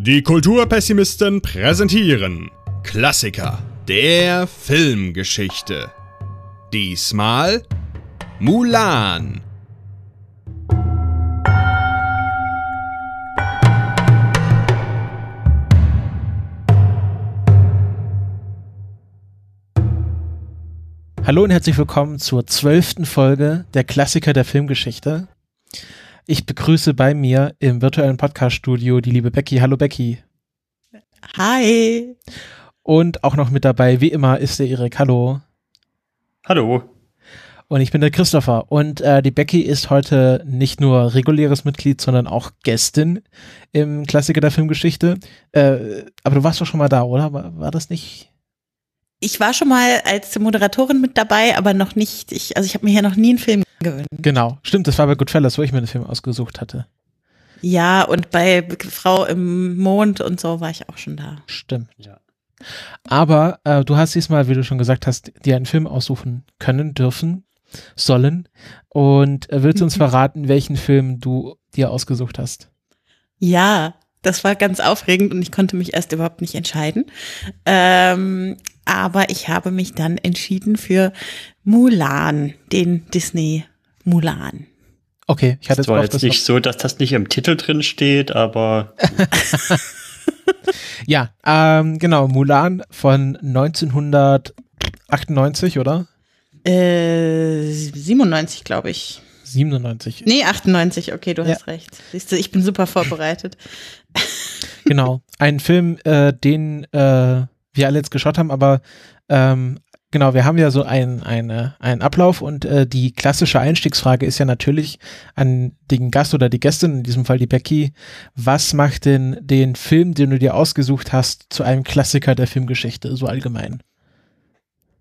Die Kulturpessimisten präsentieren Klassiker der Filmgeschichte. Diesmal Mulan. Hallo und herzlich willkommen zur zwölften Folge der Klassiker der Filmgeschichte. Ich begrüße bei mir im virtuellen Podcast-Studio die liebe Becky. Hallo Becky. Hi. Und auch noch mit dabei, wie immer, ist der Erik. Hallo. Hallo. Und ich bin der Christopher. Und äh, die Becky ist heute nicht nur reguläres Mitglied, sondern auch Gästin im Klassiker der Filmgeschichte. Äh, aber du warst doch schon mal da, oder? War, war das nicht? Ich war schon mal als Moderatorin mit dabei, aber noch nicht. Ich, also ich habe mir hier noch nie einen Film gewöhnt. Genau, stimmt. Das war bei Goodfellas, wo ich mir den Film ausgesucht hatte. Ja, und bei Frau im Mond und so war ich auch schon da. Stimmt. Ja. Aber äh, du hast diesmal, wie du schon gesagt hast, dir einen Film aussuchen können, dürfen, sollen. Und äh, willst du uns verraten, welchen Film du dir ausgesucht hast? Ja, das war ganz aufregend und ich konnte mich erst überhaupt nicht entscheiden. Ähm, aber ich habe mich dann entschieden für Mulan, den Disney Mulan. Okay, ich hatte es war jetzt nicht so, dass das nicht im Titel drin steht, aber ja, ähm, genau, Mulan von 1998, oder? Äh, 97, glaube ich. 97. Nee, 98, okay, du ja. hast recht. Siehst du, ich bin super vorbereitet. genau, ein Film, äh, den äh, wir alle jetzt geschaut haben, aber ähm, genau, wir haben ja so einen eine, einen Ablauf und äh, die klassische Einstiegsfrage ist ja natürlich an den Gast oder die Gästin, in diesem Fall die Becky, was macht denn den Film, den du dir ausgesucht hast, zu einem Klassiker der Filmgeschichte, so allgemein?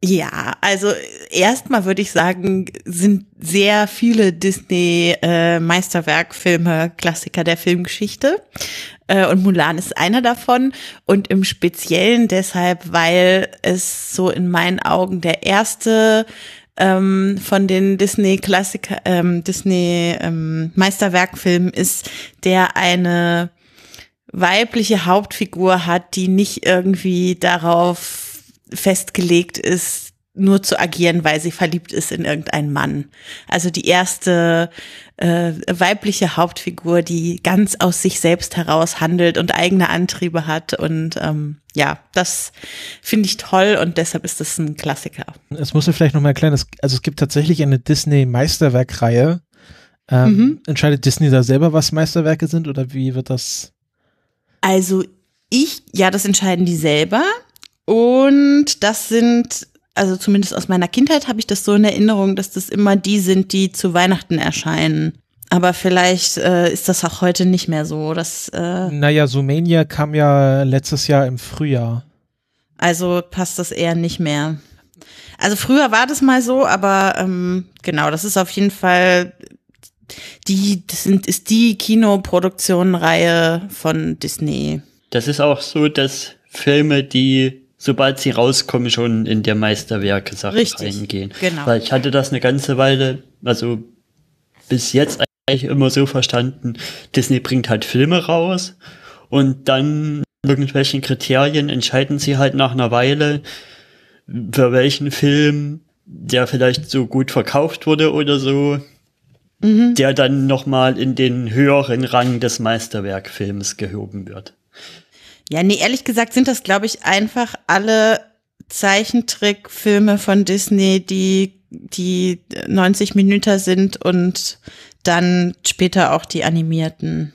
Ja, also erstmal würde ich sagen, sind sehr viele Disney-Meisterwerkfilme äh, Klassiker der Filmgeschichte. Äh, und Mulan ist einer davon. Und im Speziellen deshalb, weil es so in meinen Augen der erste ähm, von den Disney-Klassiker, ähm, Disney-Meisterwerkfilmen ähm, ist, der eine weibliche Hauptfigur hat, die nicht irgendwie darauf festgelegt ist, nur zu agieren, weil sie verliebt ist in irgendeinen Mann. Also die erste äh, weibliche Hauptfigur, die ganz aus sich selbst heraus handelt und eigene Antriebe hat. Und ähm, ja, das finde ich toll und deshalb ist das ein Klassiker. Es muss vielleicht noch mal erklären, es, also es gibt tatsächlich eine Disney-Meisterwerkreihe. Ähm, mhm. Entscheidet Disney da selber, was Meisterwerke sind oder wie wird das? Also ich, ja, das entscheiden die selber. Und das sind, also zumindest aus meiner Kindheit habe ich das so in Erinnerung, dass das immer die sind, die zu Weihnachten erscheinen. Aber vielleicht äh, ist das auch heute nicht mehr so. Dass, äh naja, Sumania kam ja letztes Jahr im Frühjahr. Also passt das eher nicht mehr. Also früher war das mal so, aber ähm, genau, das ist auf jeden Fall die, das sind, ist die Kinoproduktionenreihe von Disney. Das ist auch so, dass Filme, die sobald sie rauskommen, schon in der Meisterwerke-Sache reingehen. Genau. Weil ich hatte das eine ganze Weile, also bis jetzt eigentlich immer so verstanden, Disney bringt halt Filme raus und dann irgendwelchen Kriterien entscheiden sie halt nach einer Weile, für welchen Film, der vielleicht so gut verkauft wurde oder so, mhm. der dann nochmal in den höheren Rang des Meisterwerkfilms gehoben wird. Ja, nee, ehrlich gesagt sind das, glaube ich, einfach alle Zeichentrickfilme von Disney, die, die 90 Minuten sind und dann später auch die animierten.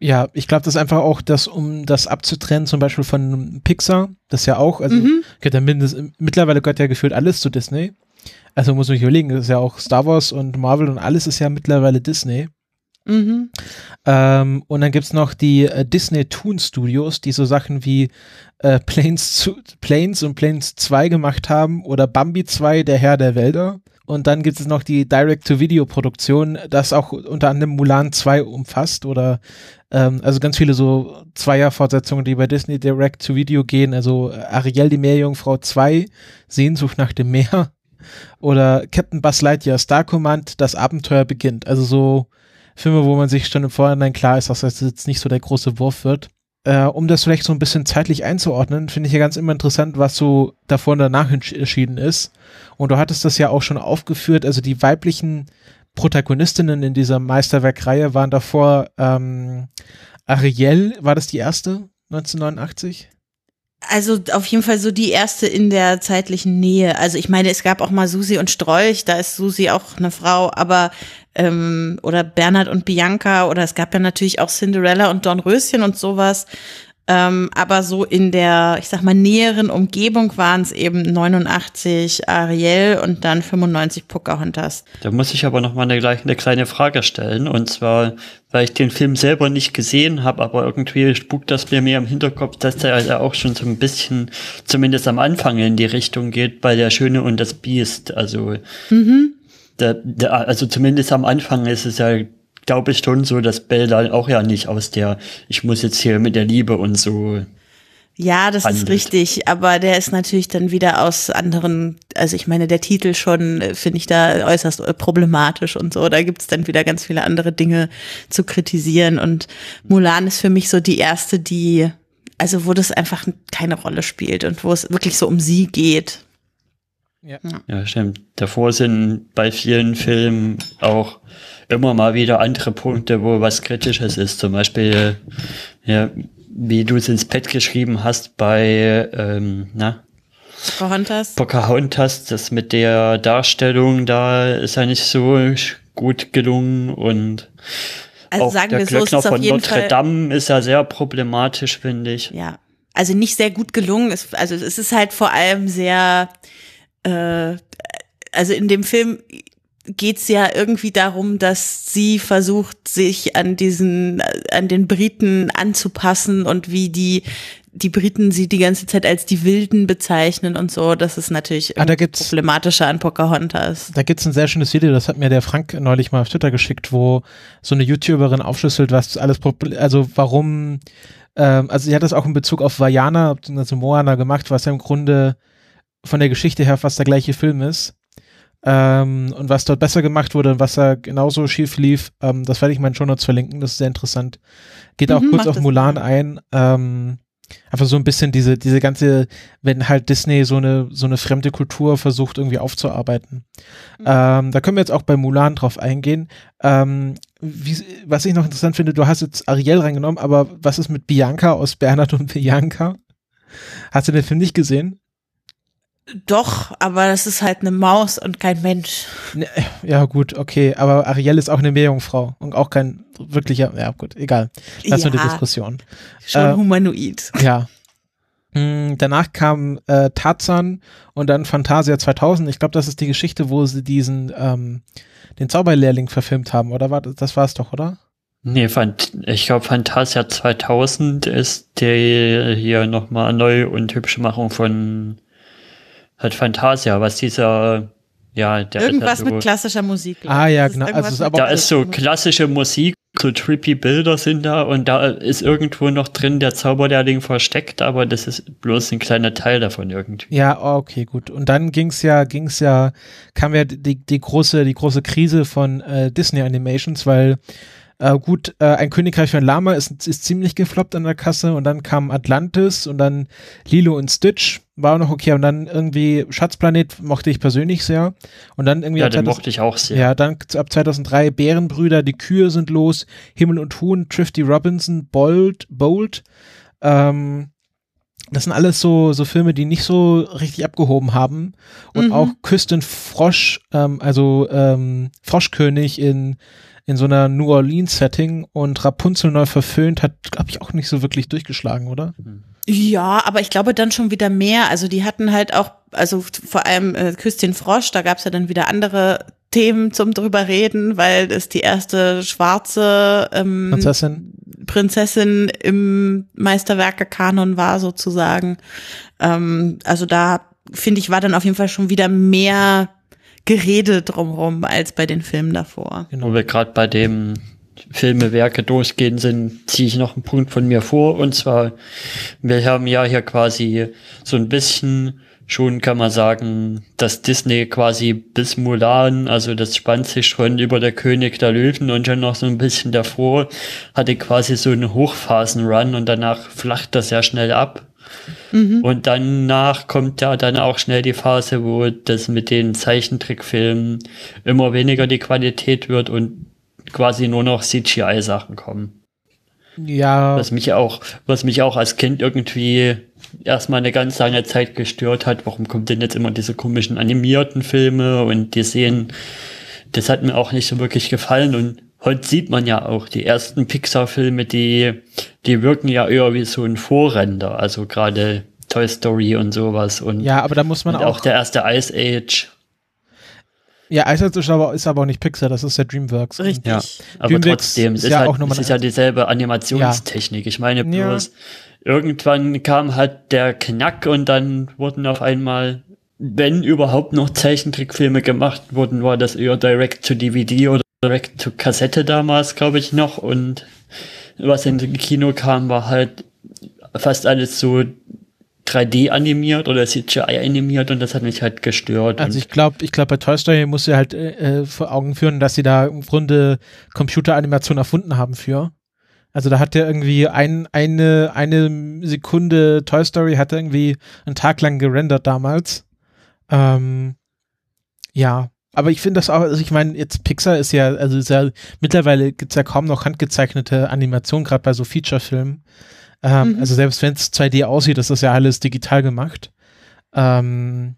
Ja, ich glaube, das ist einfach auch das, um das abzutrennen, zum Beispiel von Pixar, das ja auch, also mhm. ja mindestens, mittlerweile gehört ja gefühlt alles zu Disney. Also muss man sich überlegen, das ist ja auch Star Wars und Marvel und alles ist ja mittlerweile Disney. Mhm. Ähm, und dann gibt es noch die äh, Disney Toon Studios, die so Sachen wie äh, Planes, zu, Planes und Planes 2 gemacht haben oder Bambi 2, der Herr der Wälder. Und dann gibt es noch die Direct-to-Video-Produktion, das auch unter anderem Mulan 2 umfasst oder ähm, also ganz viele so Zweier-Fortsetzungen, die bei Disney Direct-to-Video gehen, also äh, Ariel die Meerjungfrau 2, Sehnsucht nach dem Meer oder Captain Buzz Lightyear Star Command, das Abenteuer beginnt. Also so Filme, wo man sich schon im Vorhinein klar ist, dass das jetzt nicht so der große Wurf wird. äh, um das vielleicht so ein bisschen zeitlich einzuordnen, finde ich ja ganz immer interessant, was so davor und danach entschieden ist. Und du hattest das ja auch schon aufgeführt, also die weiblichen Protagonistinnen in dieser Meisterwerkreihe waren davor ähm, Ariel, war das die erste 1989? Also auf jeden Fall so die erste in der zeitlichen Nähe. Also ich meine, es gab auch mal Susi und Strolch, da ist Susi auch eine Frau, aber ähm, oder Bernhard und Bianca oder es gab ja natürlich auch Cinderella und Dornröschen und sowas. Ähm, aber so in der, ich sag mal, näheren Umgebung waren es eben 89 Ariel und dann 95 Pocahontas. Da muss ich aber noch mal eine, eine kleine Frage stellen. Und zwar, weil ich den Film selber nicht gesehen habe, aber irgendwie spukt das mir mehr im Hinterkopf, dass der also auch schon so ein bisschen, zumindest am Anfang in die Richtung geht, bei Der Schöne und das Biest. Also, mhm. der, der, also zumindest am Anfang ist es ja glaube ich schon so, dass Bell dann auch ja nicht aus der, ich muss jetzt hier mit der Liebe und so. Ja, das handelt. ist richtig, aber der ist natürlich dann wieder aus anderen, also ich meine, der Titel schon äh, finde ich da äußerst äh, problematisch und so. Da gibt's dann wieder ganz viele andere Dinge zu kritisieren. Und Mulan ist für mich so die erste, die, also wo das einfach keine Rolle spielt und wo es wirklich so um sie geht. Ja. ja, stimmt. Davor sind bei vielen Filmen auch immer mal wieder andere Punkte, wo was Kritisches ist. Zum Beispiel, ja, wie du es ins Pad geschrieben hast bei, ähm, na? Pocahontas. Pocahontas, das mit der Darstellung da ist ja nicht so gut gelungen und also auch sagen der wir Glöckner so, von Notre Fall Dame ist ja sehr problematisch, finde ich. Ja, also nicht sehr gut gelungen. also es ist halt vor allem sehr, äh, also in dem Film geht's ja irgendwie darum, dass sie versucht, sich an diesen, an den Briten anzupassen und wie die, die Briten sie die ganze Zeit als die Wilden bezeichnen und so. Das ist natürlich ah, da problematischer an Pocahontas. Da gibt's ein sehr schönes Video, das hat mir der Frank neulich mal auf Twitter geschickt, wo so eine YouTuberin aufschlüsselt, was alles, also warum, ähm, also sie hat das auch in Bezug auf Vajana, also Moana gemacht, was ja im Grunde von der Geschichte her fast der gleiche Film ist ähm, und was dort besser gemacht wurde und was da genauso schief lief, ähm, das werde ich meinen Shownotes verlinken, das ist sehr interessant. Geht auch mhm, kurz auf Mulan mal. ein. Ähm, einfach so ein bisschen diese, diese ganze, wenn halt Disney so eine, so eine fremde Kultur versucht irgendwie aufzuarbeiten. Mhm. Ähm, da können wir jetzt auch bei Mulan drauf eingehen. Ähm, wie, was ich noch interessant finde, du hast jetzt Ariel reingenommen, aber was ist mit Bianca aus Bernhard und Bianca? Hast du den Film nicht gesehen? Doch, aber das ist halt eine Maus und kein Mensch. Ne, ja, gut, okay. Aber Ariel ist auch eine Meerjungfrau und auch kein wirklicher, ja, gut, egal. Lass ja, nur die Diskussion. Schon äh, humanoid. Ja. Mhm, danach kam äh, Tarzan und dann Fantasia 2000. Ich glaube, das ist die Geschichte, wo sie diesen, ähm, den Zauberlehrling verfilmt haben, oder war das, das war es doch, oder? Nee, ich glaube, Fantasia 2000 ist der hier nochmal neu und hübsche Machung von halt Fantasia, was dieser ja, der Irgendwas so, mit klassischer Musik. Ah ja, genau. Also ist aber da ist so klassische Musik, so trippy Bilder sind da und da ist irgendwo noch drin der Zauberlehrling versteckt, aber das ist bloß ein kleiner Teil davon irgendwie. Ja, okay, gut. Und dann ging's ja, ging's ja, kam ja die, die große, die große Krise von äh, Disney Animations, weil äh, gut, äh, ein Königreich von Lama ist, ist ziemlich gefloppt an der Kasse und dann kam Atlantis und dann Lilo und Stitch war auch noch okay und dann irgendwie Schatzplanet mochte ich persönlich sehr und dann irgendwie ja, den 2000, mochte ich auch sehr. Ja, dann ab 2003 Bärenbrüder, die Kühe sind los, Himmel und Huhn, Trifty Robinson, Bold, Bold. Ähm, das sind alles so, so Filme, die nicht so richtig abgehoben haben. Und mhm. auch Küsten Frosch, ähm, also ähm, Froschkönig in in so einer New Orleans-Setting und Rapunzel neu verföhnt hat, glaube ich, auch nicht so wirklich durchgeschlagen, oder? Ja, aber ich glaube dann schon wieder mehr. Also die hatten halt auch, also vor allem äh, Küstin Frosch, da gab's ja dann wieder andere Themen zum drüber reden, weil es die erste schwarze ähm, Prinzessin. Prinzessin im Meisterwerke-Kanon war sozusagen. Ähm, also da finde ich war dann auf jeden Fall schon wieder mehr Gerede drumherum als bei den Filmen davor. Genau. Wo wir gerade bei dem Filmewerke durchgehen sind, ziehe ich noch einen Punkt von mir vor. Und zwar, wir haben ja hier quasi so ein bisschen schon kann man sagen, dass Disney quasi bis Mulan, also das spannt sich schon über der König der Löwen und schon noch so ein bisschen davor, hatte quasi so einen Hochphasen-Run und danach flacht das sehr schnell ab. Mhm. Und danach kommt ja dann auch schnell die Phase, wo das mit den Zeichentrickfilmen immer weniger die Qualität wird und quasi nur noch CGI-Sachen kommen. Ja. Was mich auch, was mich auch als Kind irgendwie erstmal eine ganz lange Zeit gestört hat. Warum kommt denn jetzt immer diese komischen animierten Filme und die sehen, das hat mir auch nicht so wirklich gefallen und heute sieht man ja auch die ersten Pixar-Filme, die, die wirken ja eher wie so ein Vorrender, also gerade Toy Story und sowas und ja, aber da muss man auch, auch der erste Ice Age. Ja, Ice Age ist aber, ist aber auch nicht Pixar, das ist ja DreamWorks. Richtig. Ja, aber Dreamworks trotzdem, es ist, ja halt, auch es ist ja dieselbe Animationstechnik. Ja. Ich meine bloß, ja irgendwann kam halt der Knack und dann wurden auf einmal, wenn überhaupt noch Zeichentrickfilme gemacht wurden, war das eher direct to DVD oder direct to Kassette damals, glaube ich noch. Und was in den Kino kam, war halt fast alles so 3D animiert oder CGI animiert und das hat mich halt gestört. Also ich glaube, ich glaube bei Toy Story muss sie halt äh, äh, vor Augen führen, dass sie da im Grunde Computeranimation erfunden haben für. Also da hat der irgendwie ein, eine, eine Sekunde Toy Story hat er irgendwie einen Tag lang gerendert damals. Ähm, ja, aber ich finde das auch, also ich meine, jetzt Pixar ist ja, also ist ja, mittlerweile gibt's ja kaum noch handgezeichnete Animationen, gerade bei so Feature-Filmen. Ähm, mhm. Also selbst wenn es 2D aussieht, ist das ja alles digital gemacht. Ähm,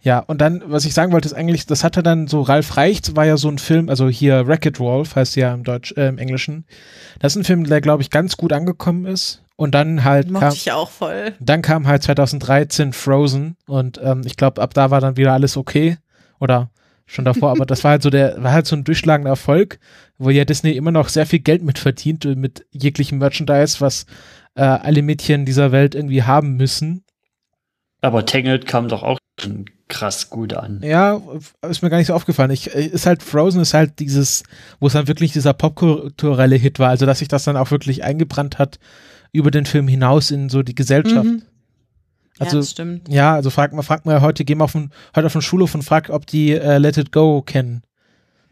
ja, und dann, was ich sagen wollte, ist eigentlich, das hatte dann so, Ralf Reicht war ja so ein Film, also hier Wreck-It Wolf heißt ja im Deutsch, äh, im Englischen. Das ist ein Film, der, glaube ich, ganz gut angekommen ist. Und dann halt. Mochte ich auch voll. Dann kam halt 2013 Frozen und ähm, ich glaube, ab da war dann wieder alles okay. Oder schon davor, aber das war halt so der, war halt so ein durchschlagender Erfolg, wo ja Disney immer noch sehr viel Geld mit verdient, mit jeglichem Merchandise, was äh, alle Mädchen dieser Welt irgendwie haben müssen. Aber Tangled kam doch auch krass gut an. Ja, ist mir gar nicht so aufgefallen. Ich, äh, ist halt Frozen ist halt dieses, wo es dann wirklich dieser popkulturelle Hit war, also dass sich das dann auch wirklich eingebrannt hat über den Film hinaus in so die Gesellschaft. Mhm. Also, ja, stimmt. Ja, also frag mal, frag mal heute, geh mal auf den, heute auf den Schulhof und frag, ob die äh, Let It Go kennen.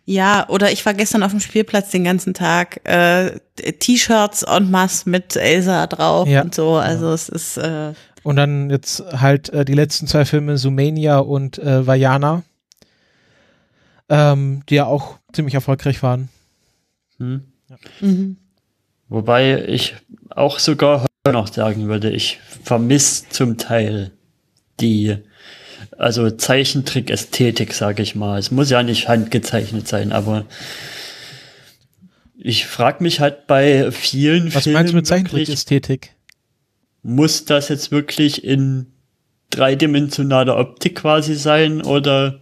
Ja, oder ich war gestern auf dem Spielplatz den ganzen Tag, äh, T-Shirts en masse mit Elsa drauf ja. und so, also ja. es ist, äh, und dann jetzt halt äh, die letzten zwei Filme, Sumania und äh, Vajana, ähm, die ja auch ziemlich erfolgreich waren. Hm. Ja. Mhm. Wobei ich auch sogar heute noch sagen würde, ich vermisse zum Teil die, also Zeichentrick-Ästhetik, sage ich mal. Es muss ja nicht handgezeichnet sein, aber ich frage mich halt bei vielen Was Filmen. Was meinst du mit Zeichentrick-Ästhetik? muss das jetzt wirklich in dreidimensionaler Optik quasi sein oder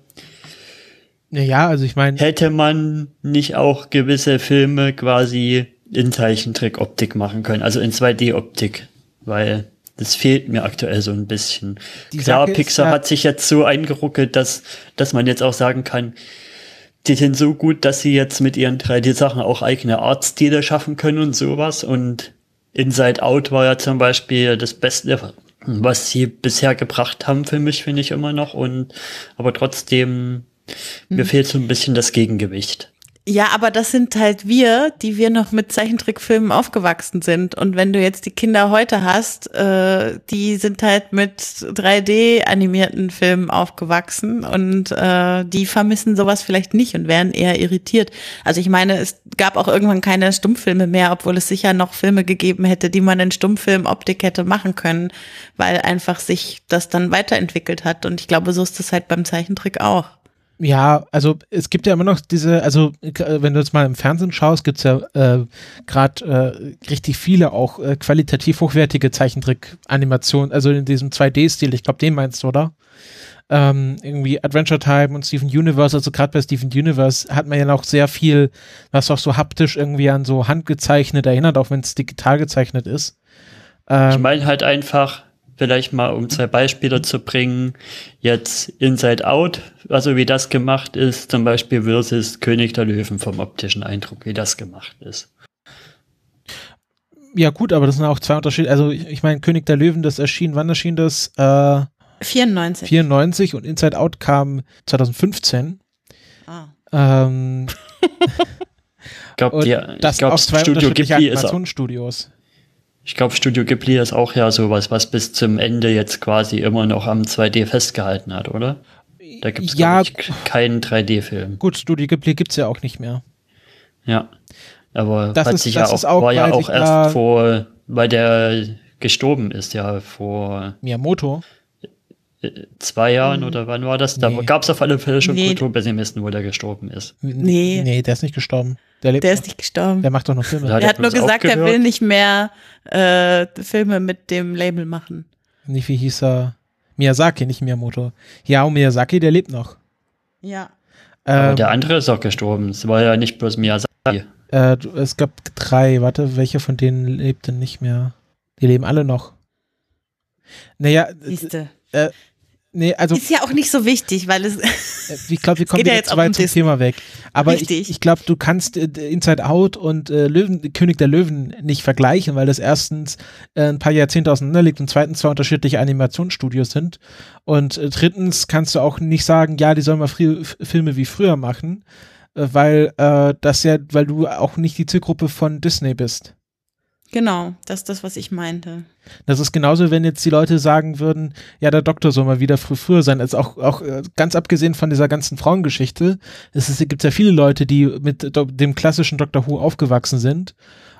ja, also ich meine. Hätte man nicht auch gewisse Filme quasi in Zeichentrick-Optik machen können, also in 2D-Optik, weil das fehlt mir aktuell so ein bisschen. Die Klar, Sache Pixar ist, ja, hat sich jetzt so eingeruckelt, dass, dass man jetzt auch sagen kann, die sind so gut, dass sie jetzt mit ihren 3D-Sachen auch eigene Artstile schaffen können und sowas und Inside Out war ja zum Beispiel das Beste, was sie bisher gebracht haben für mich, finde ich immer noch. Und aber trotzdem, mir hm. fehlt so ein bisschen das Gegengewicht. Ja, aber das sind halt wir, die wir noch mit Zeichentrickfilmen aufgewachsen sind. Und wenn du jetzt die Kinder heute hast, äh, die sind halt mit 3D-animierten Filmen aufgewachsen und äh, die vermissen sowas vielleicht nicht und wären eher irritiert. Also ich meine, es gab auch irgendwann keine Stummfilme mehr, obwohl es sicher noch Filme gegeben hätte, die man in Stummfilmoptik hätte machen können, weil einfach sich das dann weiterentwickelt hat. Und ich glaube, so ist das halt beim Zeichentrick auch. Ja, also es gibt ja immer noch diese, also wenn du jetzt mal im Fernsehen schaust, gibt's ja äh, gerade äh, richtig viele auch äh, qualitativ hochwertige Zeichentrick-Animationen, also in diesem 2D-Stil, ich glaube, den meinst du, oder? Ähm, irgendwie Adventure Time und Steven Universe, also gerade bei Steven Universe hat man ja noch sehr viel, was auch so haptisch irgendwie an so handgezeichnet erinnert, auch wenn es digital gezeichnet ist. Ähm, ich meine halt einfach, vielleicht mal um zwei Beispiele zu bringen, jetzt Inside Out, also wie das gemacht ist, zum Beispiel versus König der Löwen vom optischen Eindruck, wie das gemacht ist. Ja gut, aber das sind auch zwei Unterschiede. Also ich, ich meine, König der Löwen, das erschien, wann erschien das? Äh 94. 94 und Inside Out kam 2015. Ah. Ähm, ich glaube, das glaub, aus zwei Studio Ghibli Animationsstudios. Ich glaube, Studio Ghibli ist auch ja sowas, was bis zum Ende jetzt quasi immer noch am 2D festgehalten hat, oder? Da gibt es ja, keinen 3D-Film. Gut, Studio Ghibli gibt es ja auch nicht mehr. Ja. Aber das hat ist, sich ja auch, auch, war ja auch erst vor, weil der gestorben ist, ja vor Miyamoto. Zwei Jahren hm. oder wann war das? Da nee. gab es auf alle Fälle schon nee. Kulturpessimisten, wo der gestorben ist. Nee. Nee, der ist nicht gestorben. Der, lebt der ist nicht gestorben. Der macht doch noch Filme. Er hat nur gesagt, er will nicht mehr äh, Filme mit dem Label machen. Nicht wie hieß er? Miyazaki, nicht Miyamoto. Ja, und Miyazaki, der lebt noch. Ja. Aber ähm, der andere ist auch gestorben. Es war ja nicht bloß Miyazaki. Äh, es gab drei. Warte, welche von denen lebt denn nicht mehr? Die leben alle noch. Naja, Siehste. Äh, Nee, also ist ja auch nicht so wichtig, weil es. Äh, ich glaube, wir kommen ja jetzt weit zum Thema weg. Aber Richtig. ich, ich glaube, du kannst äh, Inside Out und äh, Löwen, König der Löwen nicht vergleichen, weil das erstens äh, ein paar Jahrzehnte auseinander liegt und zweitens zwei unterschiedliche Animationsstudios sind. Und äh, drittens kannst du auch nicht sagen, ja, die sollen mal Filme wie früher machen, äh, weil äh, das ja, weil du auch nicht die Zielgruppe von Disney bist. Genau, das ist das, was ich meinte. Das ist genauso, wenn jetzt die Leute sagen würden, ja, der Doktor soll mal wieder früh früher sein. Also auch, auch äh, ganz abgesehen von dieser ganzen Frauengeschichte, es, gibt ja viele Leute, die mit dem klassischen Doctor Who aufgewachsen sind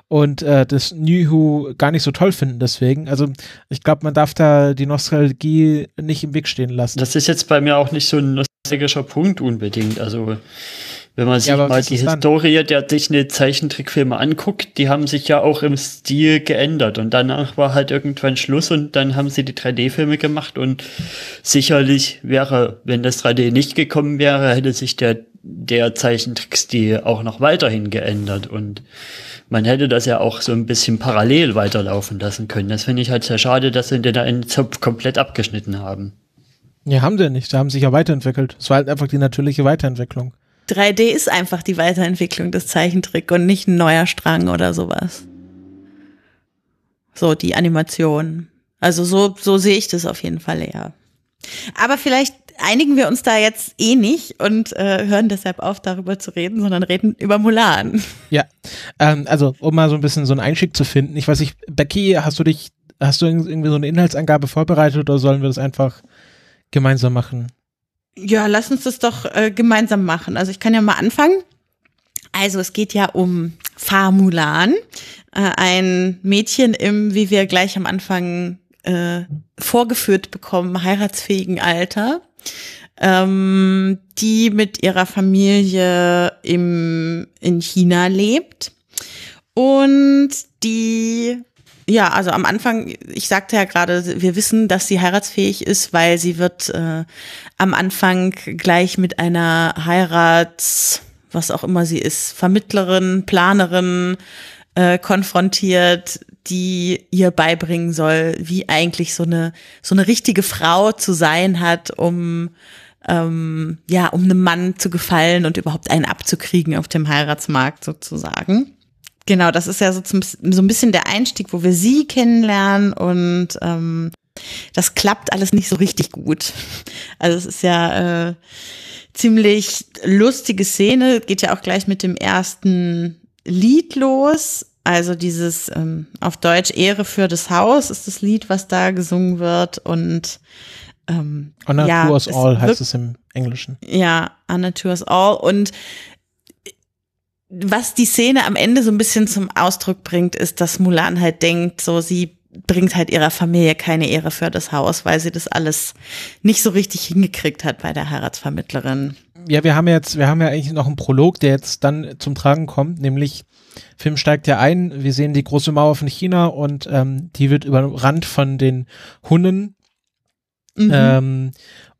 und äh, das New Who gar nicht so toll finden deswegen. Also ich glaube, man darf da die Nostalgie nicht im Weg stehen lassen. Das ist jetzt bei mir auch nicht so ein nostalgischer Punkt unbedingt. Also wenn man sich ja, mal die Historie der Disney-Zeichentrickfilme anguckt, die haben sich ja auch im Stil geändert und danach war halt irgendwann Schluss und dann haben sie die 3D-Filme gemacht und sicherlich wäre, wenn das 3D nicht gekommen wäre, hätte sich der, der Zeichentrickstil auch noch weiterhin geändert und man hätte das ja auch so ein bisschen parallel weiterlaufen lassen können. Das finde ich halt sehr schade, dass sie den einen Zopf komplett abgeschnitten haben. Ja, haben sie nicht. Sie haben sich ja weiterentwickelt. Es war halt einfach die natürliche Weiterentwicklung. 3D ist einfach die Weiterentwicklung des Zeichentrick und nicht ein neuer Strang oder sowas. So, die Animation. Also so, so sehe ich das auf jeden Fall eher. Aber vielleicht einigen wir uns da jetzt eh nicht und äh, hören deshalb auf, darüber zu reden, sondern reden über Mulan. Ja, ähm, also um mal so ein bisschen so einen Einstieg zu finden. Ich weiß nicht, Becky, hast du dich, hast du irgendwie so eine Inhaltsangabe vorbereitet oder sollen wir das einfach gemeinsam machen? Ja, lass uns das doch äh, gemeinsam machen. Also ich kann ja mal anfangen. Also es geht ja um Fa Mulan, äh, ein Mädchen im, wie wir gleich am Anfang äh, vorgeführt bekommen, heiratsfähigen Alter, ähm, die mit ihrer Familie im, in China lebt. Und die ja, also am Anfang, ich sagte ja gerade, wir wissen, dass sie heiratsfähig ist, weil sie wird äh, am Anfang gleich mit einer Heirats, was auch immer sie ist, Vermittlerin, Planerin äh, konfrontiert, die ihr beibringen soll, wie eigentlich so eine so eine richtige Frau zu sein hat, um ähm, ja, um einem Mann zu gefallen und überhaupt einen abzukriegen auf dem Heiratsmarkt sozusagen. Genau, das ist ja so, zum, so ein bisschen der Einstieg, wo wir sie kennenlernen und ähm, das klappt alles nicht so richtig gut. Also es ist ja äh, ziemlich lustige Szene, geht ja auch gleich mit dem ersten Lied los. Also dieses ähm, auf Deutsch Ehre für das Haus ist das Lied, was da gesungen wird und ähm, Honor ja, to us all heißt es im Englischen. Ja, Honor to us all und was die Szene am Ende so ein bisschen zum Ausdruck bringt, ist, dass Mulan halt denkt, so sie bringt halt ihrer Familie keine Ehre für das Haus, weil sie das alles nicht so richtig hingekriegt hat bei der Heiratsvermittlerin. Ja, wir haben jetzt, wir haben ja eigentlich noch einen Prolog, der jetzt dann zum Tragen kommt, nämlich Film steigt ja ein, wir sehen die große Mauer von China und ähm, die wird überrannt von den Hunden. Mhm. Ähm,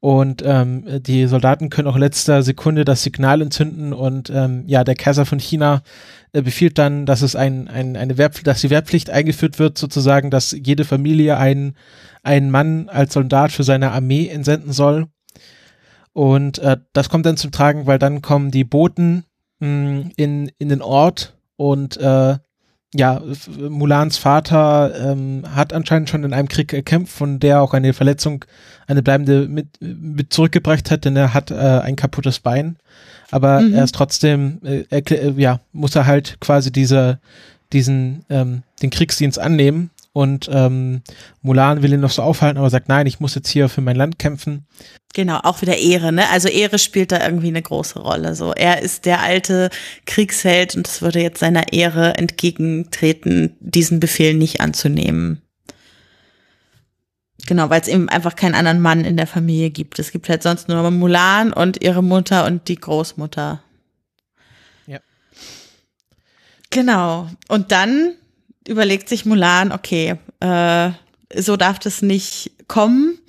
und ähm, die Soldaten können auch in letzter Sekunde das Signal entzünden und ähm, ja, der Kaiser von China äh, befiehlt dann, dass es ein, ein, eine Wehrpflicht, dass die Wehrpflicht eingeführt wird, sozusagen, dass jede Familie einen, einen Mann als Soldat für seine Armee entsenden soll. Und äh, das kommt dann zum Tragen, weil dann kommen die Boten mh, in, in den Ort und äh, ja, Mulans Vater ähm, hat anscheinend schon in einem Krieg gekämpft, von der auch eine Verletzung, eine bleibende mit, mit zurückgebracht hat, denn er hat äh, ein kaputtes Bein. Aber mhm. er ist trotzdem, äh, er, ja, muss er halt quasi diese, diesen, ähm, den Kriegsdienst annehmen. Und ähm, Mulan will ihn noch so aufhalten, aber sagt, nein, ich muss jetzt hier für mein Land kämpfen. Genau, auch wieder Ehre, ne? Also Ehre spielt da irgendwie eine große Rolle. So, er ist der alte Kriegsheld und es würde jetzt seiner Ehre entgegentreten, diesen Befehl nicht anzunehmen. Genau, weil es eben einfach keinen anderen Mann in der Familie gibt. Es gibt halt sonst nur Mulan und ihre Mutter und die Großmutter. Ja. Genau. Und dann überlegt sich Mulan, okay, äh, so darf das nicht kommen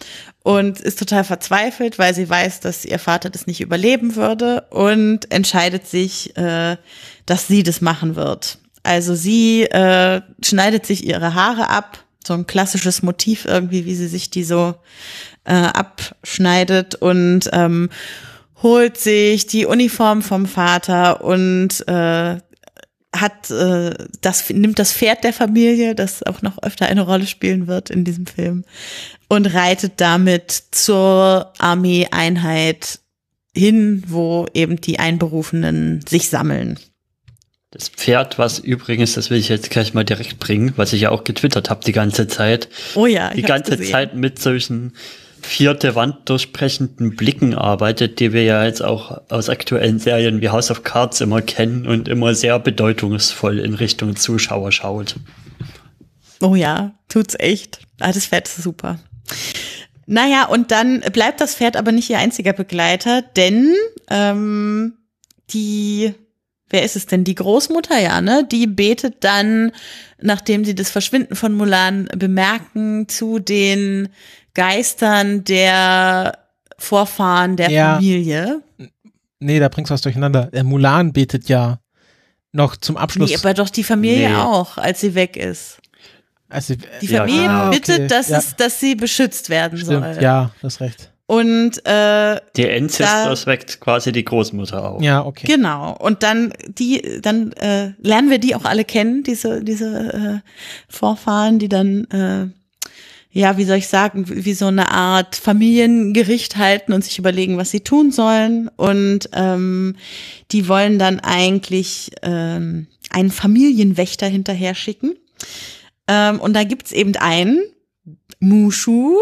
und ist total verzweifelt, weil sie weiß, dass ihr Vater das nicht überleben würde und entscheidet sich, äh, dass sie das machen wird. Also sie äh, schneidet sich ihre Haare ab, so ein klassisches Motiv irgendwie, wie sie sich die so äh, abschneidet und ähm, holt sich die Uniform vom Vater und äh, hat äh, das nimmt das Pferd der Familie, das auch noch öfter eine Rolle spielen wird in diesem Film und reitet damit zur Armeeeinheit hin, wo eben die Einberufenen sich sammeln. Das Pferd, was übrigens, das will ich jetzt gleich mal direkt bringen, was ich ja auch getwittert habe die ganze Zeit. Oh ja, die ganze Zeit mit solchen vierte Wand durchbrechenden Blicken arbeitet, die wir ja jetzt auch aus aktuellen Serien wie House of Cards immer kennen und immer sehr bedeutungsvoll in Richtung Zuschauer schaut. Oh ja, tut's echt. Ah, das Pferd ist super. Naja, und dann bleibt das Pferd aber nicht ihr einziger Begleiter, denn ähm, die, wer ist es denn? Die Großmutter, ja, ne? Die betet dann, nachdem sie das Verschwinden von Mulan bemerken, zu den Geistern der Vorfahren der ja. Familie. Nee, da bringst du was durcheinander. Der Mulan betet ja noch zum Abschluss. Nee, aber doch die Familie nee. auch, als sie weg ist. Also, die Familie ja, okay. bittet, dass, ja. es, dass sie beschützt werden Stimmt. soll. Ja, das recht. Und äh, der Ancestors weckt quasi die Großmutter auf. Ja, okay. Genau. Und dann die, dann äh, lernen wir die auch alle kennen, diese diese äh, Vorfahren, die dann äh, ja, wie soll ich sagen, wie so eine Art Familiengericht halten und sich überlegen, was sie tun sollen. Und ähm, die wollen dann eigentlich ähm, einen Familienwächter hinterher schicken. Ähm, und da gibt's eben einen, Mushu,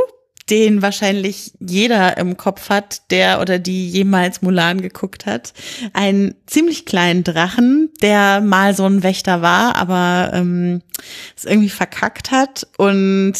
den wahrscheinlich jeder im Kopf hat, der oder die jemals Mulan geguckt hat. Einen ziemlich kleinen Drachen, der mal so ein Wächter war, aber ähm, es irgendwie verkackt hat und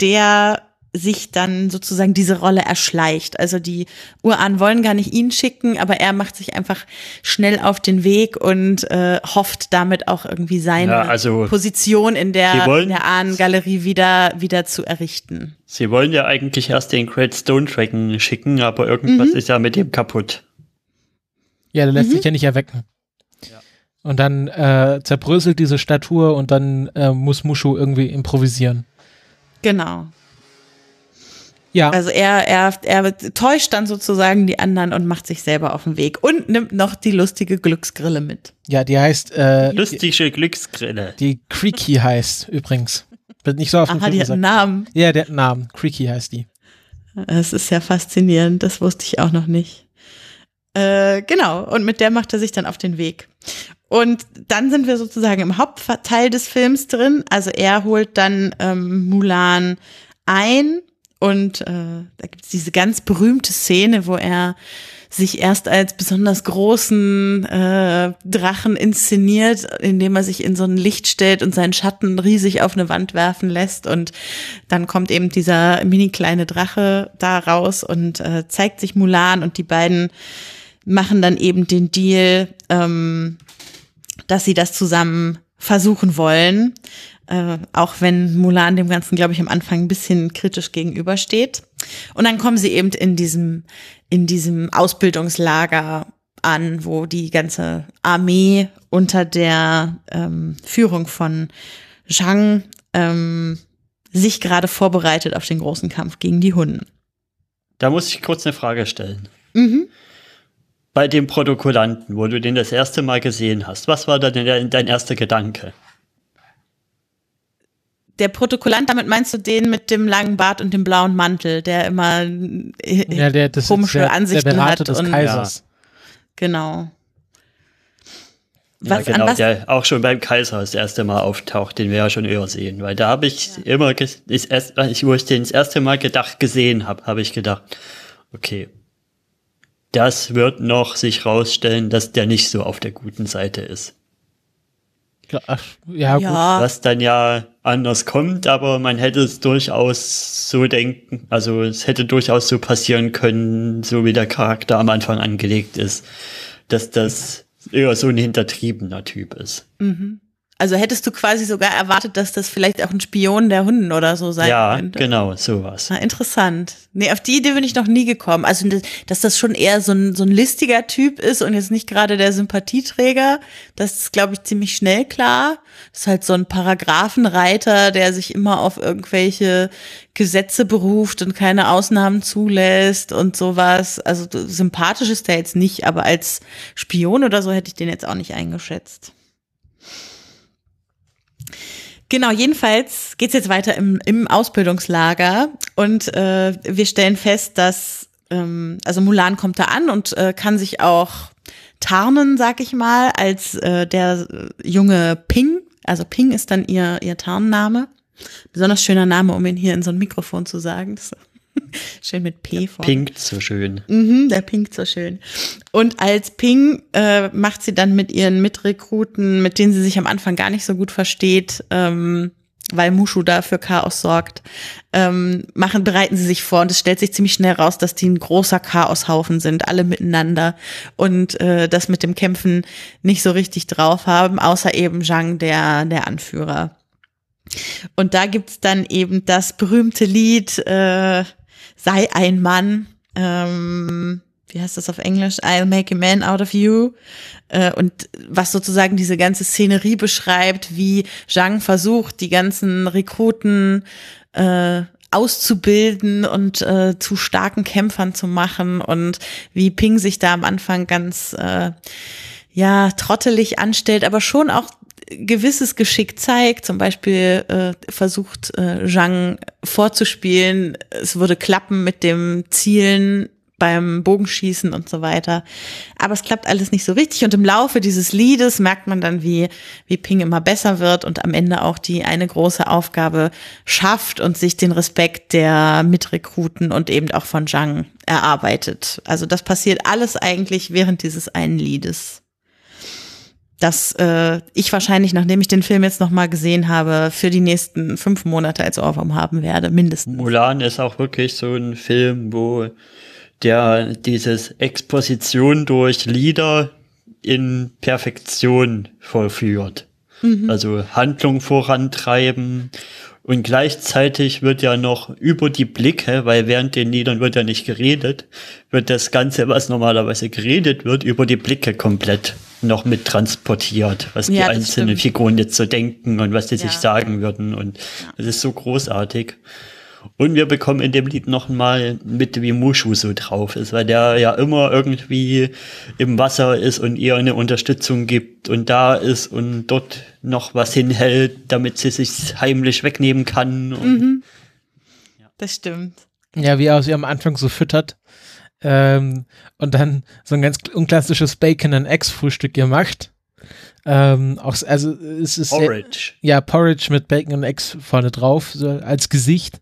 der sich dann sozusagen diese Rolle erschleicht. Also die Urahn wollen gar nicht ihn schicken, aber er macht sich einfach schnell auf den Weg und äh, hofft damit auch irgendwie seine ja, also Position in der, wollen, in der Ahnengalerie wieder, wieder zu errichten. Sie wollen ja eigentlich erst den Great Stone Dragon schicken, aber irgendwas mhm. ist ja mit dem kaputt. Ja, der lässt mhm. sich ja nicht erwecken. Ja. Und dann äh, zerbröselt diese Statue und dann äh, muss Mushu irgendwie improvisieren. Genau. Ja. Also er, er, er täuscht dann sozusagen die anderen und macht sich selber auf den Weg und nimmt noch die lustige Glücksgrille mit. Ja, die heißt äh, lustige Glücksgrille. Die Creaky heißt übrigens. Wird nicht so auf Aha, die hat einen Namen. Ja, der hat einen Namen. Creaky heißt die. Das ist ja faszinierend. Das wusste ich auch noch nicht. Äh, genau. Und mit der macht er sich dann auf den Weg. Und dann sind wir sozusagen im Hauptteil des Films drin. Also er holt dann ähm, Mulan ein und äh, da gibt es diese ganz berühmte Szene, wo er sich erst als besonders großen äh, Drachen inszeniert, indem er sich in so ein Licht stellt und seinen Schatten riesig auf eine Wand werfen lässt. Und dann kommt eben dieser mini kleine Drache da raus und äh, zeigt sich Mulan und die beiden machen dann eben den Deal, ähm, dass sie das zusammen versuchen wollen. Äh, auch wenn Mulan dem Ganzen, glaube ich, am Anfang ein bisschen kritisch gegenübersteht. Und dann kommen sie eben in diesem, in diesem Ausbildungslager an, wo die ganze Armee unter der ähm, Führung von Zhang ähm, sich gerade vorbereitet auf den großen Kampf gegen die Hunden. Da muss ich kurz eine Frage stellen. Mhm bei dem Protokollanten, wo du den das erste Mal gesehen hast, was war da denn dein erster Gedanke? der Protokollant, damit meinst du den mit dem langen Bart und dem blauen Mantel, der immer äh, ja, der, das komische der, Ansichten der hat. Des und, Kaisers. Ja. Genau. Was, ja, genau, der auch schon beim Kaiser das erste Mal auftaucht, den wir ja schon eher sehen, weil da habe ich ja. immer, ich, wo ich den das erste Mal gedacht gesehen habe, habe ich gedacht, okay, das wird noch sich rausstellen, dass der nicht so auf der guten Seite ist. Ach, ja, gut. Was dann ja anders kommt, aber man hätte es durchaus so denken, also es hätte durchaus so passieren können, so wie der Charakter am Anfang angelegt ist, dass das eher so ein hintertriebener Typ ist. Mhm. Also hättest du quasi sogar erwartet, dass das vielleicht auch ein Spion der Hunden oder so sein ja, könnte. Ja, genau, sowas. Na, interessant. Nee, auf die Idee bin ich noch nie gekommen. Also, dass das schon eher so ein, so ein listiger Typ ist und jetzt nicht gerade der Sympathieträger, das ist, glaube ich, ziemlich schnell klar. Das ist halt so ein Paragraphenreiter, der sich immer auf irgendwelche Gesetze beruft und keine Ausnahmen zulässt und sowas. Also sympathisch ist der jetzt nicht, aber als Spion oder so hätte ich den jetzt auch nicht eingeschätzt. Genau, jedenfalls geht's jetzt weiter im, im Ausbildungslager und äh, wir stellen fest, dass ähm, also Mulan kommt da an und äh, kann sich auch tarnen, sag ich mal, als äh, der junge Ping. Also Ping ist dann ihr ihr Tarnname. Besonders schöner Name, um ihn hier in so ein Mikrofon zu sagen. Das Schön mit P vor. Pinkt so schön. Mhm, der pinkt so schön. Und als Ping äh, macht sie dann mit ihren Mitrekruten, mit denen sie sich am Anfang gar nicht so gut versteht, ähm, weil Mushu da für Chaos sorgt, ähm, machen, bereiten sie sich vor und es stellt sich ziemlich schnell raus, dass die ein großer Chaoshaufen sind, alle miteinander und äh, das mit dem Kämpfen nicht so richtig drauf haben, außer eben Zhang, der, der Anführer. Und da gibt's dann eben das berühmte Lied, äh, sei ein Mann, ähm, wie heißt das auf Englisch? I'll make a man out of you. Äh, und was sozusagen diese ganze Szenerie beschreibt, wie Zhang versucht, die ganzen Rekruten äh, auszubilden und äh, zu starken Kämpfern zu machen und wie Ping sich da am Anfang ganz äh, ja trottelig anstellt, aber schon auch gewisses Geschick zeigt. Zum Beispiel äh, versucht äh, Zhang vorzuspielen, es würde klappen mit dem Zielen beim Bogenschießen und so weiter. Aber es klappt alles nicht so richtig. Und im Laufe dieses Liedes merkt man dann, wie, wie Ping immer besser wird und am Ende auch die eine große Aufgabe schafft und sich den Respekt der Mitrekruten und eben auch von Zhang erarbeitet. Also das passiert alles eigentlich während dieses einen Liedes dass äh, ich wahrscheinlich, nachdem ich den Film jetzt nochmal gesehen habe, für die nächsten fünf Monate als Ohrwurm haben werde, mindestens. Mulan ist auch wirklich so ein Film, wo der dieses Exposition durch Lieder in Perfektion vollführt. Mhm. Also Handlung vorantreiben und gleichzeitig wird ja noch über die Blicke, weil während den Liedern wird ja nicht geredet, wird das Ganze, was normalerweise geredet wird, über die Blicke komplett noch mit transportiert, was ja, die einzelnen stimmt. Figuren jetzt so denken und was die ja. sich sagen würden. Und das ist so großartig. Und wir bekommen in dem Lied noch mal mit, wie Mushu so drauf ist, weil der ja immer irgendwie im Wasser ist und ihr eine Unterstützung gibt und da ist und dort noch was hinhält, damit sie sich heimlich wegnehmen kann. Mhm. Das stimmt. Ja, wie er sie am Anfang so füttert. Ähm, und dann so ein ganz unklassisches Bacon and Eggs Frühstück gemacht. Ähm, auch, also es ist Porridge. ja Porridge mit Bacon und Eggs vorne drauf, so als Gesicht.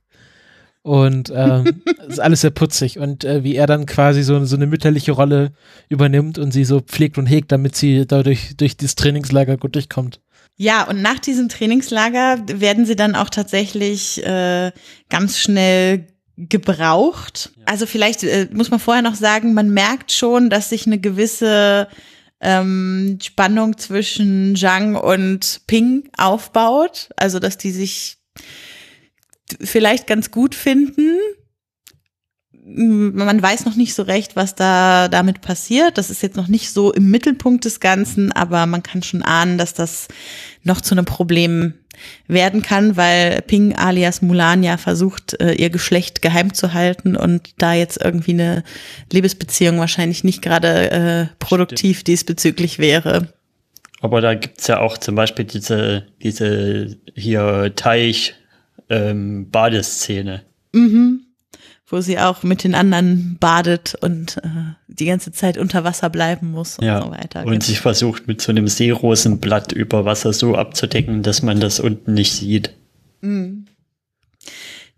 Und ähm, ist alles sehr putzig. Und äh, wie er dann quasi so, so eine mütterliche Rolle übernimmt und sie so pflegt und hegt, damit sie dadurch durch das Trainingslager gut durchkommt. Ja, und nach diesem Trainingslager werden sie dann auch tatsächlich äh, ganz schnell gebraucht. Also vielleicht äh, muss man vorher noch sagen, man merkt schon, dass sich eine gewisse ähm, Spannung zwischen Zhang und Ping aufbaut. Also dass die sich vielleicht ganz gut finden. Man weiß noch nicht so recht, was da damit passiert. Das ist jetzt noch nicht so im Mittelpunkt des Ganzen, aber man kann schon ahnen, dass das noch zu einem Problem werden kann, weil Ping alias Mulan ja versucht, äh, ihr Geschlecht geheim zu halten und da jetzt irgendwie eine Liebesbeziehung wahrscheinlich nicht gerade äh, produktiv Stimmt. diesbezüglich wäre. Aber da gibt's ja auch zum Beispiel diese, diese hier Teich, ähm, Badeszene. Mhm. Wo sie auch mit den anderen badet und äh, die ganze Zeit unter Wasser bleiben muss und ja. so weiter. Und sich versucht mit so einem Seerosenblatt über Wasser so abzudecken, dass man das unten nicht sieht. Mhm.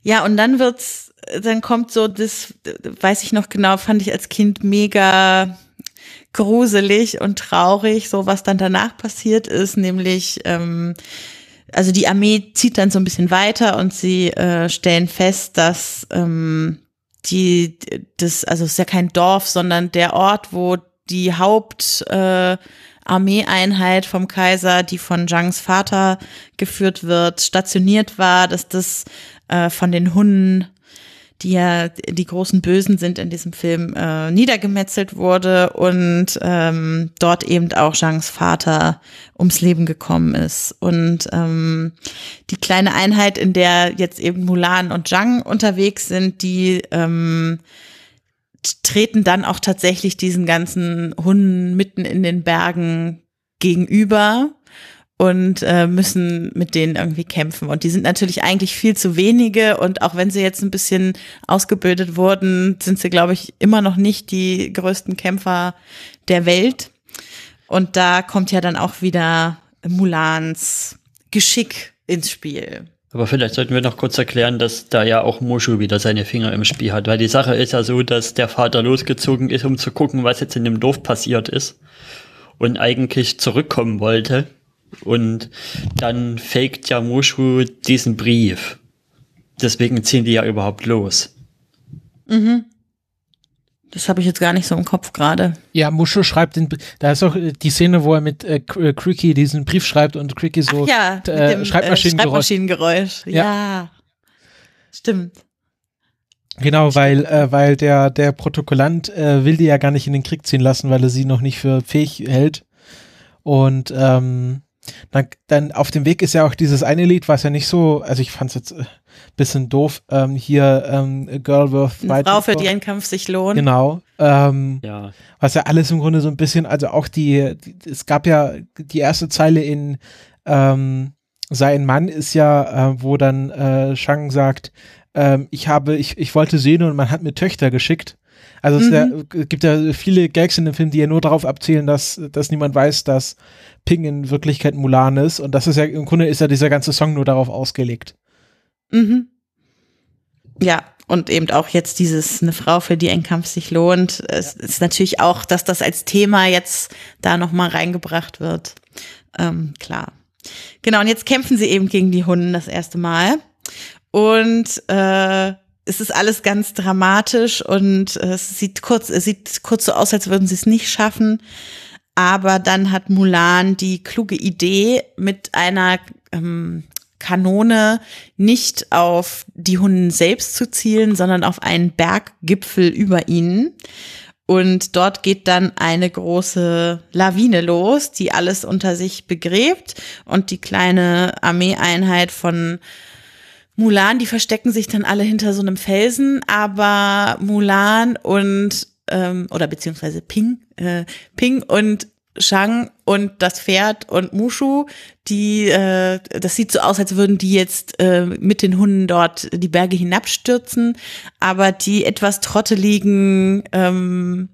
Ja, und dann wird's, dann kommt so das, weiß ich noch genau, fand ich als Kind mega gruselig und traurig, so was dann danach passiert ist, nämlich ähm, also die Armee zieht dann so ein bisschen weiter und sie äh, stellen fest, dass ähm, die das also es ist ja kein Dorf, sondern der Ort, wo die Haupt äh, Armeeeinheit vom Kaiser, die von Zhangs Vater geführt wird, stationiert war, dass das äh, von den Hunden die ja die großen Bösen sind in diesem Film, äh, niedergemetzelt wurde und ähm, dort eben auch Zhangs Vater ums Leben gekommen ist. Und ähm, die kleine Einheit, in der jetzt eben Mulan und Zhang unterwegs sind, die ähm, treten dann auch tatsächlich diesen ganzen Hunden mitten in den Bergen gegenüber und äh, müssen mit denen irgendwie kämpfen. Und die sind natürlich eigentlich viel zu wenige. Und auch wenn sie jetzt ein bisschen ausgebildet wurden, sind sie, glaube ich, immer noch nicht die größten Kämpfer der Welt. Und da kommt ja dann auch wieder Mulans Geschick ins Spiel. Aber vielleicht sollten wir noch kurz erklären, dass da ja auch Mushu wieder seine Finger im Spiel hat, weil die Sache ist ja so, dass der Vater losgezogen ist, um zu gucken, was jetzt in dem Dorf passiert ist und eigentlich zurückkommen wollte und dann faked ja Mushu diesen Brief. Deswegen ziehen die ja überhaupt los. Mhm. Das habe ich jetzt gar nicht so im Kopf gerade. Ja, Mushu schreibt den, da ist auch die Szene, wo er mit äh, äh Cricky diesen Brief schreibt und Cricky so Ach ja, äh, dem, Schreibmaschinengeräusch. Schreibmaschinengeräusch. Ja. ja. Stimmt. Genau, weil, äh, weil der, der Protokollant äh, will die ja gar nicht in den Krieg ziehen lassen, weil er sie noch nicht für fähig hält. Und ähm, dann, dann auf dem Weg ist ja auch dieses eine Lied, was ja nicht so, also ich fand es jetzt ein äh, bisschen doof, ähm, hier ähm, Girl Worth Eine Frau, für die ein Kampf sich lohnt. Genau. Ähm, ja. Was ja alles im Grunde so ein bisschen, also auch die, die es gab ja die erste Zeile in ähm, Sein Mann ist ja, äh, wo dann äh, Shang sagt, ähm, ich habe, ich, ich wollte sehen und man hat mir Töchter geschickt. Also mhm. es ja, gibt ja viele Gags in dem Film, die ja nur darauf abzielen, dass, dass niemand weiß, dass Ping in Wirklichkeit Mulan ist. Und das ist ja, im Grunde ist ja dieser ganze Song nur darauf ausgelegt. Mhm. Ja, und eben auch jetzt dieses, eine Frau, für die ein Kampf sich lohnt. Es ist natürlich auch, dass das als Thema jetzt da nochmal reingebracht wird. Ähm, klar. Genau, und jetzt kämpfen sie eben gegen die Hunden das erste Mal. Und äh, es ist alles ganz dramatisch und es sieht kurz, es sieht kurz so aus, als würden sie es nicht schaffen. Aber dann hat Mulan die kluge Idee, mit einer ähm, Kanone nicht auf die Hunden selbst zu zielen, sondern auf einen Berggipfel über ihnen. Und dort geht dann eine große Lawine los, die alles unter sich begräbt. Und die kleine Armeeeinheit von Mulan, die verstecken sich dann alle hinter so einem Felsen, aber Mulan und ähm, oder beziehungsweise Ping, äh, Ping und Shang und das Pferd und Mushu, die, äh, das sieht so aus, als würden die jetzt äh, mit den Hunden dort die Berge hinabstürzen, aber die etwas trotteligen ähm,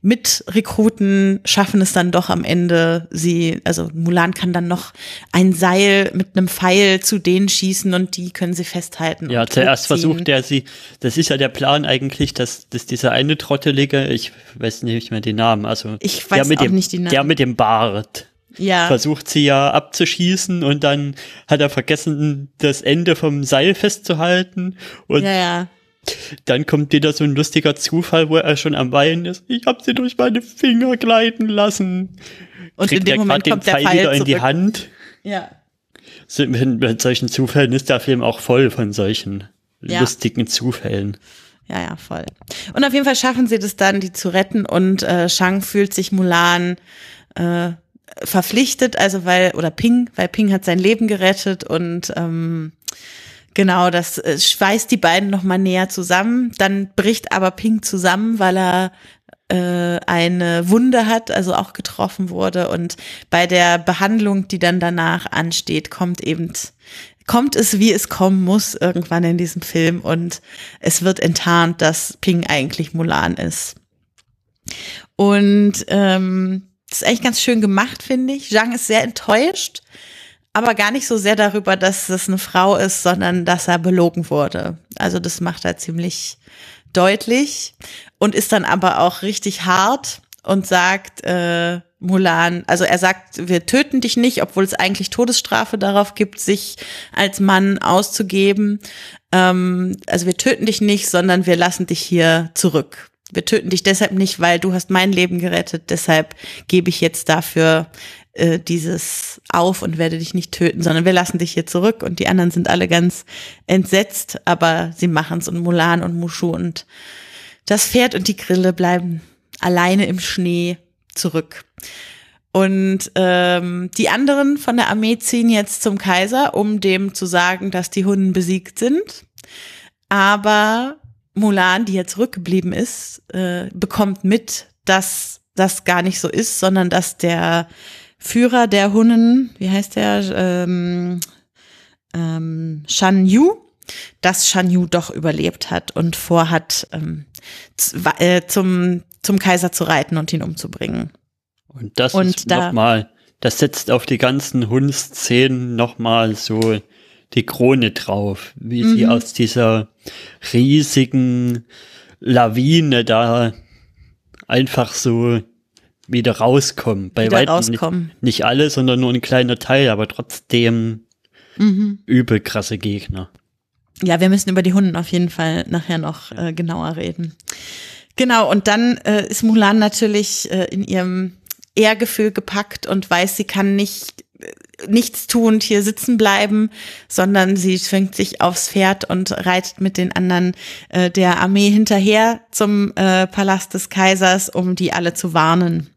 mit Rekruten schaffen es dann doch am Ende, sie, also Mulan kann dann noch ein Seil mit einem Pfeil zu denen schießen und die können sie festhalten. Ja, zuerst versucht er sie, das ist ja der Plan eigentlich, dass, dass dieser eine Trottelige, ich weiß nicht mehr den Namen, also ich weiß der, auch dem, nicht die Namen. der mit dem Bart. Ja. Versucht sie ja abzuschießen und dann hat er vergessen, das Ende vom Seil festzuhalten. Und ja, ja dann kommt wieder so ein lustiger Zufall, wo er schon am Weinen ist. Ich habe sie durch meine Finger gleiten lassen. Und Kriegt in dem Moment kommt der Pfeil wieder in die Hand. Ja. So, mit, mit, solchen Zufällen ist der Film auch voll von solchen ja. lustigen Zufällen. Ja, ja, voll. Und auf jeden Fall schaffen sie das dann, die zu retten und äh, Shang fühlt sich Mulan äh, verpflichtet, also weil, oder Ping, weil Ping hat sein Leben gerettet und ähm, Genau, das äh, schweißt die beiden noch mal näher zusammen. Dann bricht aber Pink zusammen, weil er äh, eine Wunde hat, also auch getroffen wurde. Und bei der Behandlung, die dann danach ansteht, kommt eben kommt es, wie es kommen muss, irgendwann in diesem Film und es wird enttarnt, dass Ping eigentlich Mulan ist. Und ähm, das ist eigentlich ganz schön gemacht, finde ich. Zhang ist sehr enttäuscht, aber gar nicht so sehr darüber, dass es eine Frau ist, sondern dass er belogen wurde. Also das macht er ziemlich deutlich und ist dann aber auch richtig hart und sagt äh, Mulan, also er sagt, wir töten dich nicht, obwohl es eigentlich Todesstrafe darauf gibt, sich als Mann auszugeben. Ähm, also wir töten dich nicht, sondern wir lassen dich hier zurück. Wir töten dich deshalb nicht, weil du hast mein Leben gerettet. Deshalb gebe ich jetzt dafür äh, dieses auf und werde dich nicht töten, sondern wir lassen dich hier zurück. Und die anderen sind alle ganz entsetzt, aber sie machen es und Mulan und Mushu und das Pferd und die Grille bleiben alleine im Schnee zurück. Und ähm, die anderen von der Armee ziehen jetzt zum Kaiser, um dem zu sagen, dass die Hunden besiegt sind. Aber Mulan, die jetzt zurückgeblieben ist, äh, bekommt mit, dass das gar nicht so ist, sondern dass der Führer der Hunnen, wie heißt der, ähm, ähm, Shan Yu, dass Shan Yu doch überlebt hat und vorhat, ähm, äh, zum, zum Kaiser zu reiten und ihn umzubringen. Und das und ist da, nochmal, das setzt auf die ganzen Hundszenen nochmal so die Krone drauf, wie mhm. sie aus dieser riesigen Lawine da einfach so wieder rauskommen. Bei wieder weitem rauskommen. Nicht, nicht, alle, sondern nur ein kleiner Teil, aber trotzdem mhm. übel krasse Gegner. Ja, wir müssen über die Hunden auf jeden Fall nachher noch äh, genauer reden. Genau, und dann äh, ist Mulan natürlich äh, in ihrem Ehrgefühl gepackt und weiß, sie kann nicht nichts tuend hier sitzen bleiben, sondern sie schwingt sich aufs Pferd und reitet mit den anderen äh, der Armee hinterher zum äh, Palast des Kaisers, um die alle zu warnen.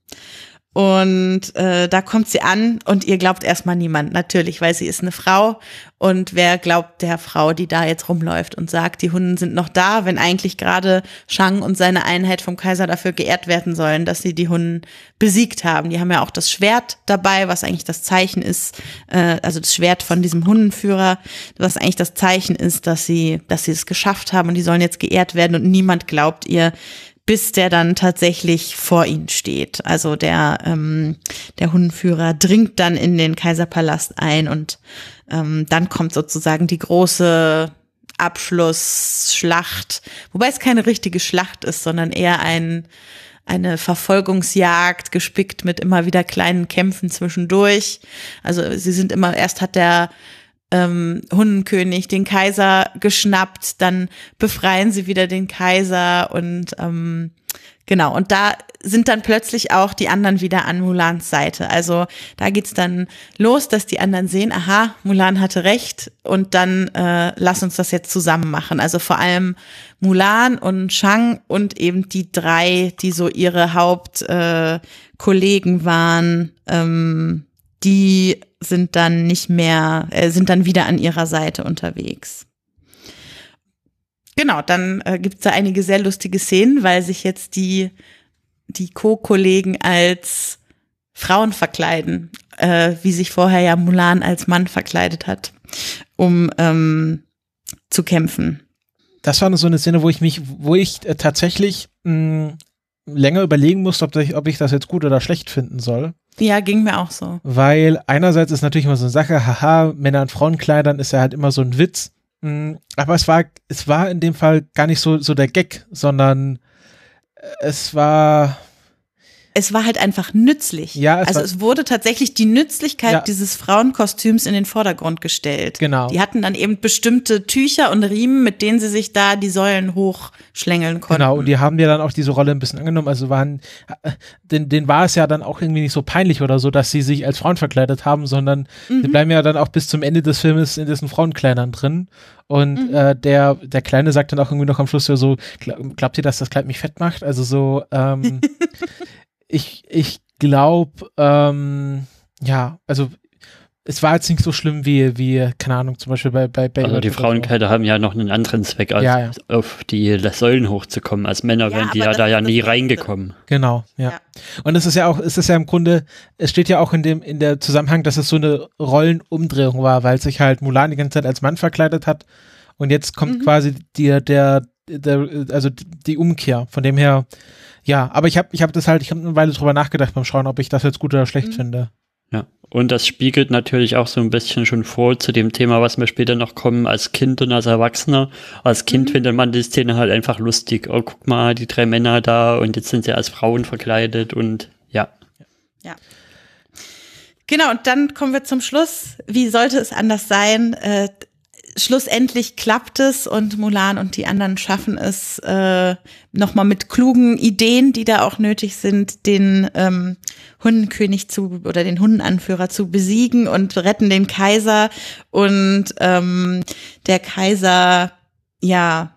Und äh, da kommt sie an und ihr glaubt erstmal niemand, natürlich, weil sie ist eine Frau. Und wer glaubt der Frau, die da jetzt rumläuft und sagt, die Hunden sind noch da, wenn eigentlich gerade Shang und seine Einheit vom Kaiser dafür geehrt werden sollen, dass sie die Hunden besiegt haben. Die haben ja auch das Schwert dabei, was eigentlich das Zeichen ist, äh, also das Schwert von diesem Hundenführer, was eigentlich das Zeichen ist, dass sie, dass sie es geschafft haben und die sollen jetzt geehrt werden und niemand glaubt ihr, bis der dann tatsächlich vor ihnen steht. Also der, ähm, der Hundenführer dringt dann in den Kaiserpalast ein und ähm, dann kommt sozusagen die große Abschlussschlacht, wobei es keine richtige Schlacht ist, sondern eher ein, eine Verfolgungsjagd, gespickt mit immer wieder kleinen Kämpfen zwischendurch. Also sie sind immer, erst hat der ähm, Hundenkönig den Kaiser geschnappt, dann befreien sie wieder den Kaiser und ähm, genau, und da sind dann plötzlich auch die anderen wieder an Mulans Seite. Also da geht's dann los, dass die anderen sehen, aha, Mulan hatte recht und dann äh, lass uns das jetzt zusammen machen. Also vor allem Mulan und Shang und eben die drei, die so ihre Hauptkollegen äh, waren, ähm, die sind dann nicht mehr, äh, sind dann wieder an ihrer Seite unterwegs. Genau, dann äh, gibt es da einige sehr lustige Szenen, weil sich jetzt die, die Co-Kollegen als Frauen verkleiden, äh, wie sich vorher ja Mulan als Mann verkleidet hat, um ähm, zu kämpfen. Das war so eine Szene, wo ich mich, wo ich äh, tatsächlich mh, mm, länger überlegen musste, ob ich, ob ich das jetzt gut oder schlecht finden soll. Ja, ging mir auch so. Weil einerseits ist natürlich immer so eine Sache, haha, Männer in Frauenkleidern ist ja halt immer so ein Witz. Mm, aber es war, es war in dem Fall gar nicht so, so der Gag, sondern es war, es war halt einfach nützlich. Ja, es also es wurde tatsächlich die Nützlichkeit ja. dieses Frauenkostüms in den Vordergrund gestellt. Genau. Die hatten dann eben bestimmte Tücher und Riemen, mit denen sie sich da die Säulen hochschlängeln konnten. Genau, und die haben dir dann auch diese Rolle ein bisschen angenommen. Also waren, den, den war es ja dann auch irgendwie nicht so peinlich oder so, dass sie sich als Frauen verkleidet haben, sondern mhm. die bleiben ja dann auch bis zum Ende des Filmes in diesen Frauenkleidern drin. Und mhm. äh, der, der Kleine sagt dann auch irgendwie noch am Schluss so, glaubt ihr, dass das Kleid mich fett macht? Also so, ähm, ich, ich glaube, ähm, ja, also es war jetzt nicht so schlimm wie, wie keine Ahnung, zum Beispiel bei, bei Baywatch. Also die Frauenkleider so. haben ja noch einen anderen Zweck, als ja, ja. auf die Säulen hochzukommen. Als Männer ja, wären die ja da ja nie reingekommen. Genau, ja. ja. Und es ist ja auch, es ist ja im Grunde, es steht ja auch in dem, in der Zusammenhang, dass es so eine Rollenumdrehung war, weil sich halt Mulan die ganze Zeit als Mann verkleidet hat. Und jetzt kommt mhm. quasi die, der, der, also die Umkehr. Von dem her, ja, aber ich habe ich hab das halt, ich habe eine Weile drüber nachgedacht beim Schauen, ob ich das jetzt gut oder schlecht mhm. finde. Ja, und das spiegelt natürlich auch so ein bisschen schon vor zu dem Thema, was wir später noch kommen, als Kind und als Erwachsener. Als Kind mhm. findet man die Szene halt einfach lustig. Oh, guck mal, die drei Männer da und jetzt sind sie als Frauen verkleidet und ja. Ja. Genau, und dann kommen wir zum Schluss. Wie sollte es anders sein? Äh, schlussendlich klappt es und Mulan und die anderen schaffen es äh, nochmal mit klugen Ideen, die da auch nötig sind, den ähm, Hundenkönig zu oder den Hundenanführer zu besiegen und retten den Kaiser. Und ähm, der Kaiser, ja,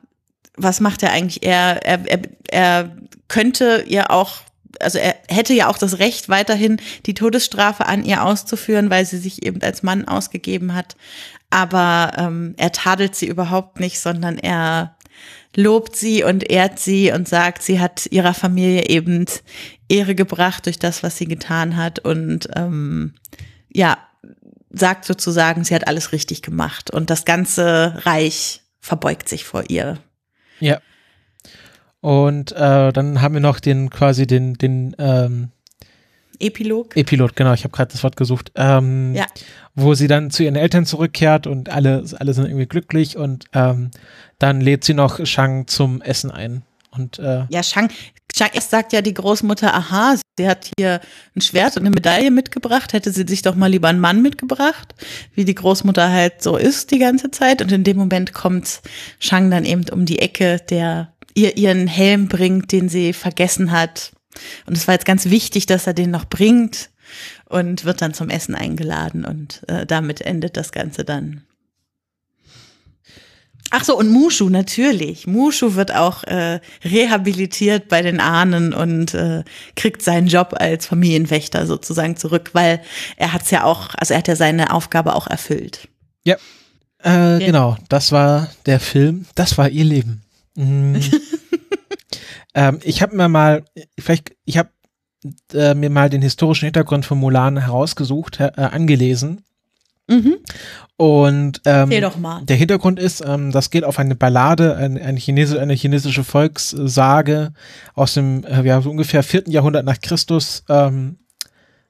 was macht er eigentlich? Er, er, er, er könnte ja auch also er hätte ja auch das Recht, weiterhin die Todesstrafe an ihr auszuführen, weil sie sich eben als Mann ausgegeben hat aber ähm, er tadelt sie überhaupt nicht, sondern er lobt sie und ehrt sie und sagt, sie hat ihrer Familie eben Ehre gebracht durch das, was sie getan hat und ähm, ja, sagt sozusagen, sie hat alles richtig gemacht und das ganze Reich verbeugt sich vor ihr. Ja. Und äh, dann haben wir noch den quasi den den ähm, Epilog. Epilog, genau, ich habe gerade das Wort gesucht. Ähm, ja. Wo sie dann zu ihren Eltern zurückkehrt und alle, alle sind irgendwie glücklich und ähm, dann lädt sie noch Shang zum Essen ein. Und, äh, ja, Shang, Shang erst sagt ja die Großmutter, aha, sie hat hier ein Schwert und eine Medaille mitgebracht, hätte sie sich doch mal lieber einen Mann mitgebracht, wie die Großmutter halt so ist die ganze Zeit. Und in dem Moment kommt Shang dann eben um die Ecke, der ihr ihren Helm bringt, den sie vergessen hat und es war jetzt ganz wichtig, dass er den noch bringt und wird dann zum Essen eingeladen und äh, damit endet das Ganze dann. Ach so, und Mushu natürlich. Mushu wird auch äh, rehabilitiert bei den Ahnen und äh, kriegt seinen Job als Familienwächter sozusagen zurück, weil er hat's ja auch, also er hat ja seine Aufgabe auch erfüllt. Ja, äh, ja. genau. Das war der Film. Das war ihr Leben. Mhm. Ähm, ich habe mir mal, vielleicht, ich habe äh, mir mal den historischen Hintergrund von Mulan herausgesucht, äh, angelesen. Mhm. Und ähm, der Hintergrund ist, ähm, das geht auf eine Ballade, eine, eine, chinesische, eine chinesische Volkssage aus dem äh, ja, so ungefähr vierten Jahrhundert nach Christus ähm,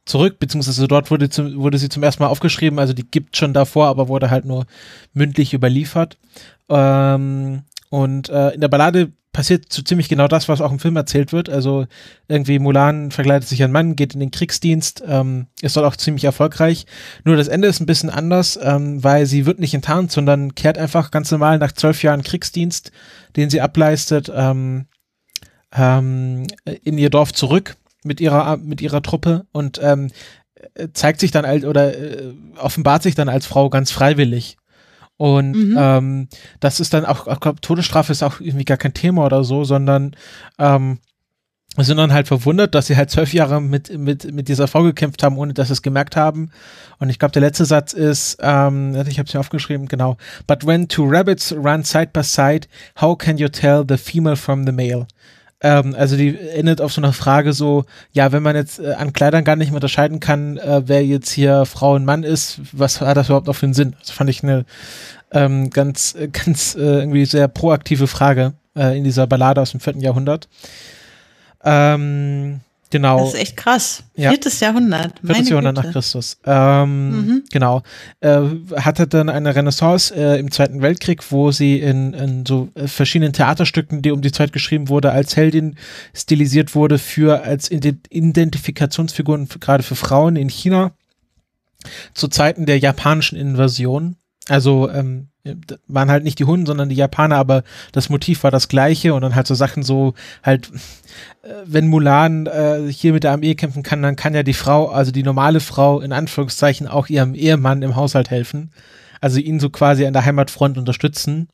zurück, beziehungsweise dort wurde, zu, wurde sie zum ersten Mal aufgeschrieben, also die gibt schon davor, aber wurde halt nur mündlich überliefert. Ähm, und äh, in der Ballade passiert so ziemlich genau das, was auch im Film erzählt wird. Also irgendwie Mulan verkleidet sich ein Mann, geht in den Kriegsdienst, ähm, ist dort auch ziemlich erfolgreich. Nur das Ende ist ein bisschen anders, ähm, weil sie wird nicht enttarnt, sondern kehrt einfach ganz normal nach zwölf Jahren Kriegsdienst, den sie ableistet, ähm, ähm, in ihr Dorf zurück mit ihrer mit ihrer Truppe und ähm, zeigt sich dann als oder äh, offenbart sich dann als Frau ganz freiwillig und mhm. ähm, das ist dann auch, ich glaube, Todesstrafe ist auch irgendwie gar kein Thema oder so, sondern ähm, wir sind dann halt verwundert, dass sie halt zwölf Jahre mit, mit, mit dieser Frau gekämpft haben, ohne dass sie es gemerkt haben. Und ich glaube, der letzte Satz ist, ähm, ich habe es mir aufgeschrieben, genau. But when two rabbits run side by side, how can you tell the female from the male? Ähm, also die endet auf so einer Frage so, ja, wenn man jetzt äh, an Kleidern gar nicht mehr unterscheiden kann, äh, wer jetzt hier Frau und Mann ist, was hat das überhaupt noch für einen Sinn? Das fand ich eine ähm, ganz, äh, ganz äh, irgendwie sehr proaktive Frage äh, in dieser Ballade aus dem vierten Jahrhundert. Ähm, Genau. Das ist echt krass. Ja. Viertes Jahrhundert. Viertes Jahrhundert Güte. nach Christus. Ähm, mhm. Genau. Äh, hatte dann eine Renaissance äh, im Zweiten Weltkrieg, wo sie in, in so äh, verschiedenen Theaterstücken, die um die Zeit geschrieben wurde, als Heldin stilisiert wurde für als Identifikationsfiguren gerade für Frauen in China zu Zeiten der japanischen Invasion. Also ähm, waren halt nicht die Hunden, sondern die Japaner, aber das Motiv war das gleiche und dann halt so Sachen so halt, äh, wenn Mulan äh, hier mit der Armee kämpfen kann, dann kann ja die Frau, also die normale Frau in Anführungszeichen auch ihrem Ehemann im Haushalt helfen. Also ihn so quasi an der Heimatfront unterstützen.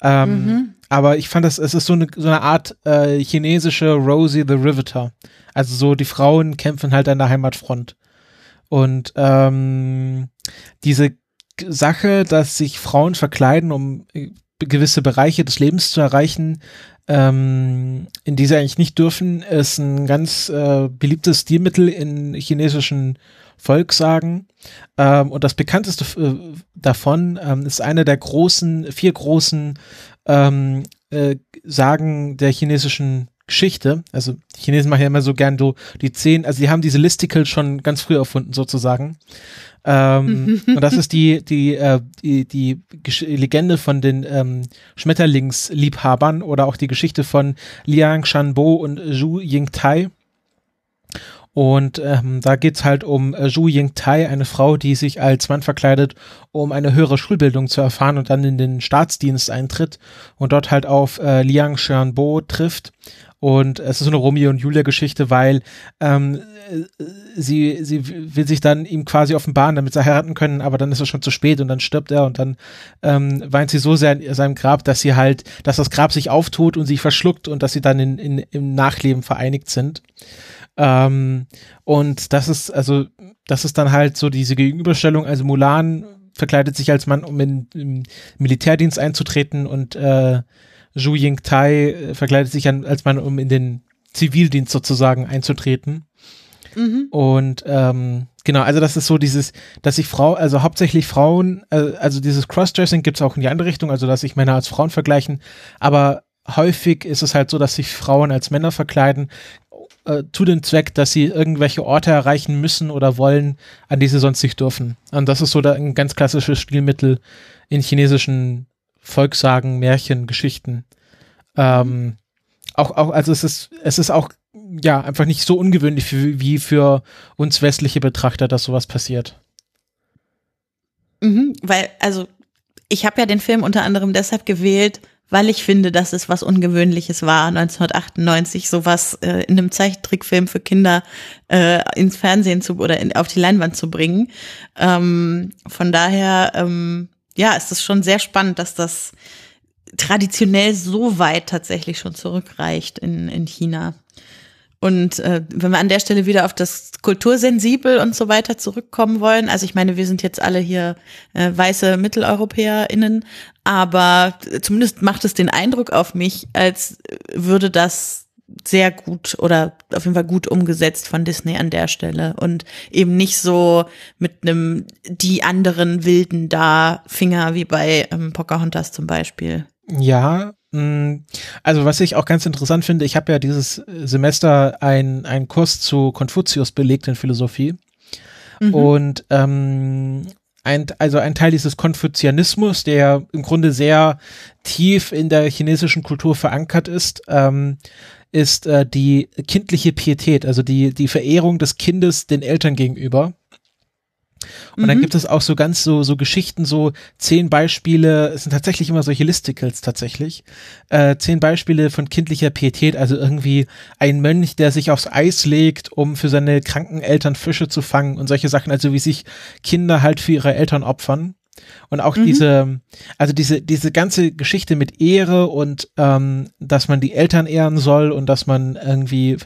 Ähm, mhm. Aber ich fand das, es ist so eine, so eine Art äh, chinesische Rosie the Riveter. Also so die Frauen kämpfen halt an der Heimatfront. Und ähm, diese Sache, dass sich Frauen verkleiden, um äh, gewisse Bereiche des Lebens zu erreichen, ähm, in die sie eigentlich nicht dürfen, ist ein ganz äh, beliebtes Stilmittel in chinesischen Volkssagen. Ähm, und das bekannteste äh, davon ähm, ist eine der großen, vier großen ähm, äh, Sagen der chinesischen Geschichte. Also die Chinesen machen ja immer so gern so die zehn, also die haben diese Listicle schon ganz früh erfunden sozusagen. Ähm, und das ist die, die, äh, die, die Legende von den ähm, Schmetterlingsliebhabern oder auch die Geschichte von Liang Shanbo und Zhu Yingtai. Und ähm, da geht's halt um äh, Zhu Yingtai, eine Frau, die sich als Mann verkleidet, um eine höhere Schulbildung zu erfahren und dann in den Staatsdienst eintritt und dort halt auf äh, Liang Shanbo trifft. Und es ist so eine Romeo und Julia Geschichte, weil ähm, sie, sie will sich dann ihm quasi offenbaren, damit sie heiraten können, aber dann ist es schon zu spät und dann stirbt er und dann ähm, weint sie so sehr in seinem Grab, dass sie halt, dass das Grab sich auftut und sich verschluckt und dass sie dann in, in, im Nachleben vereinigt sind. Ähm, und das ist, also, das ist dann halt so diese Gegenüberstellung, also Mulan verkleidet sich als Mann, um in, im Militärdienst einzutreten und äh, Zhu Yingtai äh, verkleidet sich als Mann, um in den Zivildienst sozusagen einzutreten. Mhm. Und ähm, genau, also das ist so dieses, dass sich Frau, also hauptsächlich Frauen, äh, also dieses Crossdressing gibt es auch in die andere Richtung, also dass sich Männer als Frauen vergleichen, aber häufig ist es halt so, dass sich Frauen als Männer verkleiden, äh, zu dem Zweck, dass sie irgendwelche Orte erreichen müssen oder wollen, an die sie sonst nicht dürfen. Und das ist so da ein ganz klassisches Stilmittel in chinesischen Volkssagen, Märchen, Geschichten. Ähm, auch, auch, also es ist, es ist auch, ja, einfach nicht so ungewöhnlich wie, wie für uns westliche Betrachter, dass sowas passiert. Mhm, weil, also, ich habe ja den Film unter anderem deshalb gewählt, weil ich finde, dass es was Ungewöhnliches war, 1998 sowas äh, in einem Zeichentrickfilm für Kinder äh, ins Fernsehen zu oder in, auf die Leinwand zu bringen. Ähm, von daher ähm, ja, es ist schon sehr spannend, dass das traditionell so weit tatsächlich schon zurückreicht in, in China. Und äh, wenn wir an der Stelle wieder auf das Kultursensibel und so weiter zurückkommen wollen, also ich meine, wir sind jetzt alle hier äh, weiße MitteleuropäerInnen, aber zumindest macht es den Eindruck auf mich, als würde das sehr gut oder auf jeden Fall gut umgesetzt von Disney an der Stelle und eben nicht so mit einem die anderen wilden da Finger wie bei ähm, Pocahontas zum Beispiel. Ja, mm, also was ich auch ganz interessant finde, ich habe ja dieses Semester einen Kurs zu Konfuzius belegt in Philosophie mhm. und ähm, ein, also ein Teil dieses Konfuzianismus, der im Grunde sehr tief in der chinesischen Kultur verankert ist, ähm, ist äh, die kindliche Pietät, also die, die Verehrung des Kindes den Eltern gegenüber. Und mhm. dann gibt es auch so ganz so, so Geschichten, so zehn Beispiele, es sind tatsächlich immer solche Listicles tatsächlich, äh, zehn Beispiele von kindlicher Pietät, also irgendwie ein Mönch, der sich aufs Eis legt, um für seine kranken Eltern Fische zu fangen und solche Sachen, also wie sich Kinder halt für ihre Eltern opfern. Und auch mhm. diese, also diese, diese ganze Geschichte mit Ehre und ähm, dass man die Eltern ehren soll und dass man irgendwie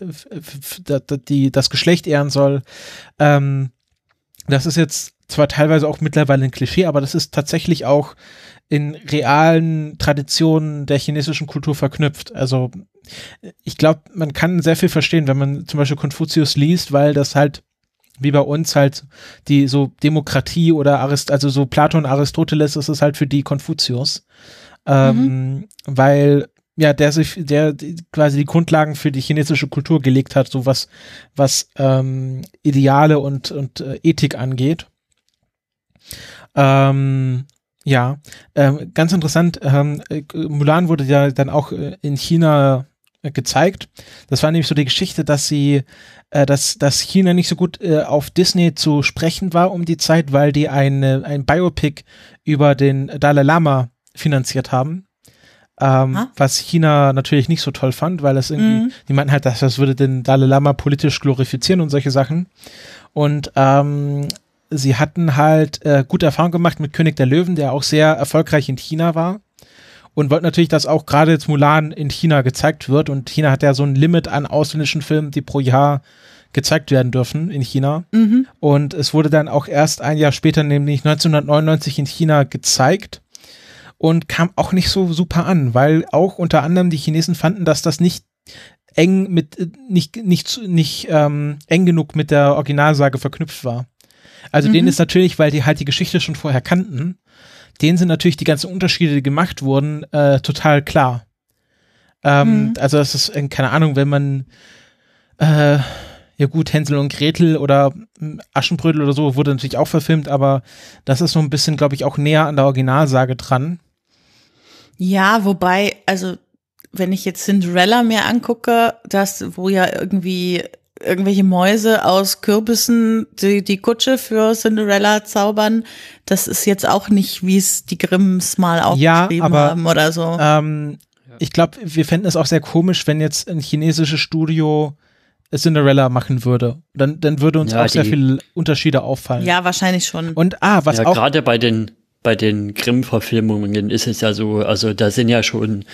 die, das Geschlecht ehren soll, ähm, das ist jetzt zwar teilweise auch mittlerweile ein Klischee, aber das ist tatsächlich auch in realen Traditionen der chinesischen Kultur verknüpft. Also ich glaube, man kann sehr viel verstehen, wenn man zum Beispiel Konfuzius liest, weil das halt wie bei uns halt die so Demokratie oder Arist also so Platon, Aristoteles ist es halt für die Konfuzius. Ähm, mhm. Weil ja, der sich, der quasi die Grundlagen für die chinesische Kultur gelegt hat, so was, was ähm, Ideale und, und äh, Ethik angeht. Ähm, ja, ähm, ganz interessant, ähm, äh, Mulan wurde ja dann auch äh, in China äh, gezeigt. Das war nämlich so die Geschichte, dass sie äh, dass, dass China nicht so gut äh, auf Disney zu sprechen war um die Zeit, weil die eine, ein Biopic über den Dalai Lama finanziert haben. Ähm, was China natürlich nicht so toll fand, weil es irgendwie, mhm. die meinten halt, dass das würde den Dalai Lama politisch glorifizieren und solche Sachen. Und ähm, sie hatten halt äh, gute Erfahrungen gemacht mit König der Löwen, der auch sehr erfolgreich in China war und wollte natürlich, dass auch gerade jetzt Mulan in China gezeigt wird. Und China hat ja so ein Limit an ausländischen Filmen, die pro Jahr gezeigt werden dürfen in China. Mhm. Und es wurde dann auch erst ein Jahr später, nämlich 1999 in China gezeigt und kam auch nicht so super an, weil auch unter anderem die Chinesen fanden, dass das nicht eng mit nicht nicht nicht ähm, eng genug mit der Originalsage verknüpft war. Also mhm. denen ist natürlich, weil die halt die Geschichte schon vorher kannten, denen sind natürlich die ganzen Unterschiede, die gemacht wurden, äh, total klar. Ähm, mhm. Also das ist, äh, keine Ahnung, wenn man äh, ja gut, Hänsel und Gretel oder hm, Aschenbrödel oder so wurde natürlich auch verfilmt, aber das ist so ein bisschen, glaube ich, auch näher an der Originalsage dran. Ja, wobei, also wenn ich jetzt Cinderella mir angucke, das, wo ja irgendwie irgendwelche Mäuse aus Kürbissen die, die Kutsche für Cinderella zaubern, das ist jetzt auch nicht, wie es die Grimms mal aufgeschrieben ja, aber, haben oder so. Ähm, ich glaube, wir fänden es auch sehr komisch, wenn jetzt ein chinesisches Studio Cinderella machen würde. Dann, dann würde uns ja, auch sehr viele Unterschiede auffallen. Ja, wahrscheinlich schon. Und ah, was ja, auch. Gerade bei den, bei den Grimm-Verfilmungen ist es ja so, also da sind ja schon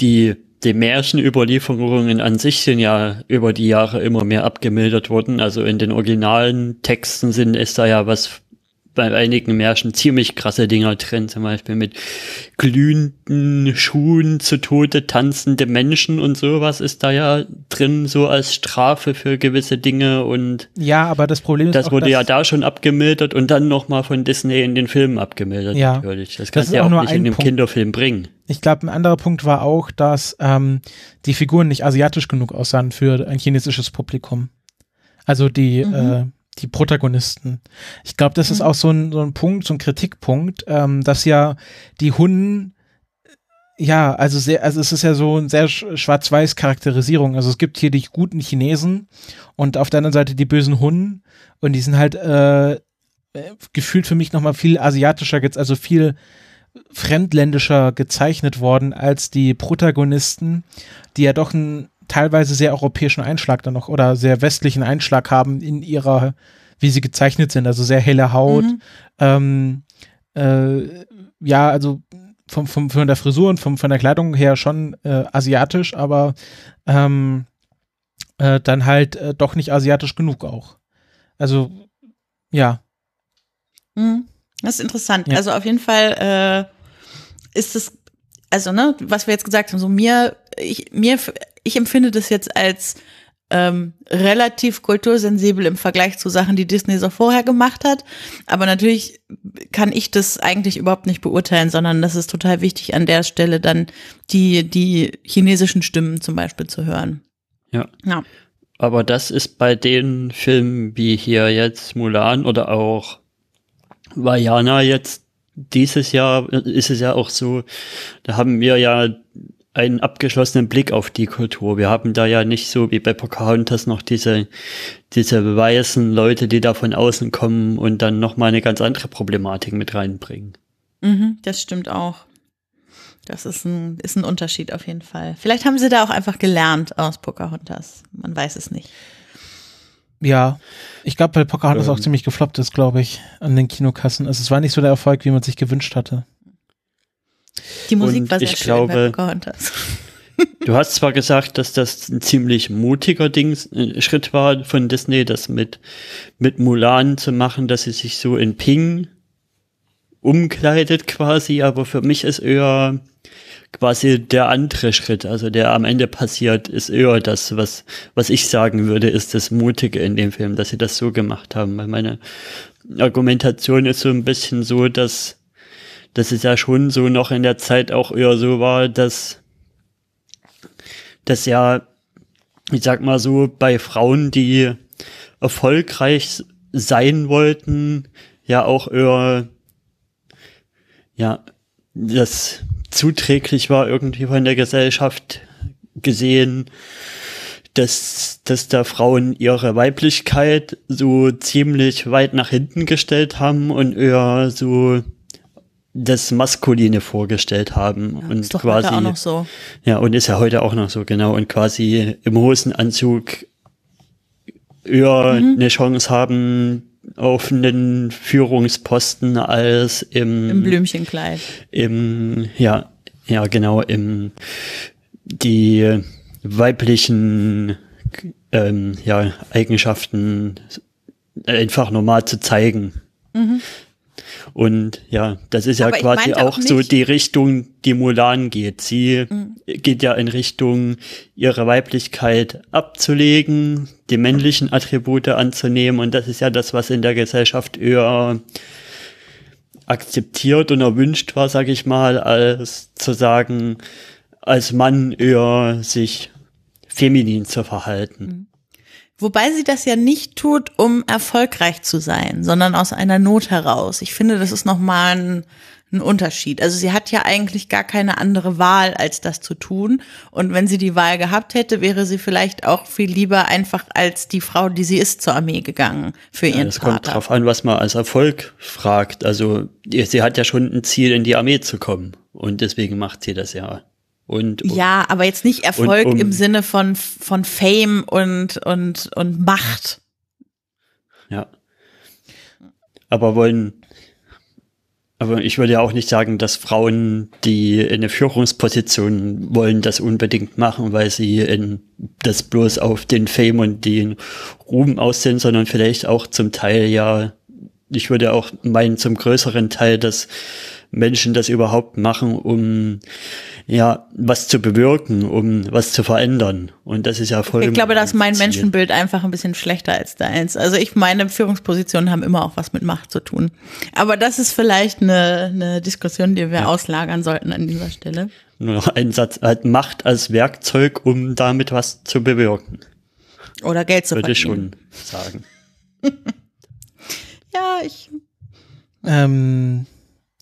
die, die Märchenüberlieferungen an sich sind ja über die Jahre immer mehr abgemildert worden. Also in den originalen Texten sind es da ja was bei einigen Märchen ziemlich krasse Dinger drin, zum Beispiel mit glühenden Schuhen zu Tode tanzende Menschen und sowas ist da ja drin, so als Strafe für gewisse Dinge und ja, aber das Problem ist das auch, wurde ja da schon abgemildert und dann nochmal von Disney in den Filmen abgemildert ja, natürlich. Das kannst du ja auch, auch nicht in dem Punkt. Kinderfilm bringen. Ich glaube, ein anderer Punkt war auch, dass ähm, die Figuren nicht asiatisch genug aussahen für ein chinesisches Publikum. Also die mhm. äh, die Protagonisten. Ich glaube, das mhm. ist auch so ein, so ein Punkt, so ein Kritikpunkt, ähm, dass ja die Hunden ja, also sehr, also es ist ja so ein sehr schwarz-weiß Charakterisierung. Also es gibt hier die guten Chinesen und auf der anderen Seite die bösen Hunden und die sind halt äh, gefühlt für mich nochmal viel asiatischer, also viel fremdländischer gezeichnet worden als die Protagonisten, die ja doch ein teilweise sehr europäischen Einschlag dann noch oder sehr westlichen Einschlag haben in ihrer, wie sie gezeichnet sind, also sehr helle Haut. Mhm. Ähm, äh, ja, also vom, vom, von der Frisur und vom, von der Kleidung her schon äh, asiatisch, aber ähm, äh, dann halt äh, doch nicht asiatisch genug auch. Also, ja. Mhm. Das ist interessant. Ja. Also auf jeden Fall äh, ist es, also ne, was wir jetzt gesagt haben, so mir, ich, mir ich empfinde das jetzt als ähm, relativ kultursensibel im Vergleich zu Sachen, die Disney so vorher gemacht hat. Aber natürlich kann ich das eigentlich überhaupt nicht beurteilen, sondern das ist total wichtig, an der Stelle dann die, die chinesischen Stimmen zum Beispiel zu hören. Ja. ja. Aber das ist bei den Filmen wie hier jetzt Mulan oder auch Vajana jetzt dieses Jahr ist es ja auch so, da haben wir ja einen abgeschlossenen Blick auf die Kultur. Wir haben da ja nicht so wie bei Pocahontas noch diese, diese weißen Leute, die da von außen kommen und dann nochmal eine ganz andere Problematik mit reinbringen. Mhm, das stimmt auch. Das ist ein, ist ein Unterschied auf jeden Fall. Vielleicht haben sie da auch einfach gelernt aus Pocahontas. Man weiß es nicht. Ja, ich glaube, weil Pocahontas ähm. auch ziemlich gefloppt ist, glaube ich, an den Kinokassen. Also es war nicht so der Erfolg, wie man sich gewünscht hatte. Die Musik und war sehr ich schön glaube, Du hast zwar gesagt, dass das ein ziemlich mutiger Ding, äh, Schritt war von Disney, das mit, mit Mulan zu machen, dass sie sich so in Ping umkleidet quasi, aber für mich ist eher quasi der andere Schritt, also der am Ende passiert, ist eher das, was, was ich sagen würde, ist das Mutige in dem Film, dass sie das so gemacht haben, weil meine Argumentation ist so ein bisschen so, dass dass es ja schon so noch in der Zeit auch eher so war, dass das ja, ich sag mal so, bei Frauen, die erfolgreich sein wollten, ja auch eher, ja, das zuträglich war irgendwie von der Gesellschaft gesehen, dass, dass da Frauen ihre Weiblichkeit so ziemlich weit nach hinten gestellt haben und eher so das Maskuline vorgestellt haben ja, und ist doch quasi heute auch noch so. ja und ist ja heute auch noch so genau und quasi im Hosenanzug eher mhm. eine Chance haben auf einen Führungsposten als im im Blümchenkleid im ja ja genau im die weiblichen ähm, ja, Eigenschaften einfach normal zu zeigen. Mhm. Und ja, das ist ja Aber quasi auch, auch so die Richtung, die Mulan geht. Sie mhm. geht ja in Richtung, ihre Weiblichkeit abzulegen, die männlichen Attribute anzunehmen. Und das ist ja das, was in der Gesellschaft eher akzeptiert und erwünscht war, sag ich mal, als zu sagen, als Mann eher sich feminin zu verhalten. Mhm. Wobei sie das ja nicht tut, um erfolgreich zu sein, sondern aus einer Not heraus. Ich finde, das ist nochmal ein, ein Unterschied. Also sie hat ja eigentlich gar keine andere Wahl, als das zu tun. Und wenn sie die Wahl gehabt hätte, wäre sie vielleicht auch viel lieber einfach als die Frau, die sie ist, zur Armee gegangen für ihren ja, das Vater. kommt drauf an, was man als Erfolg fragt. Also sie hat ja schon ein Ziel, in die Armee zu kommen. Und deswegen macht sie das ja. Und, ja, aber jetzt nicht Erfolg um, im Sinne von, von Fame und, und, und Macht. Ja. Aber wollen, aber ich würde ja auch nicht sagen, dass Frauen, die in eine Führungsposition wollen, das unbedingt machen, weil sie in das bloß auf den Fame und den Ruhm aussehen, sondern vielleicht auch zum Teil ja, ich würde auch meinen, zum größeren Teil, dass Menschen das überhaupt machen, um ja was zu bewirken, um was zu verändern. Und das ist ja voll. Ich glaube, da ist mein Ziel. Menschenbild einfach ein bisschen schlechter als deins. Also ich meine, Führungspositionen haben immer auch was mit Macht zu tun. Aber das ist vielleicht eine, eine Diskussion, die wir ja. auslagern sollten an dieser Stelle. Nur noch ein Satz, halt Macht als Werkzeug, um damit was zu bewirken. Oder Geld zu Würde verdienen. Würde ich schon sagen. ja, ich. Ähm,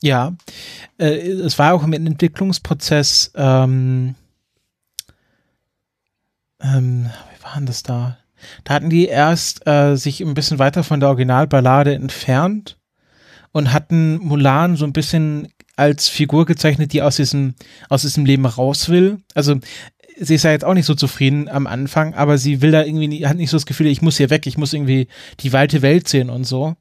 ja, äh, es war auch im Entwicklungsprozess, ähm, ähm, wie war denn das da? Da hatten die erst äh, sich ein bisschen weiter von der Originalballade entfernt und hatten Mulan so ein bisschen als Figur gezeichnet, die aus diesem, aus diesem Leben raus will. Also sie ist ja jetzt auch nicht so zufrieden am Anfang, aber sie will da irgendwie, hat nicht so das Gefühl, ich muss hier weg, ich muss irgendwie die weite Welt sehen und so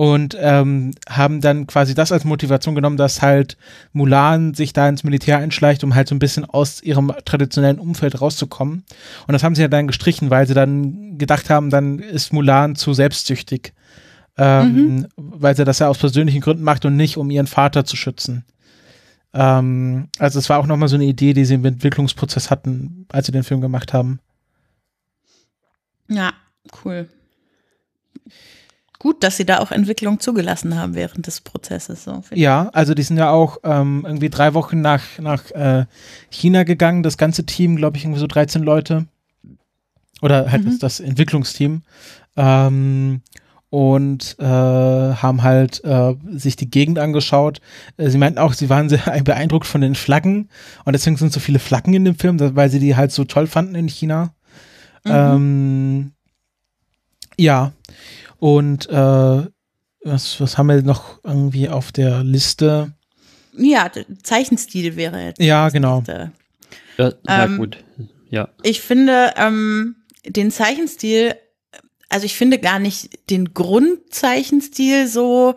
und ähm, haben dann quasi das als Motivation genommen, dass halt Mulan sich da ins Militär einschleicht, um halt so ein bisschen aus ihrem traditionellen Umfeld rauszukommen. Und das haben sie ja dann gestrichen, weil sie dann gedacht haben, dann ist Mulan zu selbstsüchtig, ähm, mhm. weil sie das ja aus persönlichen Gründen macht und nicht, um ihren Vater zu schützen. Ähm, also es war auch nochmal so eine Idee, die sie im Entwicklungsprozess hatten, als sie den Film gemacht haben. Ja, cool gut, dass sie da auch Entwicklung zugelassen haben während des Prozesses. So, ja, also die sind ja auch ähm, irgendwie drei Wochen nach, nach äh, China gegangen, das ganze Team, glaube ich, irgendwie so 13 Leute. Oder halt mhm. das, Entwicklungsteam. Ähm, und äh, haben halt äh, sich die Gegend angeschaut. Äh, sie meinten auch, sie waren sehr beeindruckt von den Flaggen und deswegen sind so viele Flaggen in dem Film, weil sie die halt so toll fanden in China. Mhm. Ähm, ja, und äh, was, was haben wir noch irgendwie auf der Liste? Ja, Zeichenstil wäre jetzt. Ja, genau. Ja, ja ähm, gut. Ja. Ich finde ähm, den Zeichenstil, also ich finde gar nicht den Grundzeichenstil so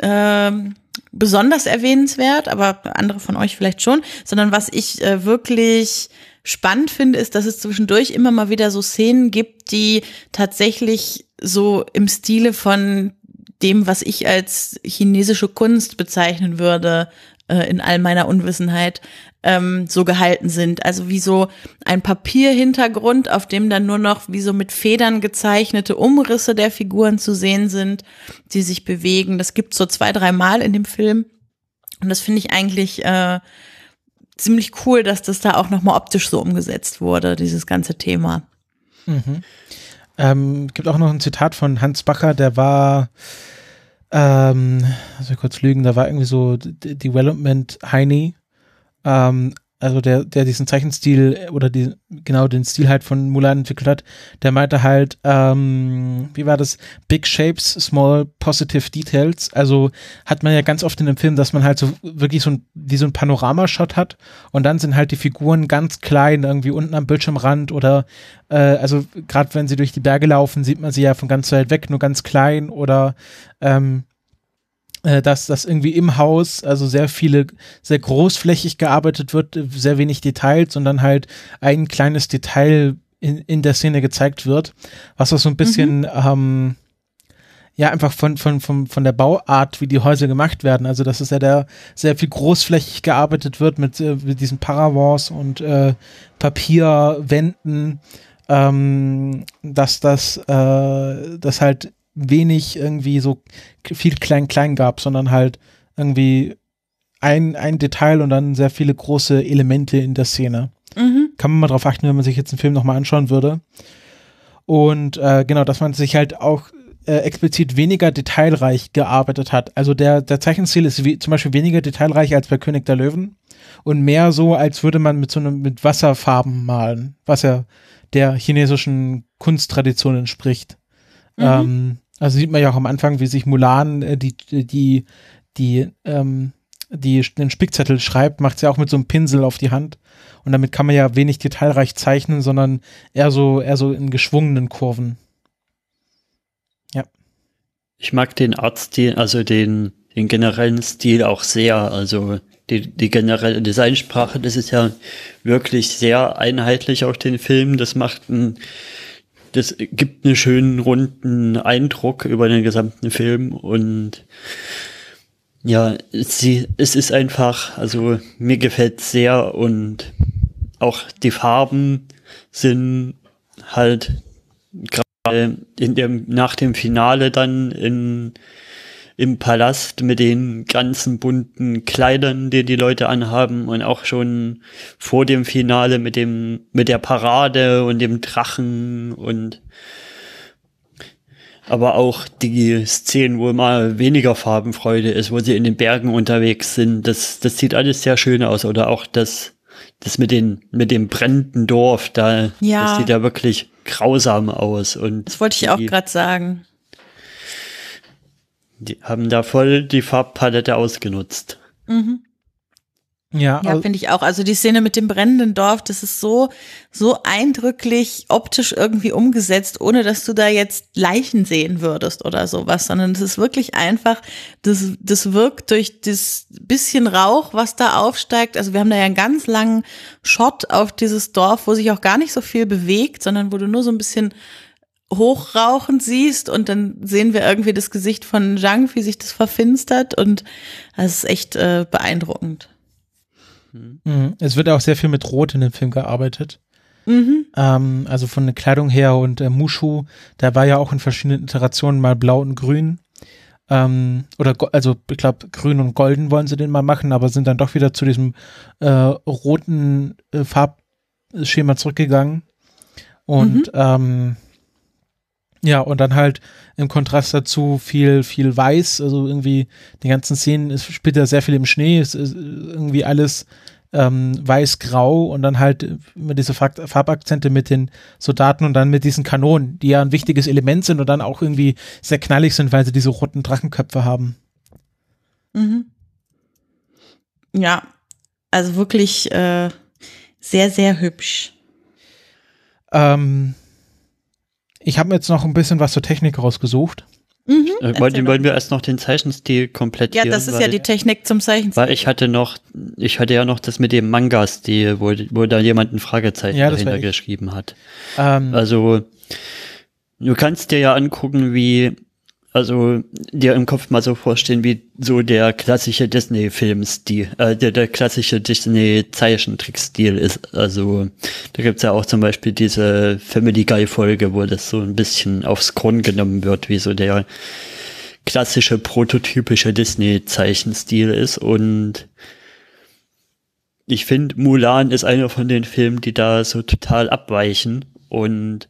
ähm, besonders erwähnenswert, aber andere von euch vielleicht schon, sondern was ich äh, wirklich spannend finde, ist, dass es zwischendurch immer mal wieder so Szenen gibt, die tatsächlich so im Stile von dem, was ich als chinesische Kunst bezeichnen würde, äh, in all meiner Unwissenheit, ähm, so gehalten sind. Also wie so ein Papierhintergrund, auf dem dann nur noch wie so mit Federn gezeichnete Umrisse der Figuren zu sehen sind, die sich bewegen. Das gibt so zwei, drei Mal in dem Film. Und das finde ich eigentlich äh, ziemlich cool, dass das da auch nochmal optisch so umgesetzt wurde, dieses ganze Thema. Mhm. Ähm, gibt auch noch ein Zitat von Hans Bacher, der war, ähm, also kurz lügen, da war irgendwie so Development Heini. Ähm, also der, der diesen Zeichenstil oder die, genau den Stil halt von Mulan entwickelt hat, der meinte halt, ähm, wie war das? Big Shapes, Small Positive Details. Also hat man ja ganz oft in dem Film, dass man halt so wirklich so ein, wie so ein Panoramashot hat und dann sind halt die Figuren ganz klein, irgendwie unten am Bildschirmrand oder äh, also gerade wenn sie durch die Berge laufen, sieht man sie ja von ganz weit weg, nur ganz klein oder ähm, äh, dass das irgendwie im Haus, also sehr viele, sehr großflächig gearbeitet wird, sehr wenig Details, sondern halt ein kleines Detail in, in der Szene gezeigt wird, was auch so ein bisschen, mhm. ähm, ja, einfach von, von, von, von der Bauart, wie die Häuser gemacht werden. Also, dass es ja da sehr viel großflächig gearbeitet wird mit, äh, mit diesen Paravents und äh, Papierwänden, ähm, dass das, äh, das halt wenig irgendwie so viel klein-klein gab, sondern halt irgendwie ein, ein Detail und dann sehr viele große Elemente in der Szene. Mhm. Kann man mal drauf achten, wenn man sich jetzt den Film nochmal anschauen würde. Und äh, genau, dass man sich halt auch äh, explizit weniger detailreich gearbeitet hat. Also der, der Zeichenstil ist wie, zum Beispiel weniger detailreich als bei König der Löwen und mehr so, als würde man mit so einem mit Wasserfarben malen, was ja der chinesischen Kunsttradition entspricht. Mhm. Ähm, also sieht man ja auch am Anfang, wie sich Mulan äh, die, die, die, ähm, die den Spickzettel schreibt, macht sie auch mit so einem Pinsel auf die Hand. Und damit kann man ja wenig detailreich zeichnen, sondern eher so, eher so in geschwungenen Kurven. Ja. Ich mag den Artstil, also den, den generellen Stil auch sehr. Also die, die generelle Designsprache, das ist ja wirklich sehr einheitlich auf den Film. Das macht ein, das gibt einen schönen runden Eindruck über den gesamten Film und ja, sie, es ist einfach, also mir gefällt sehr und auch die Farben sind halt gerade in dem, nach dem Finale dann in, im Palast mit den ganzen bunten Kleidern, die die Leute anhaben und auch schon vor dem Finale mit dem, mit der Parade und dem Drachen und aber auch die Szenen, wo mal weniger Farbenfreude ist, wo sie in den Bergen unterwegs sind, das, das sieht alles sehr schön aus. Oder auch das, das mit den, mit dem brennenden Dorf, da, ja. das sieht ja wirklich grausam aus. Und das wollte ich die, auch gerade sagen. Die haben da voll die Farbpalette ausgenutzt. Mhm. Ja, ja finde ich auch. Also die Szene mit dem brennenden Dorf, das ist so, so eindrücklich optisch irgendwie umgesetzt, ohne dass du da jetzt Leichen sehen würdest oder sowas, sondern es ist wirklich einfach, das, das wirkt durch das bisschen Rauch, was da aufsteigt. Also wir haben da ja einen ganz langen Shot auf dieses Dorf, wo sich auch gar nicht so viel bewegt, sondern wo du nur so ein bisschen hochrauchen siehst und dann sehen wir irgendwie das Gesicht von Zhang, wie sich das verfinstert und das ist echt äh, beeindruckend. Mhm. Es wird auch sehr viel mit Rot in dem Film gearbeitet. Mhm. Ähm, also von der Kleidung her und äh, Mushu, der war ja auch in verschiedenen Iterationen mal blau und grün. Ähm, oder also ich glaube grün und golden wollen sie den mal machen, aber sind dann doch wieder zu diesem äh, roten äh, Farbschema zurückgegangen. Und mhm. ähm, ja, und dann halt im Kontrast dazu viel, viel weiß, also irgendwie die ganzen Szenen, es spielt ja sehr viel im Schnee, es ist irgendwie alles ähm, weiß-grau und dann halt immer diese Farbakzente mit den Soldaten und dann mit diesen Kanonen, die ja ein wichtiges Element sind und dann auch irgendwie sehr knallig sind, weil sie diese roten Drachenköpfe haben. Mhm. Ja, also wirklich äh, sehr, sehr hübsch. Ähm, ich habe mir jetzt noch ein bisschen was zur Technik rausgesucht. Mhm, äh, wollen, wollen wir erst noch den Zeichenstil komplett Ja, das ist weil, ja die Technik zum Zeichenstil. Weil ich hatte noch, ich hatte ja noch das mit dem Manga-Stil, wo, wo da jemand ein Fragezeichen ja, dahinter geschrieben hat. Ähm, also, du kannst dir ja angucken, wie also dir im Kopf mal so vorstellen, wie so der klassische Disney-Filmstil, äh, der, der klassische Disney-Zeichentrickstil ist. Also da gibt's ja auch zum Beispiel diese Family Guy-Folge, wo das so ein bisschen aufs Korn genommen wird, wie so der klassische prototypische Disney-Zeichenstil ist. Und ich finde, Mulan ist einer von den Filmen, die da so total abweichen und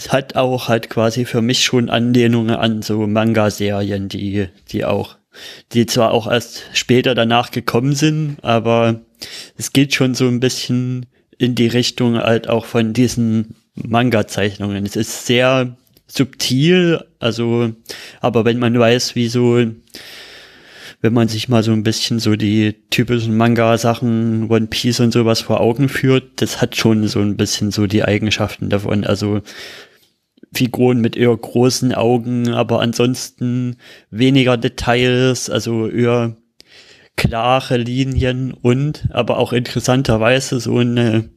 es hat auch halt quasi für mich schon Anlehnungen an so Manga-Serien, die, die auch, die zwar auch erst später danach gekommen sind, aber es geht schon so ein bisschen in die Richtung halt auch von diesen Manga-Zeichnungen. Es ist sehr subtil, also, aber wenn man weiß, wie so, wenn man sich mal so ein bisschen so die typischen Manga-Sachen, One Piece und sowas vor Augen führt, das hat schon so ein bisschen so die Eigenschaften davon. Also Figuren mit eher großen Augen, aber ansonsten weniger Details, also eher klare Linien und aber auch interessanterweise so eine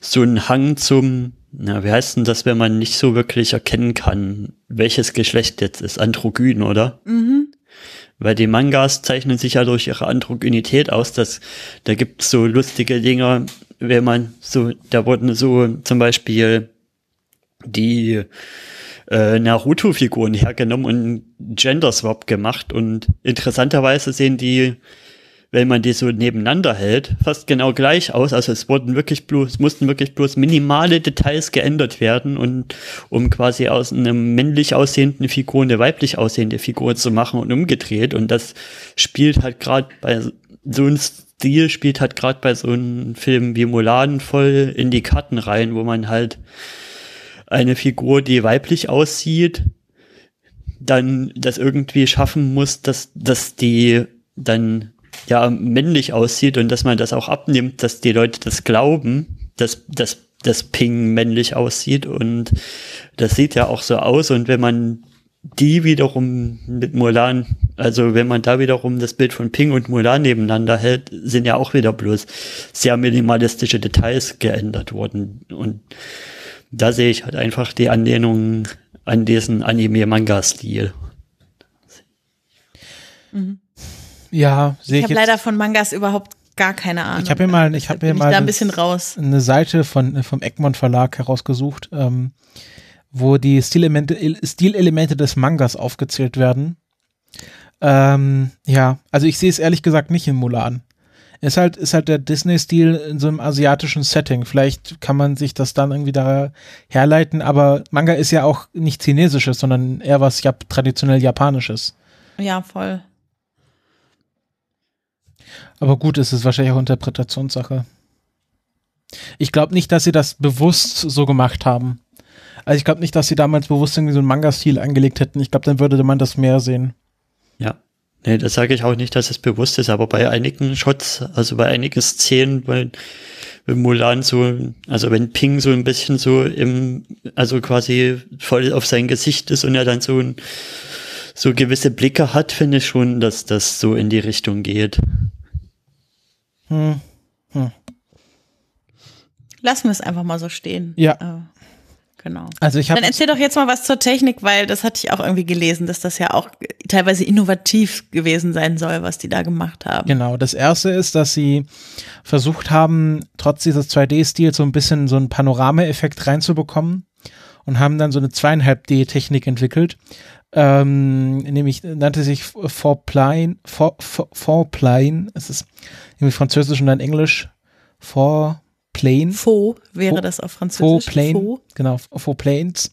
so ein Hang zum na, wie heißt denn das, wenn man nicht so wirklich erkennen kann, welches Geschlecht jetzt ist? Androgyn, oder? Mhm. Weil die Mangas zeichnen sich ja durch ihre Androgynität aus, dass da gibt es so lustige Dinge, wenn man so, da wurden so zum Beispiel die äh, Naruto-Figuren hergenommen und Gender Swap gemacht und interessanterweise sehen die wenn man die so nebeneinander hält, fast genau gleich aus. Also es wurden wirklich bloß, mussten wirklich bloß minimale Details geändert werden und um quasi aus einem männlich aussehenden Figur eine weiblich aussehende Figur zu machen und umgedreht. Und das spielt halt gerade bei so einem Stil spielt halt gerade bei so einem Film wie Mulan voll in die Karten rein, wo man halt eine Figur, die weiblich aussieht, dann das irgendwie schaffen muss, dass, dass die dann ja männlich aussieht und dass man das auch abnimmt, dass die Leute das glauben, dass, dass das Ping männlich aussieht und das sieht ja auch so aus und wenn man die wiederum mit Mulan, also wenn man da wiederum das Bild von Ping und Mulan nebeneinander hält, sind ja auch wieder bloß sehr minimalistische Details geändert worden und da sehe ich halt einfach die Anlehnung an diesen Anime-Manga-Stil. Mhm. Ja, sehe ich. Ich habe leider von Mangas überhaupt gar keine Ahnung. Ich habe mir mal, ich habe mir mal da ein bisschen raus. eine Seite von vom Egmont Verlag herausgesucht, ähm, wo die Stilelemente, Stilelemente des Mangas aufgezählt werden. Ähm, ja, also ich sehe es ehrlich gesagt nicht in Mulan. Ist halt, ist halt der Disney-Stil in so einem asiatischen Setting. Vielleicht kann man sich das dann irgendwie da herleiten, aber Manga ist ja auch nicht chinesisches, sondern eher was ja, traditionell japanisches. Ja, voll. Aber gut, es ist wahrscheinlich auch Interpretationssache. Ich glaube nicht, dass sie das bewusst so gemacht haben. Also ich glaube nicht, dass sie damals bewusst irgendwie so einen Manga-Stil angelegt hätten. Ich glaube, dann würde man das mehr sehen. Ja. Nee, das sage ich auch nicht, dass es bewusst ist, aber bei einigen Shots, also bei einigen Szenen, bei, bei Mulan so, also wenn Ping so ein bisschen so im, also quasi voll auf sein Gesicht ist und er dann so ein, so gewisse Blicke hat, finde ich schon, dass das so in die Richtung geht. Hm. Hm. Lassen wir es einfach mal so stehen. Ja. Genau. Also ich Dann erzähl doch jetzt mal was zur Technik, weil das hatte ich auch irgendwie gelesen, dass das ja auch teilweise innovativ gewesen sein soll, was die da gemacht haben. Genau. Das erste ist, dass sie versucht haben, trotz dieses 2D-Stils so ein bisschen so einen Panoramaeffekt reinzubekommen und haben dann so eine zweieinhalb D-Technik entwickelt, ähm, nämlich nannte sich For, Forplane, es ist irgendwie Französisch und dann Englisch, Forplane. Faux wäre das auf Französisch. Forplane, Faux. genau, Forplanes,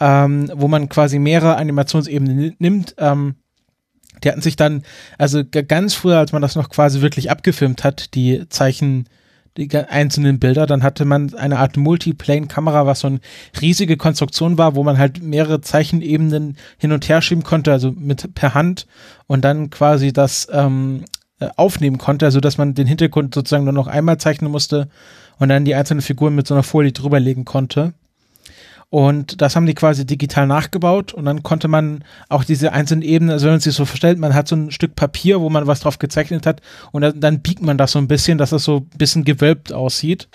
ähm, wo man quasi mehrere Animationsebenen nimmt, ähm, die hatten sich dann, also ganz früher, als man das noch quasi wirklich abgefilmt hat, die Zeichen, die einzelnen Bilder. Dann hatte man eine Art Multiplane-Kamera, was so eine riesige Konstruktion war, wo man halt mehrere Zeichenebenen hin und her schieben konnte, also mit per Hand und dann quasi das ähm, äh, aufnehmen konnte, also dass man den Hintergrund sozusagen nur noch einmal zeichnen musste und dann die einzelnen Figuren mit so einer Folie drüberlegen konnte. Und das haben die quasi digital nachgebaut und dann konnte man auch diese einzelnen Ebenen, also wenn man sich so vorstellt, man hat so ein Stück Papier, wo man was drauf gezeichnet hat und dann, dann biegt man das so ein bisschen, dass das so ein bisschen gewölbt aussieht.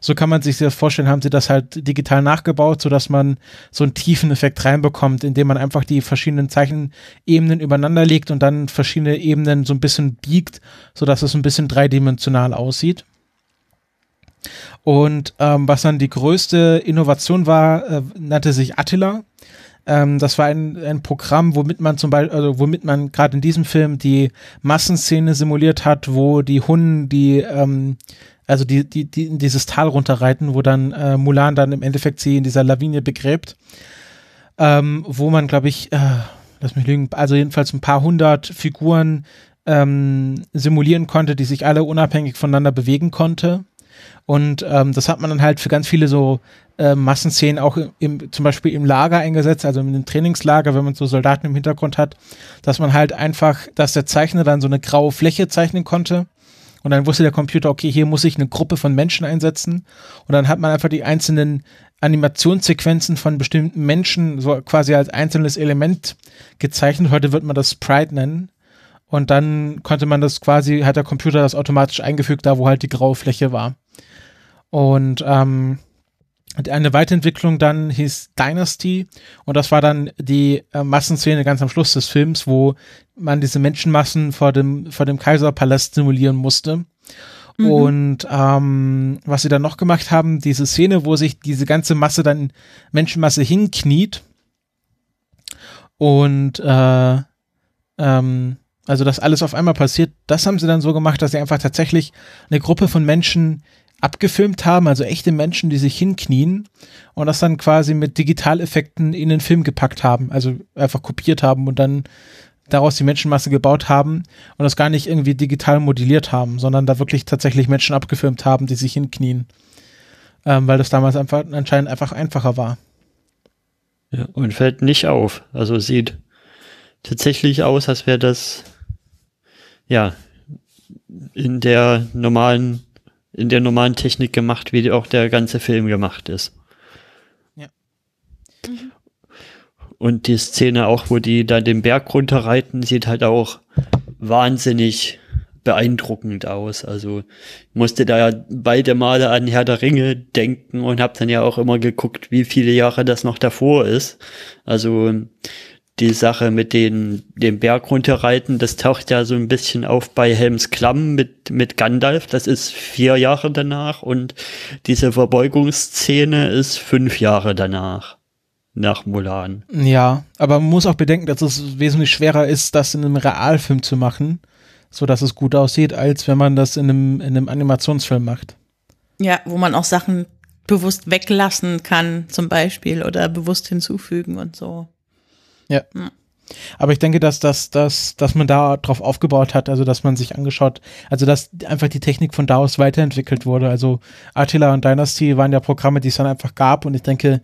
So kann man sich das vorstellen, haben sie das halt digital nachgebaut, sodass man so einen tiefen Effekt reinbekommt, indem man einfach die verschiedenen Zeichenebenen übereinander legt und dann verschiedene Ebenen so ein bisschen biegt, sodass es ein bisschen dreidimensional aussieht. Und ähm, was dann die größte Innovation war, äh, nannte sich Attila. Ähm, das war ein, ein Programm, womit man zum Beispiel, also womit man gerade in diesem Film die Massenszene simuliert hat, wo die Hunden die ähm, also die, die, die in dieses Tal runterreiten, wo dann äh, Mulan dann im Endeffekt sie in dieser Lawine begräbt, ähm, wo man, glaube ich, äh, lass mich lügen, also jedenfalls ein paar hundert Figuren ähm, simulieren konnte, die sich alle unabhängig voneinander bewegen konnte. Und ähm, das hat man dann halt für ganz viele so äh, Massenszenen auch im, zum Beispiel im Lager eingesetzt, also in einem Trainingslager, wenn man so Soldaten im Hintergrund hat, dass man halt einfach, dass der Zeichner dann so eine graue Fläche zeichnen konnte. Und dann wusste der Computer, okay, hier muss ich eine Gruppe von Menschen einsetzen. Und dann hat man einfach die einzelnen Animationssequenzen von bestimmten Menschen so quasi als einzelnes Element gezeichnet. Heute wird man das Sprite nennen. Und dann konnte man das quasi, hat der Computer das automatisch eingefügt, da wo halt die graue Fläche war. Und ähm, eine Weiterentwicklung dann hieß Dynasty und das war dann die äh, Massenszene ganz am Schluss des Films, wo man diese Menschenmassen vor dem, vor dem Kaiserpalast simulieren musste. Mhm. Und ähm, was sie dann noch gemacht haben, diese Szene, wo sich diese ganze Masse dann, Menschenmasse hinkniet und äh, ähm, also dass alles auf einmal passiert, das haben sie dann so gemacht, dass sie einfach tatsächlich eine Gruppe von Menschen abgefilmt haben, also echte Menschen, die sich hinknien und das dann quasi mit Digitaleffekten in den Film gepackt haben, also einfach kopiert haben und dann daraus die Menschenmasse gebaut haben und das gar nicht irgendwie digital modelliert haben, sondern da wirklich tatsächlich Menschen abgefilmt haben, die sich hinknien, ähm, weil das damals einfach anscheinend einfach einfacher war. Ja, und fällt nicht auf. Also sieht tatsächlich aus, als wäre das ja in der normalen in der normalen Technik gemacht, wie auch der ganze Film gemacht ist. Ja. Mhm. Und die Szene auch, wo die da den Berg runterreiten, sieht halt auch wahnsinnig beeindruckend aus. Also musste da ja beide Male an Herr der Ringe denken und habe dann ja auch immer geguckt, wie viele Jahre das noch davor ist. Also die Sache mit den, dem Berg runterreiten, das taucht ja so ein bisschen auf bei Helms Klamm mit, mit Gandalf. Das ist vier Jahre danach und diese Verbeugungsszene ist fünf Jahre danach. Nach Mulan. Ja, aber man muss auch bedenken, dass es wesentlich schwerer ist, das in einem Realfilm zu machen, so dass es gut aussieht, als wenn man das in einem, in einem Animationsfilm macht. Ja, wo man auch Sachen bewusst weglassen kann, zum Beispiel, oder bewusst hinzufügen und so. Ja. Hm. Aber ich denke, dass, dass, dass, dass man da drauf aufgebaut hat, also dass man sich angeschaut, also dass einfach die Technik von da aus weiterentwickelt wurde. Also Attila und Dynasty waren ja Programme, die es dann einfach gab und ich denke,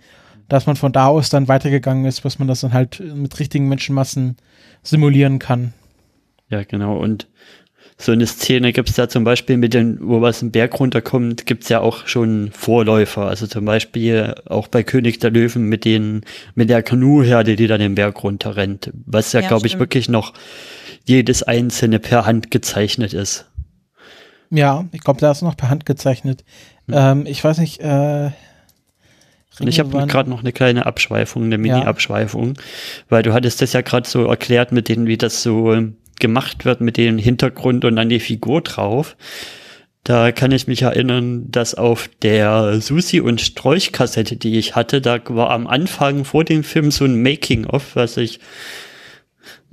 dass man von da aus dann weitergegangen ist, was man das dann halt mit richtigen Menschenmassen simulieren kann. Ja, genau. Und so eine Szene gibt es da zum Beispiel mit den, wo was im Berg runterkommt, gibt es ja auch schon Vorläufer. Also zum Beispiel auch bei König der Löwen mit den, mit der Kanuherde, die da den Berg runterrennt. Was ja, ja glaube ich, wirklich noch jedes einzelne per Hand gezeichnet ist. Ja, ich glaube, da ist noch per Hand gezeichnet. Hm. Ähm, ich weiß nicht, äh, ich habe gerade noch eine kleine Abschweifung, eine Mini-Abschweifung, ja. weil du hattest das ja gerade so erklärt mit denen, wie das so gemacht wird mit dem Hintergrund und dann die Figur drauf. Da kann ich mich erinnern, dass auf der Susi und Sträuch Kassette, die ich hatte, da war am Anfang vor dem Film so ein Making of, was ich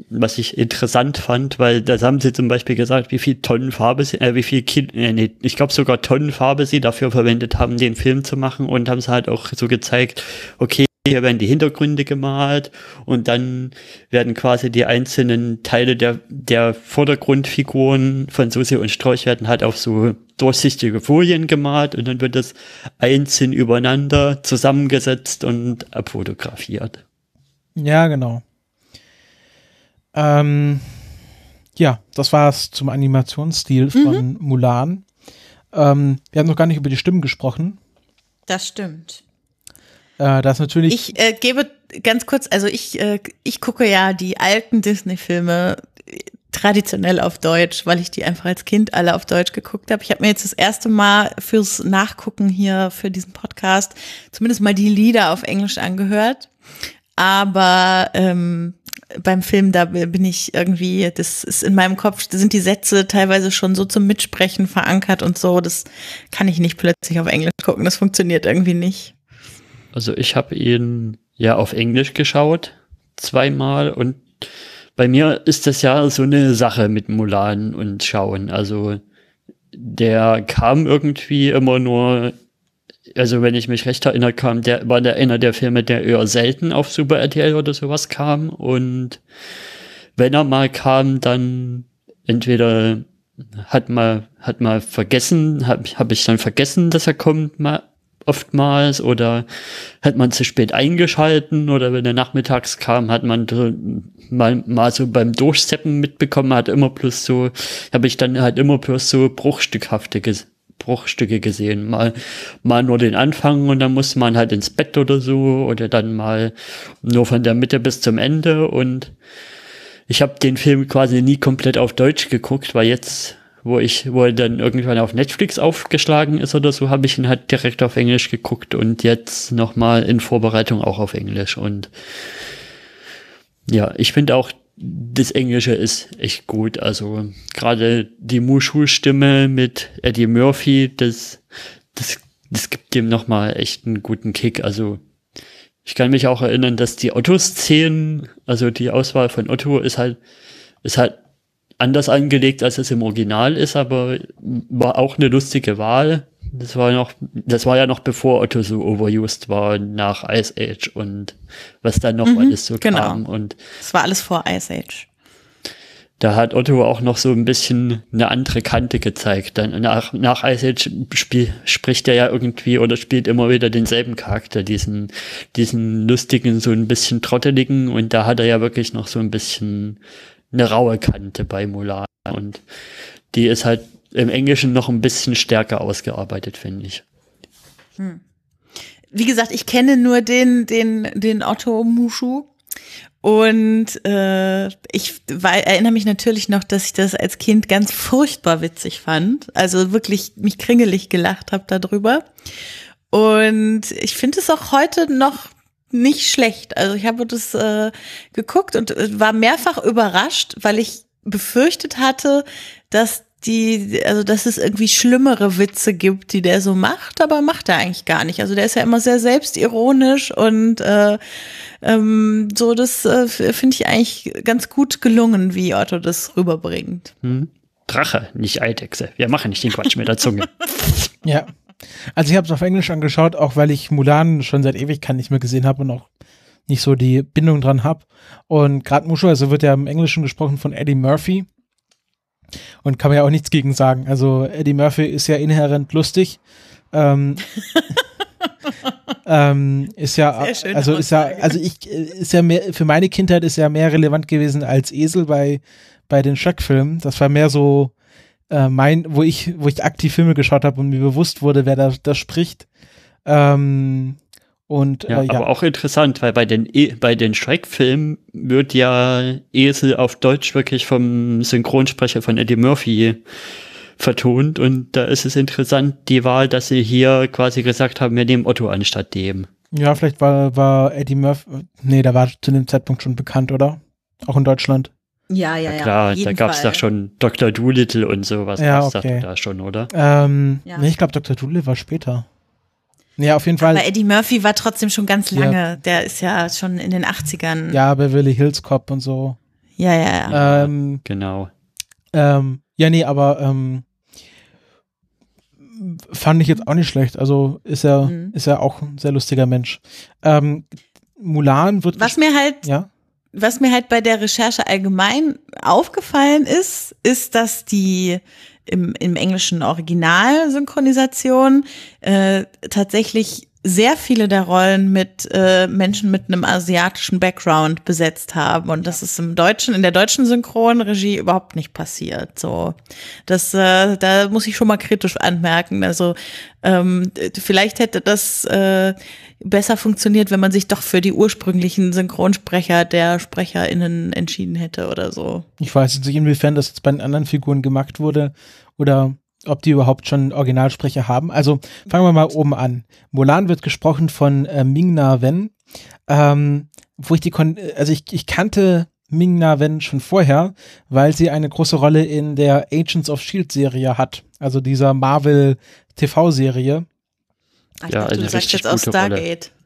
was ich interessant fand, weil da haben sie zum Beispiel gesagt, wie viel Tonnen Farbe sie, äh, wie viel Kil äh, nee, ich glaube sogar Tonnen Farbe sie dafür verwendet haben, den Film zu machen und haben es halt auch so gezeigt, okay, hier werden die Hintergründe gemalt und dann werden quasi die einzelnen Teile der, der Vordergrundfiguren von Susi und Strauch werden halt auf so durchsichtige Folien gemalt und dann wird das einzeln übereinander zusammengesetzt und abfotografiert. Ja, genau. Ähm, ja, das war es zum Animationsstil mhm. von Mulan. Ähm, wir haben noch gar nicht über die Stimmen gesprochen. Das stimmt. Äh, das natürlich. Ich äh, gebe ganz kurz, also ich, äh, ich gucke ja die alten Disney-Filme traditionell auf Deutsch, weil ich die einfach als Kind alle auf Deutsch geguckt habe. Ich habe mir jetzt das erste Mal fürs Nachgucken hier für diesen Podcast zumindest mal die Lieder auf Englisch angehört. Aber ähm, beim Film, da bin ich irgendwie, das ist in meinem Kopf, sind die Sätze teilweise schon so zum Mitsprechen verankert und so. Das kann ich nicht plötzlich auf Englisch gucken. Das funktioniert irgendwie nicht. Also ich habe ihn ja auf Englisch geschaut, zweimal und bei mir ist das ja so eine Sache mit Mulan und Schauen. Also der kam irgendwie immer nur, also wenn ich mich recht erinnere, kam der, war der einer der Filme, der eher selten auf Super RTL oder sowas kam. Und wenn er mal kam, dann entweder hat mal, hat mal vergessen, habe hab ich dann vergessen, dass er kommt, mal, oftmals oder hat man zu spät eingeschalten oder wenn er nachmittags kam, hat man mal, mal so beim Durchsteppen mitbekommen, hat immer plus so, habe ich dann halt immer plus so bruchstückhafte Bruchstücke gesehen. Mal, mal nur den Anfang und dann musste man halt ins Bett oder so oder dann mal nur von der Mitte bis zum Ende und ich habe den Film quasi nie komplett auf Deutsch geguckt, weil jetzt wo ich, wo er dann irgendwann auf Netflix aufgeschlagen ist oder so, habe ich ihn halt direkt auf Englisch geguckt und jetzt nochmal in Vorbereitung auch auf Englisch. Und ja, ich finde auch, das Englische ist echt gut. Also gerade die Mushu-Stimme mit Eddie Murphy, das, das, das gibt dem nochmal echt einen guten Kick. Also ich kann mich auch erinnern, dass die Otto-Szenen, also die Auswahl von Otto ist halt, ist halt anders angelegt, als es im Original ist, aber war auch eine lustige Wahl. Das war noch, das war ja noch bevor Otto so overused war nach Ice Age und was dann noch mhm, alles so genau. kam. Und das war alles vor Ice Age. Da hat Otto auch noch so ein bisschen eine andere Kante gezeigt. Dann nach, nach Ice Age spiel, spricht er ja irgendwie oder spielt immer wieder denselben Charakter, diesen, diesen lustigen, so ein bisschen trotteligen und da hat er ja wirklich noch so ein bisschen eine raue Kante bei Mulan und die ist halt im Englischen noch ein bisschen stärker ausgearbeitet, finde ich. Hm. Wie gesagt, ich kenne nur den, den, den Otto Mushu. Und äh, ich war, erinnere mich natürlich noch, dass ich das als Kind ganz furchtbar witzig fand. Also wirklich mich kringelig gelacht habe darüber. Und ich finde es auch heute noch nicht schlecht. Also ich habe das äh, geguckt und äh, war mehrfach überrascht, weil ich befürchtet hatte, dass die, also dass es irgendwie schlimmere Witze gibt, die der so macht, aber macht er eigentlich gar nicht. Also der ist ja immer sehr selbstironisch und äh, ähm, so, das äh, finde ich eigentlich ganz gut gelungen, wie Otto das rüberbringt. Hm. Drache, nicht Eidechse. Wir machen nicht den Quatsch mit der Zunge. ja. Also ich habe es auf Englisch angeschaut, auch weil ich Mulan schon seit Ewigkeit nicht mehr gesehen habe und auch nicht so die Bindung dran habe. Und gerade Mushu, also wird ja im Englischen gesprochen von Eddie Murphy. Und kann man ja auch nichts gegen sagen. Also Eddie Murphy ist ja inhärent lustig. Ähm, ähm, ist ja, also ist ja, also ich, ist ja mehr, für meine Kindheit ist ja mehr relevant gewesen als Esel bei, bei den Shrek-Filmen. Das war mehr so, äh, mein, wo ich, wo ich aktiv Filme geschaut habe und mir bewusst wurde, wer da, da spricht. Ähm, und, ja, äh, ja, aber auch interessant, weil bei den, e bei den Shrek-Filmen wird ja Esel auf Deutsch wirklich vom Synchronsprecher von Eddie Murphy vertont und da ist es interessant, die Wahl, dass sie hier quasi gesagt haben, wir nehmen Otto anstatt dem. Ja, vielleicht war, war Eddie Murphy, nee, da war zu dem Zeitpunkt schon bekannt, oder? Auch in Deutschland. Ja, ja, ja. Klar, da gab es doch schon Dr. Doolittle und sowas. Ja, okay. da schon, oder? Ähm, ja. Nee, ich glaube, Dr. Doolittle war später. Ja, auf jeden Fall. Aber Eddie Murphy war trotzdem schon ganz lange. Ja. Der ist ja schon in den 80ern. Ja, Beverly Hills Cop und so. Ja, ja, ja. Ähm, genau. Ähm, ja, nee, aber ähm, fand ich jetzt auch nicht schlecht. Also ist er, mhm. ist er auch ein sehr lustiger Mensch. Ähm, Mulan wird. Was mir halt ja? Was mir halt bei der Recherche allgemein aufgefallen ist, ist, dass die im, im englischen Original-Synchronisation äh, tatsächlich sehr viele der Rollen mit äh, Menschen mit einem asiatischen Background besetzt haben und das ist im deutschen in der deutschen Synchronregie überhaupt nicht passiert. So, das äh, da muss ich schon mal kritisch anmerken. Also ähm, vielleicht hätte das äh, besser funktioniert, wenn man sich doch für die ursprünglichen Synchronsprecher der SprecherInnen entschieden hätte oder so. Ich weiß jetzt nicht, inwiefern das jetzt bei den anderen Figuren gemacht wurde oder ob die überhaupt schon Originalsprecher haben. Also fangen wir mal oben an. Mulan wird gesprochen von äh, Ming-Na Wen, ähm, wo ich die, kon also ich, ich kannte Ming-Na Wen schon vorher, weil sie eine große Rolle in der Agents of S.H.I.E.L.D. Serie hat. Also dieser Marvel TV-Serie. Ach, ich ja, dachte, du sagst jetzt aus Stargate. Rolle.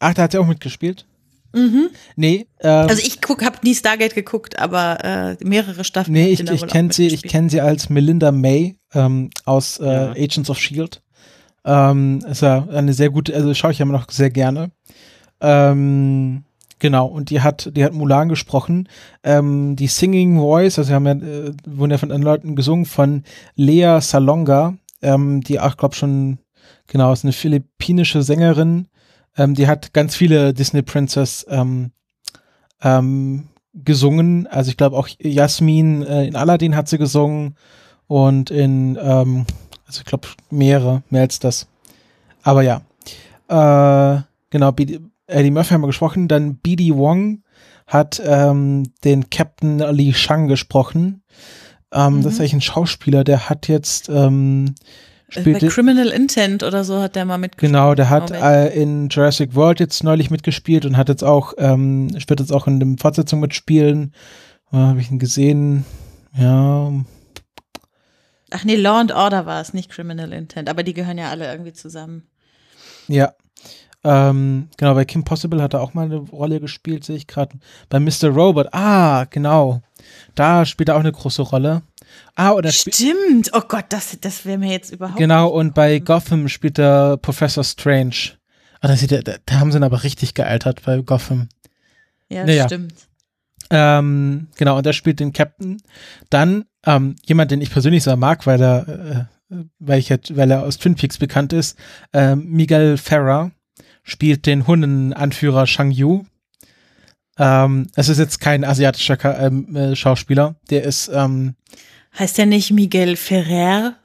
Ach, da hat sie auch mitgespielt? Mhm. Nee. Ähm, also ich guck, hab nie Stargate geguckt, aber äh, mehrere Staffeln. Nee, ich, ich kenne sie, ich kenne sie als Melinda May ähm, aus äh, ja. Agents of Shield. Ähm, ist ja eine sehr gute, also schaue ich ja immer noch sehr gerne. Ähm, genau, und die hat, die hat Mulan gesprochen. Ähm, die Singing Voice, also wir haben ja, äh, wurden ja von anderen Leuten gesungen, von Lea Salonga, ähm, die auch, glaube schon, genau, ist eine philippinische Sängerin, ähm, die hat ganz viele Disney Princess ähm, ähm, gesungen. Also ich glaube auch Jasmin äh, in Aladdin hat sie gesungen und in, ähm, also ich glaube mehrere, mehr als das. Aber ja. Äh, genau, B Eddie Murphy haben wir gesprochen. Dann B.D. Wong hat ähm, den Captain Li Shang gesprochen. Ähm, mhm. Das ist eigentlich ein Schauspieler, der hat jetzt ähm, äh, Bei Criminal Intent oder so hat der mal mitgespielt. Genau, der hat äh, in Jurassic World jetzt neulich mitgespielt und hat jetzt auch, ähm, wird jetzt auch in der Fortsetzung mitspielen. Äh, Habe ich ihn gesehen? Ja. Ach nee, Law and Order war es, nicht Criminal Intent, aber die gehören ja alle irgendwie zusammen. Ja. Ähm, genau, bei Kim Possible hat er auch mal eine Rolle gespielt, sehe ich gerade. Bei Mr. Robot, ah, genau. Da spielt er auch eine große Rolle. Ah, oder Stimmt. Oh Gott, das, das wäre mir jetzt überhaupt Genau, und bei Gotham spielt er Professor Strange. Ah, da, da, da haben sie ihn aber richtig gealtert bei Gotham. Ja, naja. stimmt. Ähm, genau, und er spielt den Captain. Dann ähm, jemand, den ich persönlich sehr mag, weil er, äh, weil ich halt, weil er aus Twin Peaks bekannt ist, äh, Miguel Ferrer spielt den Hundenanführer Shang Yu. Ähm, es ist jetzt kein asiatischer ähm, äh, Schauspieler, der ist ähm, Heißt der nicht Miguel Ferrer?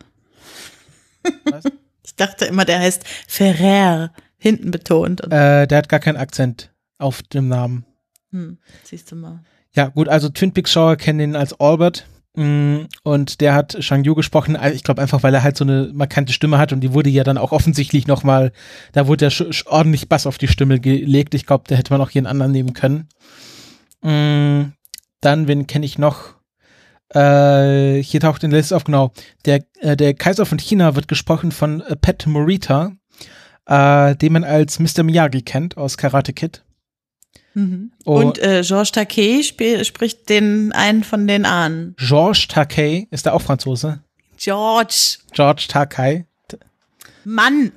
Was? ich dachte immer, der heißt Ferrer, hinten betont. Äh, der hat gar keinen Akzent auf dem Namen. Hm, siehst du mal. Ja, gut, also Twin Peaks Schauer kennen ihn als Albert. Mm, und der hat Shang Yu gesprochen, äh, ich glaube einfach, weil er halt so eine markante Stimme hat und die wurde ja dann auch offensichtlich nochmal, da wurde ja ordentlich Bass auf die Stimme gelegt. Ich glaube, da hätte man auch hier einen anderen nehmen können. Mm, dann, wen kenne ich noch? Äh, hier taucht in der Liste auf, genau. Der, äh, der Kaiser von China wird gesprochen von äh, Pat Morita, äh, den man als Mr. Miyagi kennt aus Karate Kid. Mhm. Und, Und äh, Georges Takei sp spricht den einen von den Ahnen. Georges Takei, ist der auch Franzose? George. George Takei. Mann.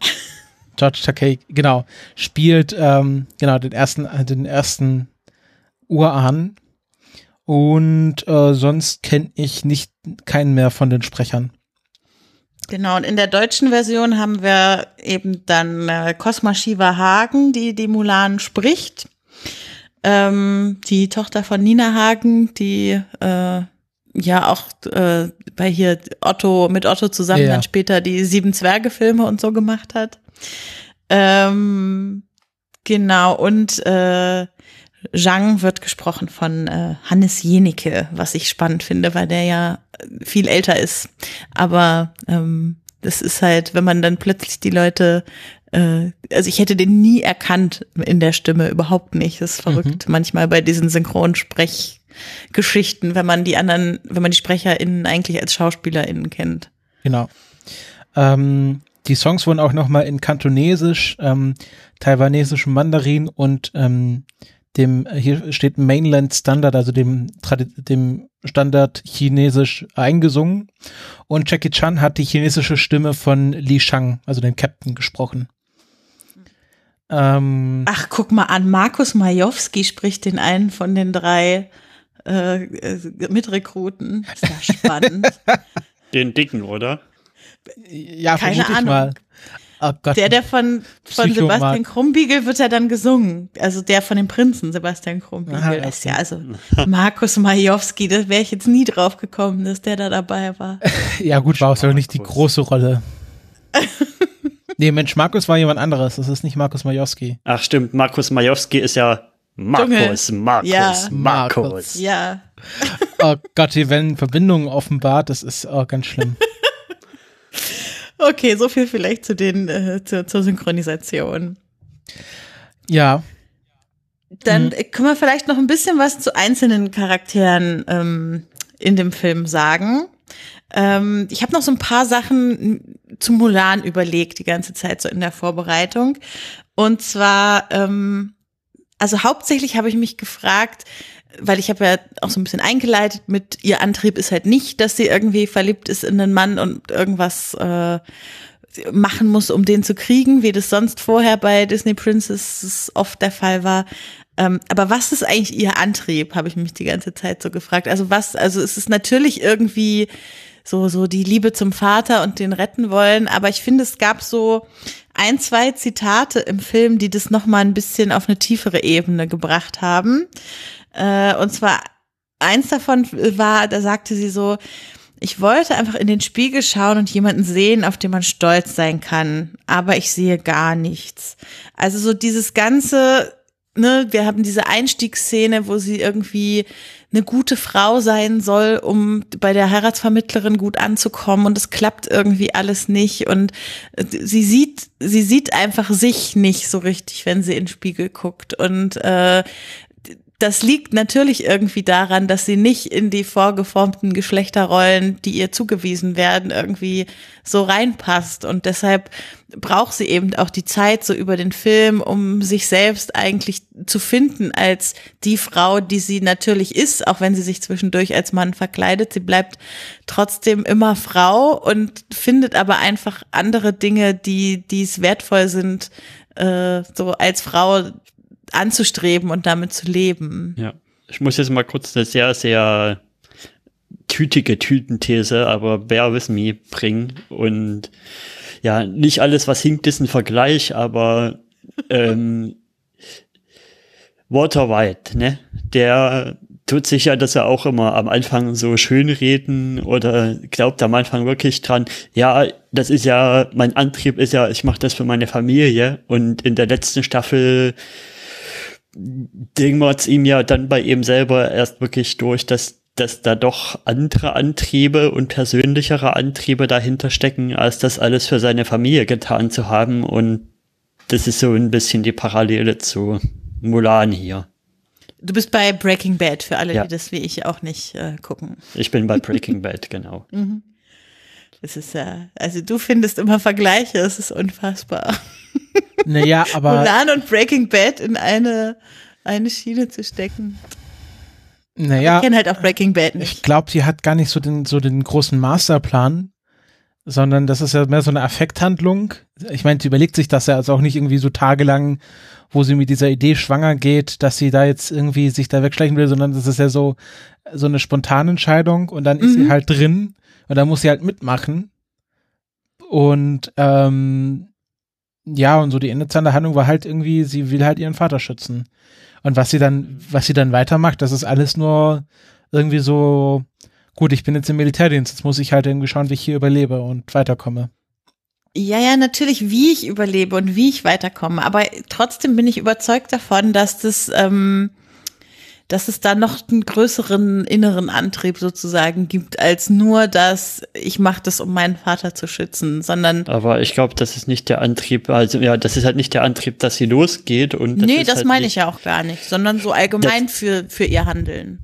George Takei, genau. Spielt ähm, genau den ersten, den ersten Urahn und äh, sonst kenne ich nicht keinen mehr von den Sprechern. Genau, und in der deutschen Version haben wir eben dann äh, Cosma Shiva Hagen, die die Mulan spricht. Ähm, die Tochter von Nina Hagen, die äh, ja auch äh, bei hier Otto, mit Otto zusammen ja. dann später die Sieben Zwerge-Filme und so gemacht hat. Ähm, genau, und äh, Zhang wird gesprochen von äh, Hannes Jenicke, was ich spannend finde, weil der ja viel älter ist. Aber ähm, das ist halt, wenn man dann plötzlich die Leute, äh, also ich hätte den nie erkannt in der Stimme, überhaupt nicht. Das ist verrückt mhm. manchmal bei diesen Synchronsprechgeschichten, wenn man die anderen, wenn man die SprecherInnen eigentlich als SchauspielerInnen kennt. Genau. Ähm, die Songs wurden auch nochmal in Kantonesisch, ähm, taiwanesischem Mandarin und ähm, dem, hier steht Mainland Standard, also dem, dem Standard chinesisch eingesungen. Und Jackie Chan hat die chinesische Stimme von Li Shang, also dem Captain, gesprochen. Ähm, Ach, guck mal an, Markus Majowski spricht den einen von den drei äh, äh Mitrekruten. Ist ja spannend. den dicken, oder? Ja, Keine Ahnung. Mal. Oh Gott. Der, der von, von Sebastian Krumbiegel wird ja dann gesungen. Also der von dem Prinzen Sebastian Krumbiegel. Aha, ist ja, also Markus Majowski, da wäre ich jetzt nie drauf gekommen, dass der da dabei war. ja, gut, war auch nicht die große Rolle. nee, Mensch, Markus war jemand anderes. Das ist nicht Markus Majowski. Ach, stimmt. Markus Majowski ist ja Markus, Markus, ja. Markus. Ja. oh Gott, hier werden Verbindungen offenbart. Das ist oh, ganz schlimm. Okay, so viel vielleicht zu den, äh, zur, zur Synchronisation. Ja. Dann mhm. können wir vielleicht noch ein bisschen was zu einzelnen Charakteren ähm, in dem Film sagen. Ähm, ich habe noch so ein paar Sachen zu Mulan überlegt, die ganze Zeit so in der Vorbereitung. Und zwar, ähm, also hauptsächlich habe ich mich gefragt, weil ich habe ja auch so ein bisschen eingeleitet mit, ihr Antrieb ist halt nicht, dass sie irgendwie verliebt ist in einen Mann und irgendwas äh, machen muss, um den zu kriegen, wie das sonst vorher bei Disney Princess oft der Fall war. Ähm, aber was ist eigentlich ihr Antrieb, habe ich mich die ganze Zeit so gefragt. Also was, also es ist natürlich irgendwie so, so die Liebe zum Vater und den retten wollen, aber ich finde, es gab so ein, zwei Zitate im Film, die das nochmal ein bisschen auf eine tiefere Ebene gebracht haben. Äh, und zwar eins davon war, da sagte sie so, ich wollte einfach in den Spiegel schauen und jemanden sehen, auf den man stolz sein kann, aber ich sehe gar nichts. Also so dieses ganze, ne, wir haben diese Einstiegsszene, wo sie irgendwie eine gute Frau sein soll, um bei der Heiratsvermittlerin gut anzukommen und es klappt irgendwie alles nicht und sie sieht, sie sieht einfach sich nicht so richtig, wenn sie in den Spiegel guckt und äh, das liegt natürlich irgendwie daran, dass sie nicht in die vorgeformten Geschlechterrollen, die ihr zugewiesen werden, irgendwie so reinpasst. Und deshalb braucht sie eben auch die Zeit so über den Film, um sich selbst eigentlich zu finden als die Frau, die sie natürlich ist, auch wenn sie sich zwischendurch als Mann verkleidet. Sie bleibt trotzdem immer Frau und findet aber einfach andere Dinge, die, die es wertvoll sind, äh, so als Frau anzustreben und damit zu leben. Ja, ich muss jetzt mal kurz eine sehr, sehr tütige Tütenthese, aber bear with me bringen. Und ja, nicht alles, was hinkt, ist ein Vergleich, aber ähm, Walter White, ne, der tut sich ja das ja auch immer am Anfang so schön reden oder glaubt am Anfang wirklich dran, ja, das ist ja, mein Antrieb ist ja, ich mache das für meine Familie. Und in der letzten Staffel dingert ihm ja dann bei ihm selber erst wirklich durch, dass dass da doch andere Antriebe und persönlichere Antriebe dahinter stecken, als das alles für seine Familie getan zu haben. Und das ist so ein bisschen die Parallele zu Mulan hier. Du bist bei Breaking Bad, für alle, ja. die das wie ich auch nicht äh, gucken. Ich bin bei Breaking Bad, genau. Mhm. Das ist ja, also du findest immer Vergleiche, es ist unfassbar. Naja, aber. Mulan und Breaking Bad in eine, eine Schiene zu stecken. Naja. Ich kenne halt auch Breaking Bad nicht. Ich glaube, sie hat gar nicht so den, so den großen Masterplan, sondern das ist ja mehr so eine Affekthandlung. Ich meine, sie überlegt sich das ja also auch nicht irgendwie so tagelang, wo sie mit dieser Idee schwanger geht, dass sie da jetzt irgendwie sich da wegschleichen will, sondern das ist ja so, so eine spontane Entscheidung und dann ist mhm. sie halt drin und dann muss sie halt mitmachen. Und ähm, ja, und so die der Handlung war halt irgendwie, sie will halt ihren Vater schützen. Und was sie dann, was sie dann weitermacht, das ist alles nur irgendwie so, gut, ich bin jetzt im Militärdienst, jetzt muss ich halt irgendwie schauen, wie ich hier überlebe und weiterkomme. Ja, ja, natürlich, wie ich überlebe und wie ich weiterkomme. Aber trotzdem bin ich überzeugt davon, dass das ähm, dass es da noch einen größeren inneren Antrieb sozusagen gibt, als nur, dass ich mache das, um meinen Vater zu schützen, sondern. Aber ich glaube, das ist nicht der Antrieb, also ja, das ist halt nicht der Antrieb, dass sie losgeht und. Das nee, das halt meine ich ja auch gar nicht, sondern so allgemein für, für ihr Handeln.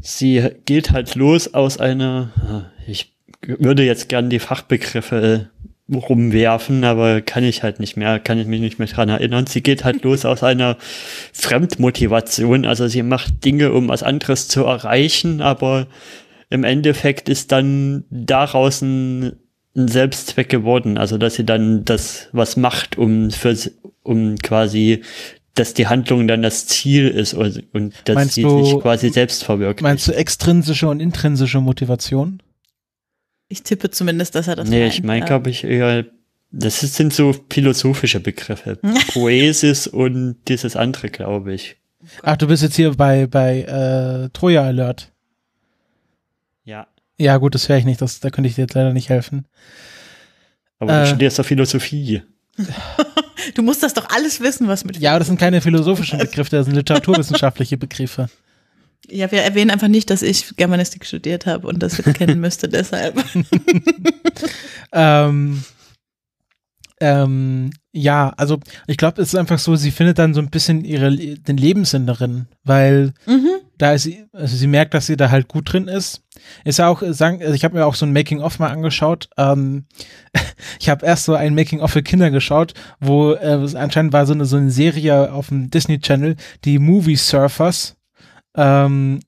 Sie geht halt los aus einer, ah, ich würde jetzt gern die Fachbegriffe rumwerfen, aber kann ich halt nicht mehr, kann ich mich nicht mehr dran erinnern. Sie geht halt los aus einer Fremdmotivation, also sie macht Dinge, um was anderes zu erreichen, aber im Endeffekt ist dann daraus ein, ein Selbstzweck geworden, also dass sie dann das was macht, um für, um quasi dass die Handlung dann das Ziel ist und, und dass meinst sie du, sich quasi selbst verwirklicht. Meinst du extrinsische und intrinsische Motivation? Ich tippe zumindest, dass er das Nee, meint. ich meine, glaube ich, eher, das sind so philosophische Begriffe. Poesis und dieses andere, glaube ich. Ach, du bist jetzt hier bei, bei äh, Troja Alert. Ja. Ja, gut, das wäre ich nicht, das, da könnte ich dir jetzt leider nicht helfen. Aber äh, du studierst doch Philosophie. du musst das doch alles wissen, was mit. Ja, aber das sind keine philosophischen Begriffe, das sind literaturwissenschaftliche Begriffe. Ja, wir erwähnen einfach nicht, dass ich Germanistik studiert habe und das kennen müsste, deshalb. ähm, ähm, ja, also ich glaube, es ist einfach so, sie findet dann so ein bisschen ihre den Lebenssinn darin, weil mhm. da ist sie, also sie merkt, dass sie da halt gut drin ist. Ist ja auch, sagen, also ich habe mir auch so ein Making-of mal angeschaut. Ähm, ich habe erst so ein Making-of für Kinder geschaut, wo äh, anscheinend war so eine so eine Serie auf dem Disney Channel, die Movie Surfers ähm,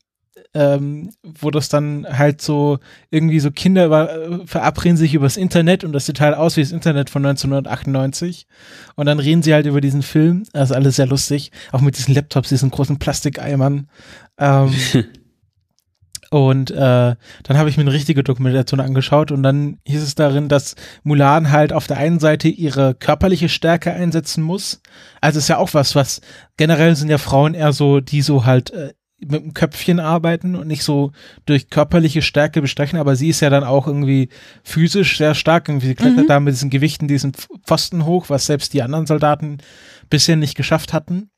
ähm, wo das dann halt so irgendwie so Kinder über, äh, verabreden sich übers Internet und das sieht halt aus wie das Internet von 1998 und dann reden sie halt über diesen Film, das ist alles sehr lustig, auch mit diesen Laptops, diesen großen Plastikeimern. Ähm, und äh, dann habe ich mir eine richtige Dokumentation angeschaut und dann hieß es darin, dass Mulan halt auf der einen Seite ihre körperliche Stärke einsetzen muss. Also ist ja auch was, was generell sind ja Frauen eher so, die so halt äh, mit dem Köpfchen arbeiten und nicht so durch körperliche Stärke bestechen, aber sie ist ja dann auch irgendwie physisch sehr stark. Irgendwie sie klettert mhm. da mit diesen Gewichten diesen Pfosten hoch, was selbst die anderen Soldaten bisher nicht geschafft hatten.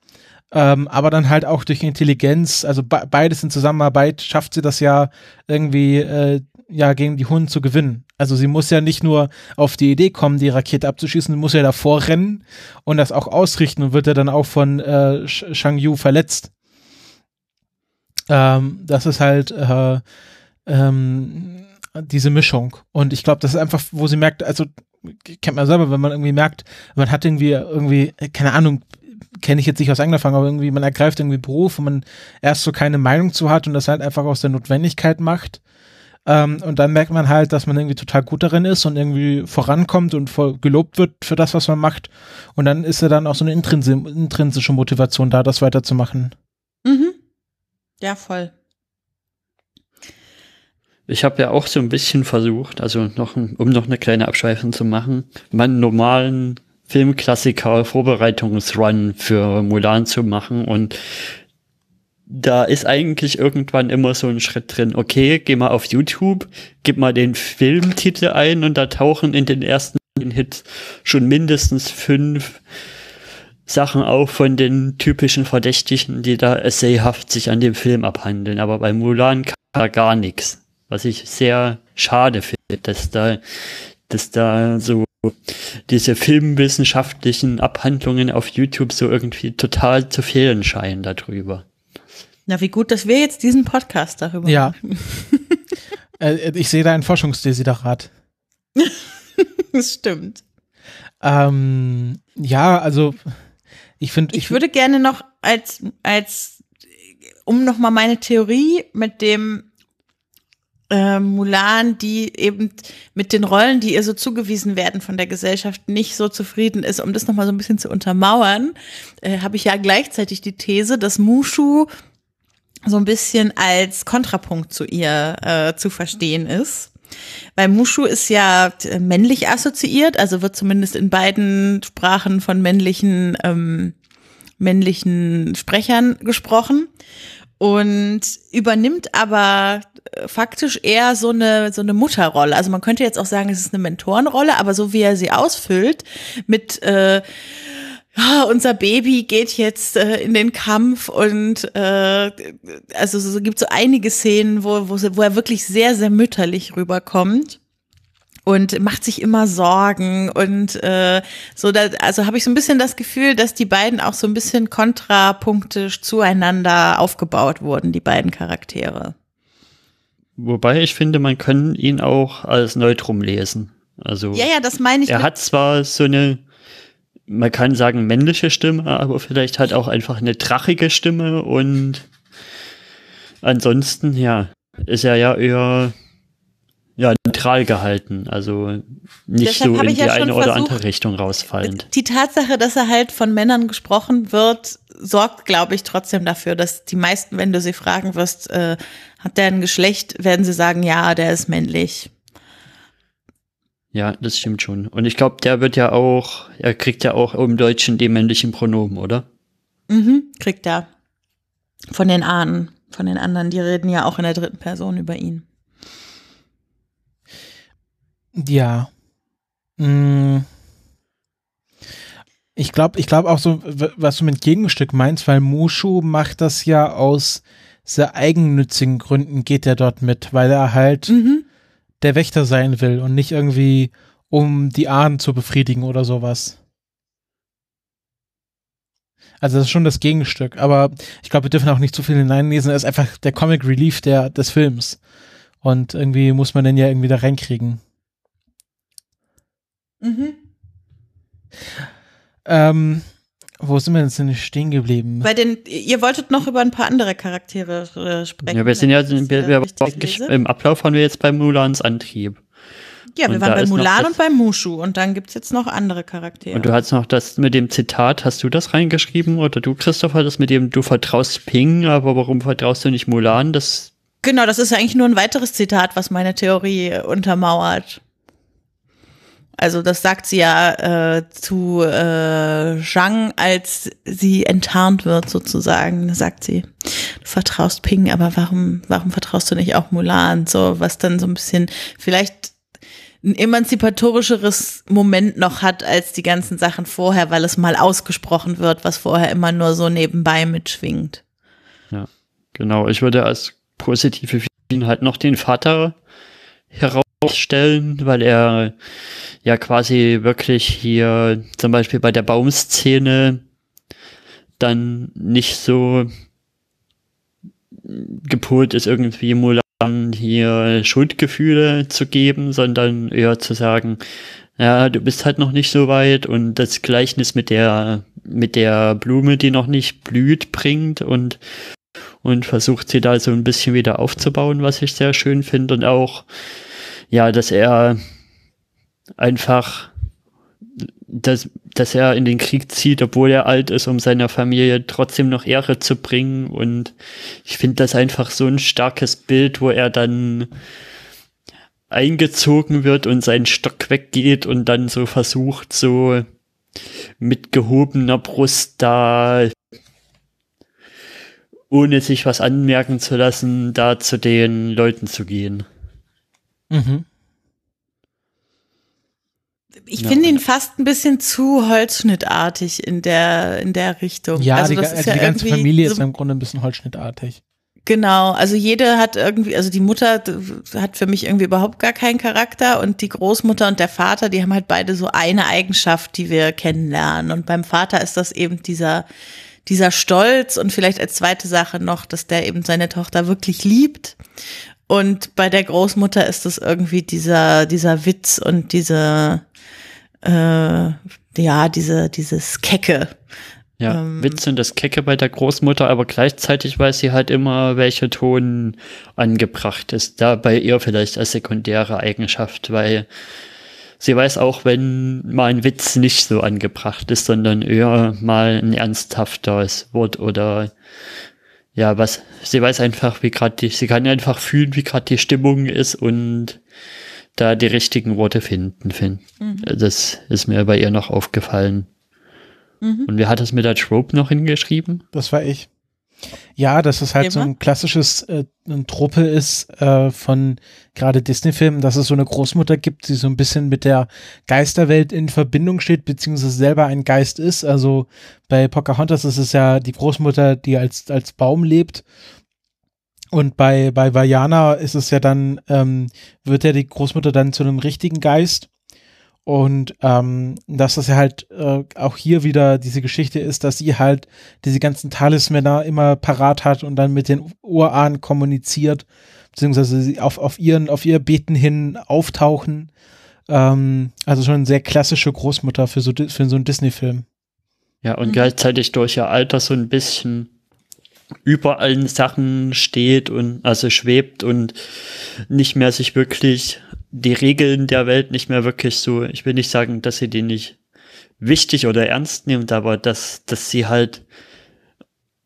Ähm, aber dann halt auch durch Intelligenz, also be beides in Zusammenarbeit schafft sie das ja irgendwie äh, ja gegen die Hunden zu gewinnen. Also sie muss ja nicht nur auf die Idee kommen, die Rakete abzuschießen, sie muss ja davor rennen und das auch ausrichten und wird ja dann auch von äh, Shang Yu verletzt. Ähm, das ist halt äh, ähm, diese Mischung. Und ich glaube, das ist einfach, wo sie merkt, also kennt man selber, wenn man irgendwie merkt, man hat irgendwie, irgendwie, keine Ahnung, kenne ich jetzt nicht aus eigener Erfahrung, aber irgendwie, man ergreift irgendwie Beruf, wo man erst so keine Meinung zu hat und das halt einfach aus der Notwendigkeit macht. Ähm, und dann merkt man halt, dass man irgendwie total gut darin ist und irgendwie vorankommt und gelobt wird für das, was man macht. Und dann ist ja dann auch so eine intrinsische Motivation da, das weiterzumachen. Mhm. Ja, voll. Ich habe ja auch so ein bisschen versucht, also noch, um noch eine kleine Abschweifung zu machen, meinen normalen Filmklassiker Vorbereitungsrun für Mulan zu machen und da ist eigentlich irgendwann immer so ein Schritt drin, okay, geh mal auf YouTube, gib mal den Filmtitel ein und da tauchen in den ersten Hits schon mindestens fünf Sachen auf von den typischen Verdächtigen, die da essayhaft sich an dem Film abhandeln. Aber bei Mulan kam da gar nichts. Was ich sehr schade finde, dass da, dass da so diese filmwissenschaftlichen Abhandlungen auf YouTube so irgendwie total zu fehlen scheinen darüber. Na, wie gut, dass wir jetzt diesen Podcast darüber ja. machen. äh, ich sehe da ein Forschungsdesiderat. das stimmt. Ähm, ja, also ich finde. Ich, ich würde gerne noch als, als, um nochmal meine Theorie mit dem äh, Mulan, die eben mit den Rollen, die ihr so zugewiesen werden von der Gesellschaft, nicht so zufrieden ist, um das nochmal so ein bisschen zu untermauern, äh, habe ich ja gleichzeitig die These, dass Mushu so ein bisschen als Kontrapunkt zu ihr äh, zu verstehen ist. Weil Mushu ist ja äh, männlich assoziiert, also wird zumindest in beiden Sprachen von männlichen, ähm, männlichen Sprechern gesprochen und übernimmt aber äh, faktisch eher so eine so eine Mutterrolle. Also man könnte jetzt auch sagen, es ist eine Mentorenrolle, aber so wie er sie ausfüllt mit äh, ja, unser Baby geht jetzt äh, in den Kampf und äh, also es gibt so einige Szenen, wo, wo, wo er wirklich sehr, sehr mütterlich rüberkommt und macht sich immer Sorgen und äh, so da, also habe ich so ein bisschen das Gefühl, dass die beiden auch so ein bisschen kontrapunktisch zueinander aufgebaut wurden, die beiden Charaktere. Wobei ich finde, man kann ihn auch als Neutrum lesen. Also ja, ja, das meine ich. Er hat zwar so eine, man kann sagen männliche Stimme, aber vielleicht hat auch einfach eine drachige Stimme und ansonsten ja ist er ja eher ja, neutral gehalten, also nicht Deshalb so in die ja eine oder andere Richtung rausfallend. Die Tatsache, dass er halt von Männern gesprochen wird, sorgt, glaube ich, trotzdem dafür, dass die meisten, wenn du sie fragen wirst, äh, hat der ein Geschlecht, werden sie sagen, ja, der ist männlich. Ja, das stimmt schon. Und ich glaube, der wird ja auch, er kriegt ja auch im Deutschen die männlichen Pronomen, oder? Mhm, kriegt er. Von den Ahnen, von den anderen, die reden ja auch in der dritten Person über ihn. Ja. Mm. Ich glaube, ich glaube auch so, was du mit Gegenstück meinst, weil Mushu macht das ja aus sehr eigennützigen Gründen geht er dort mit, weil er halt mhm. Der Wächter sein will und nicht irgendwie um die Ahnen zu befriedigen oder sowas. Also das ist schon das Gegenstück, aber ich glaube, wir dürfen auch nicht zu viel hineinlesen. Er ist einfach der Comic Relief der, des Films. Und irgendwie muss man den ja irgendwie da reinkriegen. Mhm. Ähm, wo sind wir jetzt denn stehen geblieben? Bei den, ihr wolltet noch über ein paar andere Charaktere äh, sprechen. Ja, wir sind ja, wir, wir im Ablauf waren wir jetzt bei Mulans Antrieb. Ja, wir und waren bei Mulan und bei Mushu und dann gibt es jetzt noch andere Charaktere. Und du hast noch das mit dem Zitat, hast du das reingeschrieben oder du, Christopher, das mit dem, du vertraust Ping, aber warum vertraust du nicht Mulan? Das genau, das ist eigentlich nur ein weiteres Zitat, was meine Theorie untermauert. Also das sagt sie ja äh, zu äh, Zhang, als sie enttarnt wird sozusagen. Da sagt sie, du vertraust Ping, aber warum, warum vertraust du nicht auch Mulan? So was dann so ein bisschen vielleicht ein emanzipatorischeres Moment noch hat als die ganzen Sachen vorher, weil es mal ausgesprochen wird, was vorher immer nur so nebenbei mitschwingt. Ja, genau. Ich würde als positive ihn halt noch den Vater herausstellen, weil er ja quasi wirklich hier zum Beispiel bei der Baumszene dann nicht so gepolt ist, irgendwie Mulan hier Schuldgefühle zu geben, sondern eher zu sagen, ja, du bist halt noch nicht so weit und das Gleichnis mit der, mit der Blume, die noch nicht blüht, bringt und, und versucht sie da so ein bisschen wieder aufzubauen, was ich sehr schön finde und auch, ja, dass er einfach dass, dass er in den Krieg zieht, obwohl er alt ist, um seiner Familie trotzdem noch Ehre zu bringen. Und ich finde das einfach so ein starkes Bild, wo er dann eingezogen wird und sein Stock weggeht und dann so versucht, so mit gehobener Brust da, ohne sich was anmerken zu lassen, da zu den Leuten zu gehen. Mhm ich ja. finde ihn fast ein bisschen zu holzschnittartig in der, in der Richtung. Ja, also die, also ja die ganze Familie so, ist im Grunde ein bisschen holzschnittartig. Genau, also jede hat irgendwie, also die Mutter hat für mich irgendwie überhaupt gar keinen Charakter und die Großmutter und der Vater, die haben halt beide so eine Eigenschaft, die wir kennenlernen. Und beim Vater ist das eben dieser, dieser Stolz und vielleicht als zweite Sache noch, dass der eben seine Tochter wirklich liebt. Und bei der Großmutter ist es irgendwie dieser, dieser Witz und diese, äh, ja, diese, dieses Kecke. Ja, ähm, Witz und das Kecke bei der Großmutter, aber gleichzeitig weiß sie halt immer, welcher Ton angebracht ist. Da bei ihr vielleicht als sekundäre Eigenschaft, weil sie weiß auch, wenn mal ein Witz nicht so angebracht ist, sondern eher mal ein ernsthafteres Wort oder ja, was, sie weiß einfach, wie gerade die, sie kann einfach fühlen, wie gerade die Stimmung ist und da die richtigen Worte finden. finden. Mhm. Das ist mir bei ihr noch aufgefallen. Mhm. Und wer hat das mit der Trope noch hingeschrieben? Das war ich. Ja, dass es halt Immer? so ein klassisches äh, ein Truppe ist äh, von gerade Disney-Filmen, dass es so eine Großmutter gibt, die so ein bisschen mit der Geisterwelt in Verbindung steht, beziehungsweise selber ein Geist ist. Also bei Pocahontas ist es ja die Großmutter, die als, als Baum lebt und bei, bei Vajana ist es ja dann, ähm, wird ja die Großmutter dann zu einem richtigen Geist. Und ähm, dass das ja halt äh, auch hier wieder diese Geschichte ist, dass sie halt diese ganzen Talismänner immer parat hat und dann mit den Urahnen kommuniziert, beziehungsweise sie auf, auf, ihren, auf ihr Beten hin auftauchen. Ähm, also schon eine sehr klassische Großmutter für so, für so einen Disney-Film. Ja, und mhm. gleichzeitig durch ihr Alter so ein bisschen über allen Sachen steht und also schwebt und nicht mehr sich wirklich die Regeln der Welt nicht mehr wirklich so, ich will nicht sagen, dass sie die nicht wichtig oder ernst nimmt, aber dass, dass sie halt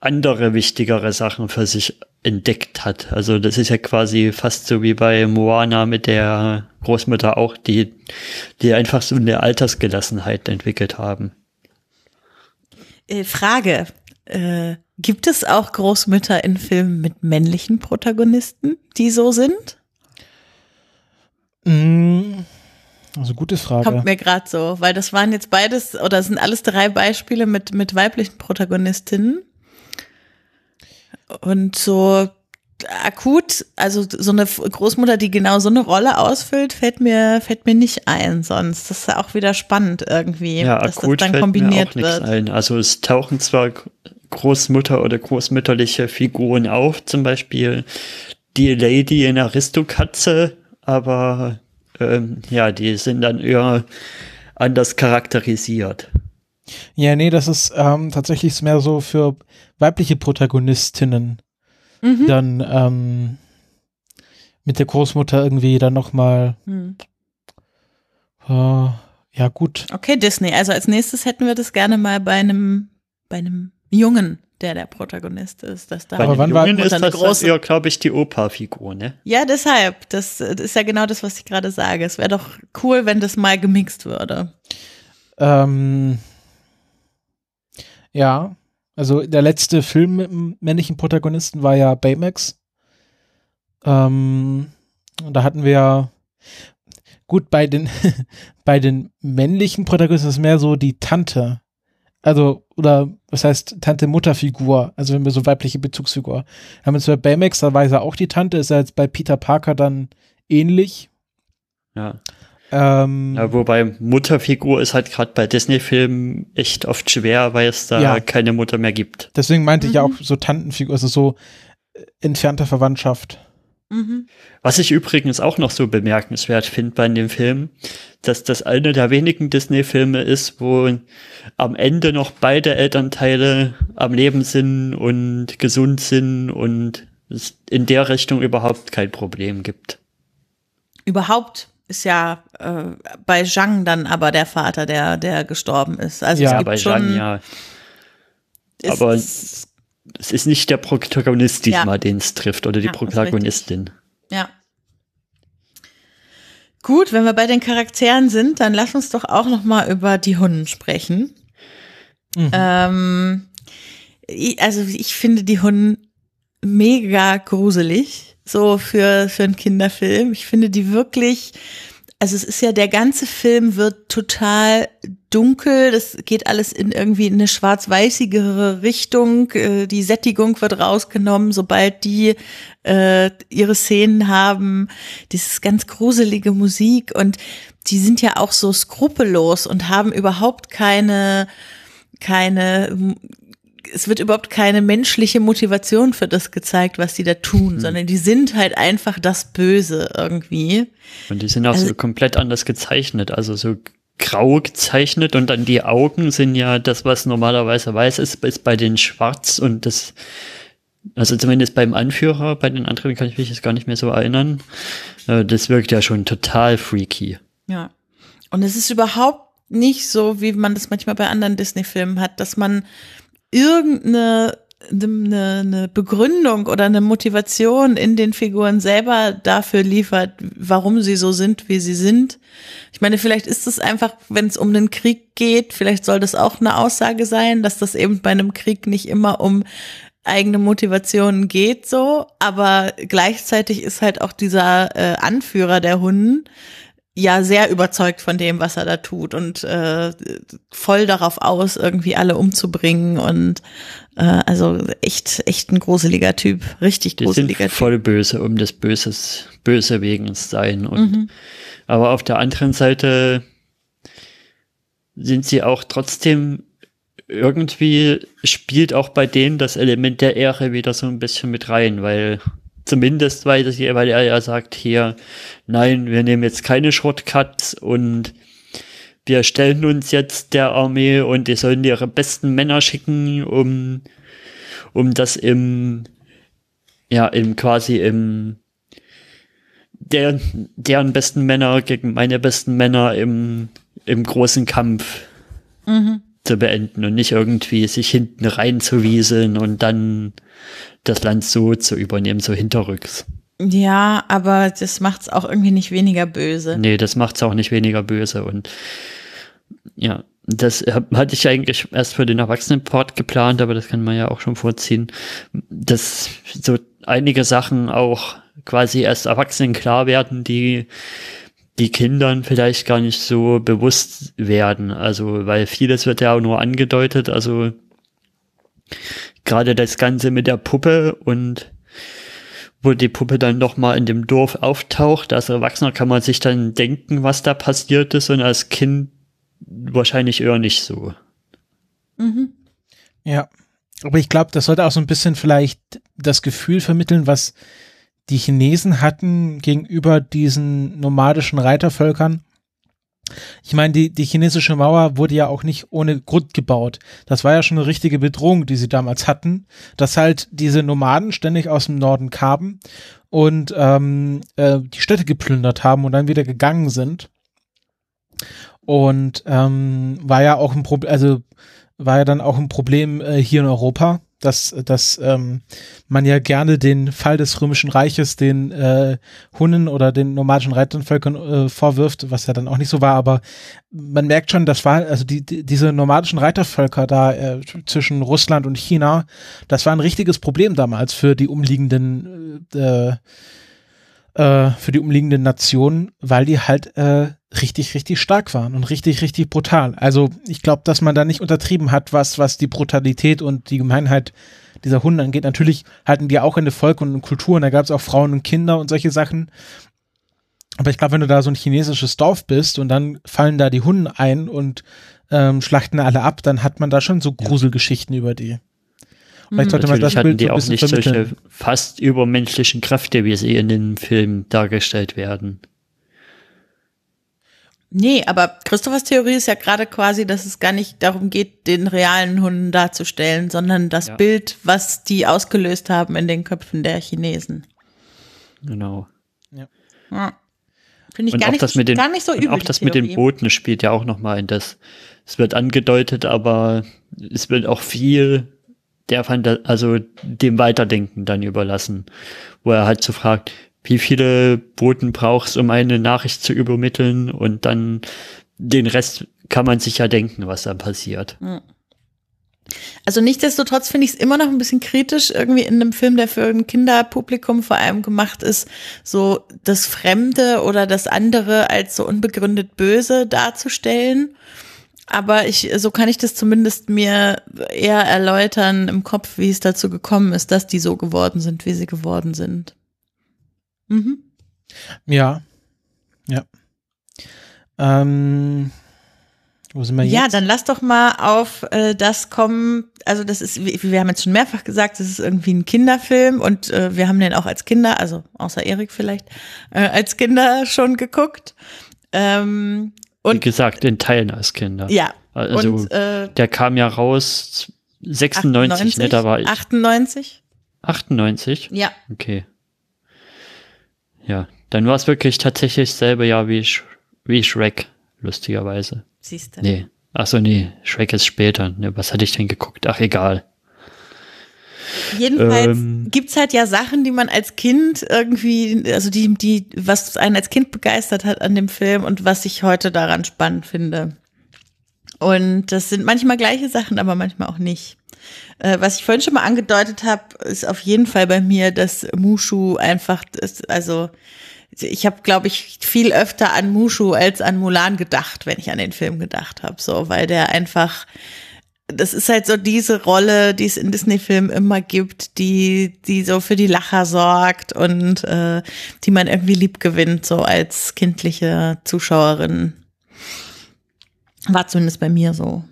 andere wichtigere Sachen für sich entdeckt hat. Also das ist ja quasi fast so wie bei Moana mit der Großmutter auch, die, die einfach so eine Altersgelassenheit entwickelt haben. Äh, Frage, äh, gibt es auch Großmütter in Filmen mit männlichen Protagonisten, die so sind? Mm, also gute Frage. Kommt mir gerade so, weil das waren jetzt beides oder sind alles drei Beispiele mit, mit weiblichen Protagonistinnen. Und so akut, also so eine Großmutter, die genau so eine Rolle ausfüllt, fällt mir, fällt mir nicht ein sonst. Das ist ja auch wieder spannend irgendwie, ja, dass akut das dann kombiniert mir auch wird. Ein. Also es tauchen zwar Großmutter oder großmütterliche Figuren auf, zum Beispiel die Lady in Aristokatze, aber ähm, ja, die sind dann eher anders charakterisiert. Ja, nee, das ist ähm, tatsächlich mehr so für weibliche Protagonistinnen. Mhm. Dann ähm, mit der Großmutter irgendwie dann nochmal. Mhm. Äh, ja, gut. Okay, Disney. Also als nächstes hätten wir das gerne mal bei einem, bei einem Jungen, der der Protagonist ist. Dass da Aber wann Jungen war ist das große ja, glaube ich, die Opa-Figur, ne? Ja, deshalb. Das, das, ist ja genau das, was ich gerade sage. Es wäre doch cool, wenn das mal gemixt würde. Ähm, ja, also der letzte Film mit dem männlichen Protagonisten war ja Baymax. Ähm, da hatten wir Gut, bei den, bei den männlichen Protagonisten ist es mehr so die Tante. Also, oder was heißt Tante-Mutter-Figur, also wenn wir so weibliche Bezugsfigur. Haben wir jetzt bei Baymax, da war er auch die Tante, ist er jetzt bei Peter Parker dann ähnlich. Ja. Ähm, ja, wobei Mutterfigur ist halt gerade bei Disney-Filmen echt oft schwer, weil es da ja. keine Mutter mehr gibt. Deswegen meinte mhm. ich ja auch so Tantenfigur, also so äh, entfernte Verwandtschaft. Mhm. Was ich übrigens auch noch so bemerkenswert finde bei dem Film, dass das einer der wenigen Disney-Filme ist, wo am Ende noch beide Elternteile am Leben sind und gesund sind und es in der Richtung überhaupt kein Problem gibt. Überhaupt ist ja äh, bei Zhang dann aber der Vater, der, der gestorben ist. Also ja, bei Zhang, ja. Aber es, es ist nicht der Protagonist diesmal, ja. den es trifft, oder die ja, Protagonistin. Ja. Gut, wenn wir bei den Charakteren sind, dann lass uns doch auch noch mal über die Hunden sprechen. Mhm. Ähm, also ich finde die Hunden mega gruselig, so für, für einen Kinderfilm. Ich finde die wirklich, also es ist ja, der ganze Film wird total dunkel, das geht alles in irgendwie in eine schwarz-weißigere Richtung, äh, die Sättigung wird rausgenommen, sobald die äh, ihre Szenen haben, dieses ganz gruselige Musik. Und die sind ja auch so skrupellos und haben überhaupt keine keine es wird überhaupt keine menschliche Motivation für das gezeigt, was die da tun, mhm. sondern die sind halt einfach das Böse irgendwie. Und die sind auch also, so komplett anders gezeichnet, also so grau gezeichnet und dann die Augen sind ja das, was normalerweise weiß ist, ist bei den schwarz und das, also zumindest beim Anführer, bei den anderen kann ich mich jetzt gar nicht mehr so erinnern. Äh, das wirkt ja schon total freaky. Ja. Und es ist überhaupt nicht so, wie man das manchmal bei anderen Disney-Filmen hat, dass man irgendeine eine, eine Begründung oder eine Motivation in den Figuren selber dafür liefert, warum sie so sind, wie sie sind. Ich meine, vielleicht ist es einfach, wenn es um den Krieg geht, vielleicht soll das auch eine Aussage sein, dass das eben bei einem Krieg nicht immer um eigene Motivationen geht, so, aber gleichzeitig ist halt auch dieser äh, Anführer der Hunden ja sehr überzeugt von dem, was er da tut und äh, voll darauf aus, irgendwie alle umzubringen und äh, also echt, echt ein gruseliger Typ, richtig Die gruseliger sind voll böse um des Böses, Böse wegen sein und mhm. aber auf der anderen Seite sind sie auch trotzdem irgendwie spielt auch bei denen das Element der Ehre wieder so ein bisschen mit rein, weil Zumindest, weil, das, weil er ja sagt hier, nein, wir nehmen jetzt keine Shortcuts und wir stellen uns jetzt der Armee und die sollen ihre besten Männer schicken, um, um das im, ja, im quasi im, der, deren besten Männer gegen meine besten Männer im, im großen Kampf mhm. Zu beenden und nicht irgendwie sich hinten reinzuwieseln und dann das Land so zu übernehmen, so hinterrücks. Ja, aber das macht es auch irgendwie nicht weniger böse. Nee, das macht es auch nicht weniger böse. Und ja, das hatte ich eigentlich erst für den Erwachsenenport geplant, aber das kann man ja auch schon vorziehen, dass so einige Sachen auch quasi erst Erwachsenen klar werden, die die Kindern vielleicht gar nicht so bewusst werden. Also, weil vieles wird ja auch nur angedeutet. Also, gerade das Ganze mit der Puppe und wo die Puppe dann noch mal in dem Dorf auftaucht. Als Erwachsener kann man sich dann denken, was da passiert ist und als Kind wahrscheinlich eher nicht so. Mhm. Ja, aber ich glaube, das sollte auch so ein bisschen vielleicht das Gefühl vermitteln, was die Chinesen hatten gegenüber diesen nomadischen Reitervölkern, ich meine, die, die chinesische Mauer wurde ja auch nicht ohne Grund gebaut. Das war ja schon eine richtige Bedrohung, die sie damals hatten, dass halt diese Nomaden ständig aus dem Norden kamen und ähm, äh, die Städte geplündert haben und dann wieder gegangen sind. Und ähm, war ja auch ein Problem, also war ja dann auch ein Problem äh, hier in Europa, dass, dass ähm, man ja gerne den Fall des Römischen Reiches den äh, Hunnen oder den nomadischen Reitervölkern äh, vorwirft, was ja dann auch nicht so war, aber man merkt schon, das war, also die, die diese nomadischen Reitervölker da äh, zwischen Russland und China, das war ein richtiges Problem damals für die umliegenden äh, äh, für die umliegenden Nationen, weil die halt äh, richtig, richtig stark waren und richtig, richtig brutal. Also ich glaube, dass man da nicht untertrieben hat, was, was die Brutalität und die Gemeinheit dieser Hunde angeht. Natürlich hatten die auch eine Volk und eine Kultur und da gab es auch Frauen und Kinder und solche Sachen. Aber ich glaube, wenn du da so ein chinesisches Dorf bist und dann fallen da die Hunde ein und ähm, schlachten alle ab, dann hat man da schon so Gruselgeschichten ja. über die. Vielleicht sollte man das Bild die so auch nicht solche fast übermenschlichen Kräfte, wie sie in den Filmen dargestellt werden. Nee, aber Christophers Theorie ist ja gerade quasi, dass es gar nicht darum geht, den realen Hunden darzustellen, sondern das ja. Bild, was die ausgelöst haben in den Köpfen der Chinesen. Genau. Ja. ja. Finde ich gar nicht, das mit den, gar nicht so übel. Auch das Theorie. mit den Booten spielt ja auch nochmal in das. Es wird angedeutet, aber es wird auch viel der fand also dem Weiterdenken dann überlassen, wo er halt so fragt, wie viele Boten brauchst, um eine Nachricht zu übermitteln und dann den Rest kann man sich ja denken, was dann passiert. Also nichtsdestotrotz finde ich es immer noch ein bisschen kritisch, irgendwie in einem Film, der für ein Kinderpublikum vor allem gemacht ist, so das Fremde oder das andere als so unbegründet böse darzustellen. Aber ich, so kann ich das zumindest mir eher erläutern im Kopf, wie es dazu gekommen ist, dass die so geworden sind, wie sie geworden sind. Mhm. Ja. Ja. Ähm, wo sind wir jetzt? Ja, dann lass doch mal auf äh, das kommen. Also das ist, wir haben jetzt schon mehrfach gesagt, das ist irgendwie ein Kinderfilm und äh, wir haben den auch als Kinder, also außer Erik vielleicht, äh, als Kinder schon geguckt. Ähm, und, Wie gesagt, in Teilen als Kinder. Ja. Also und, äh, der kam ja raus 96, 98, ne, da war ich. 98? 98? Ja. Okay. Ja, dann war es wirklich tatsächlich selbe Jahr wie, Sh wie Shrek, lustigerweise. Siehst du. Nee. Achso, nee, Shrek ist später. Ne, was hatte ich denn geguckt? Ach, egal. Jedenfalls ähm, gibt's halt ja Sachen, die man als Kind irgendwie, also die, die, was einen als Kind begeistert hat an dem Film und was ich heute daran spannend finde. Und das sind manchmal gleiche Sachen, aber manchmal auch nicht. Äh, was ich vorhin schon mal angedeutet habe, ist auf jeden Fall bei mir, dass Mushu einfach, ist, also ich habe, glaube ich, viel öfter an Mushu als an Mulan gedacht, wenn ich an den Film gedacht habe, so, weil der einfach das ist halt so diese Rolle, die es in Disney-Filmen immer gibt, die, die so für die Lacher sorgt und äh, die man irgendwie lieb gewinnt, so als kindliche Zuschauerin. War zumindest bei mir so.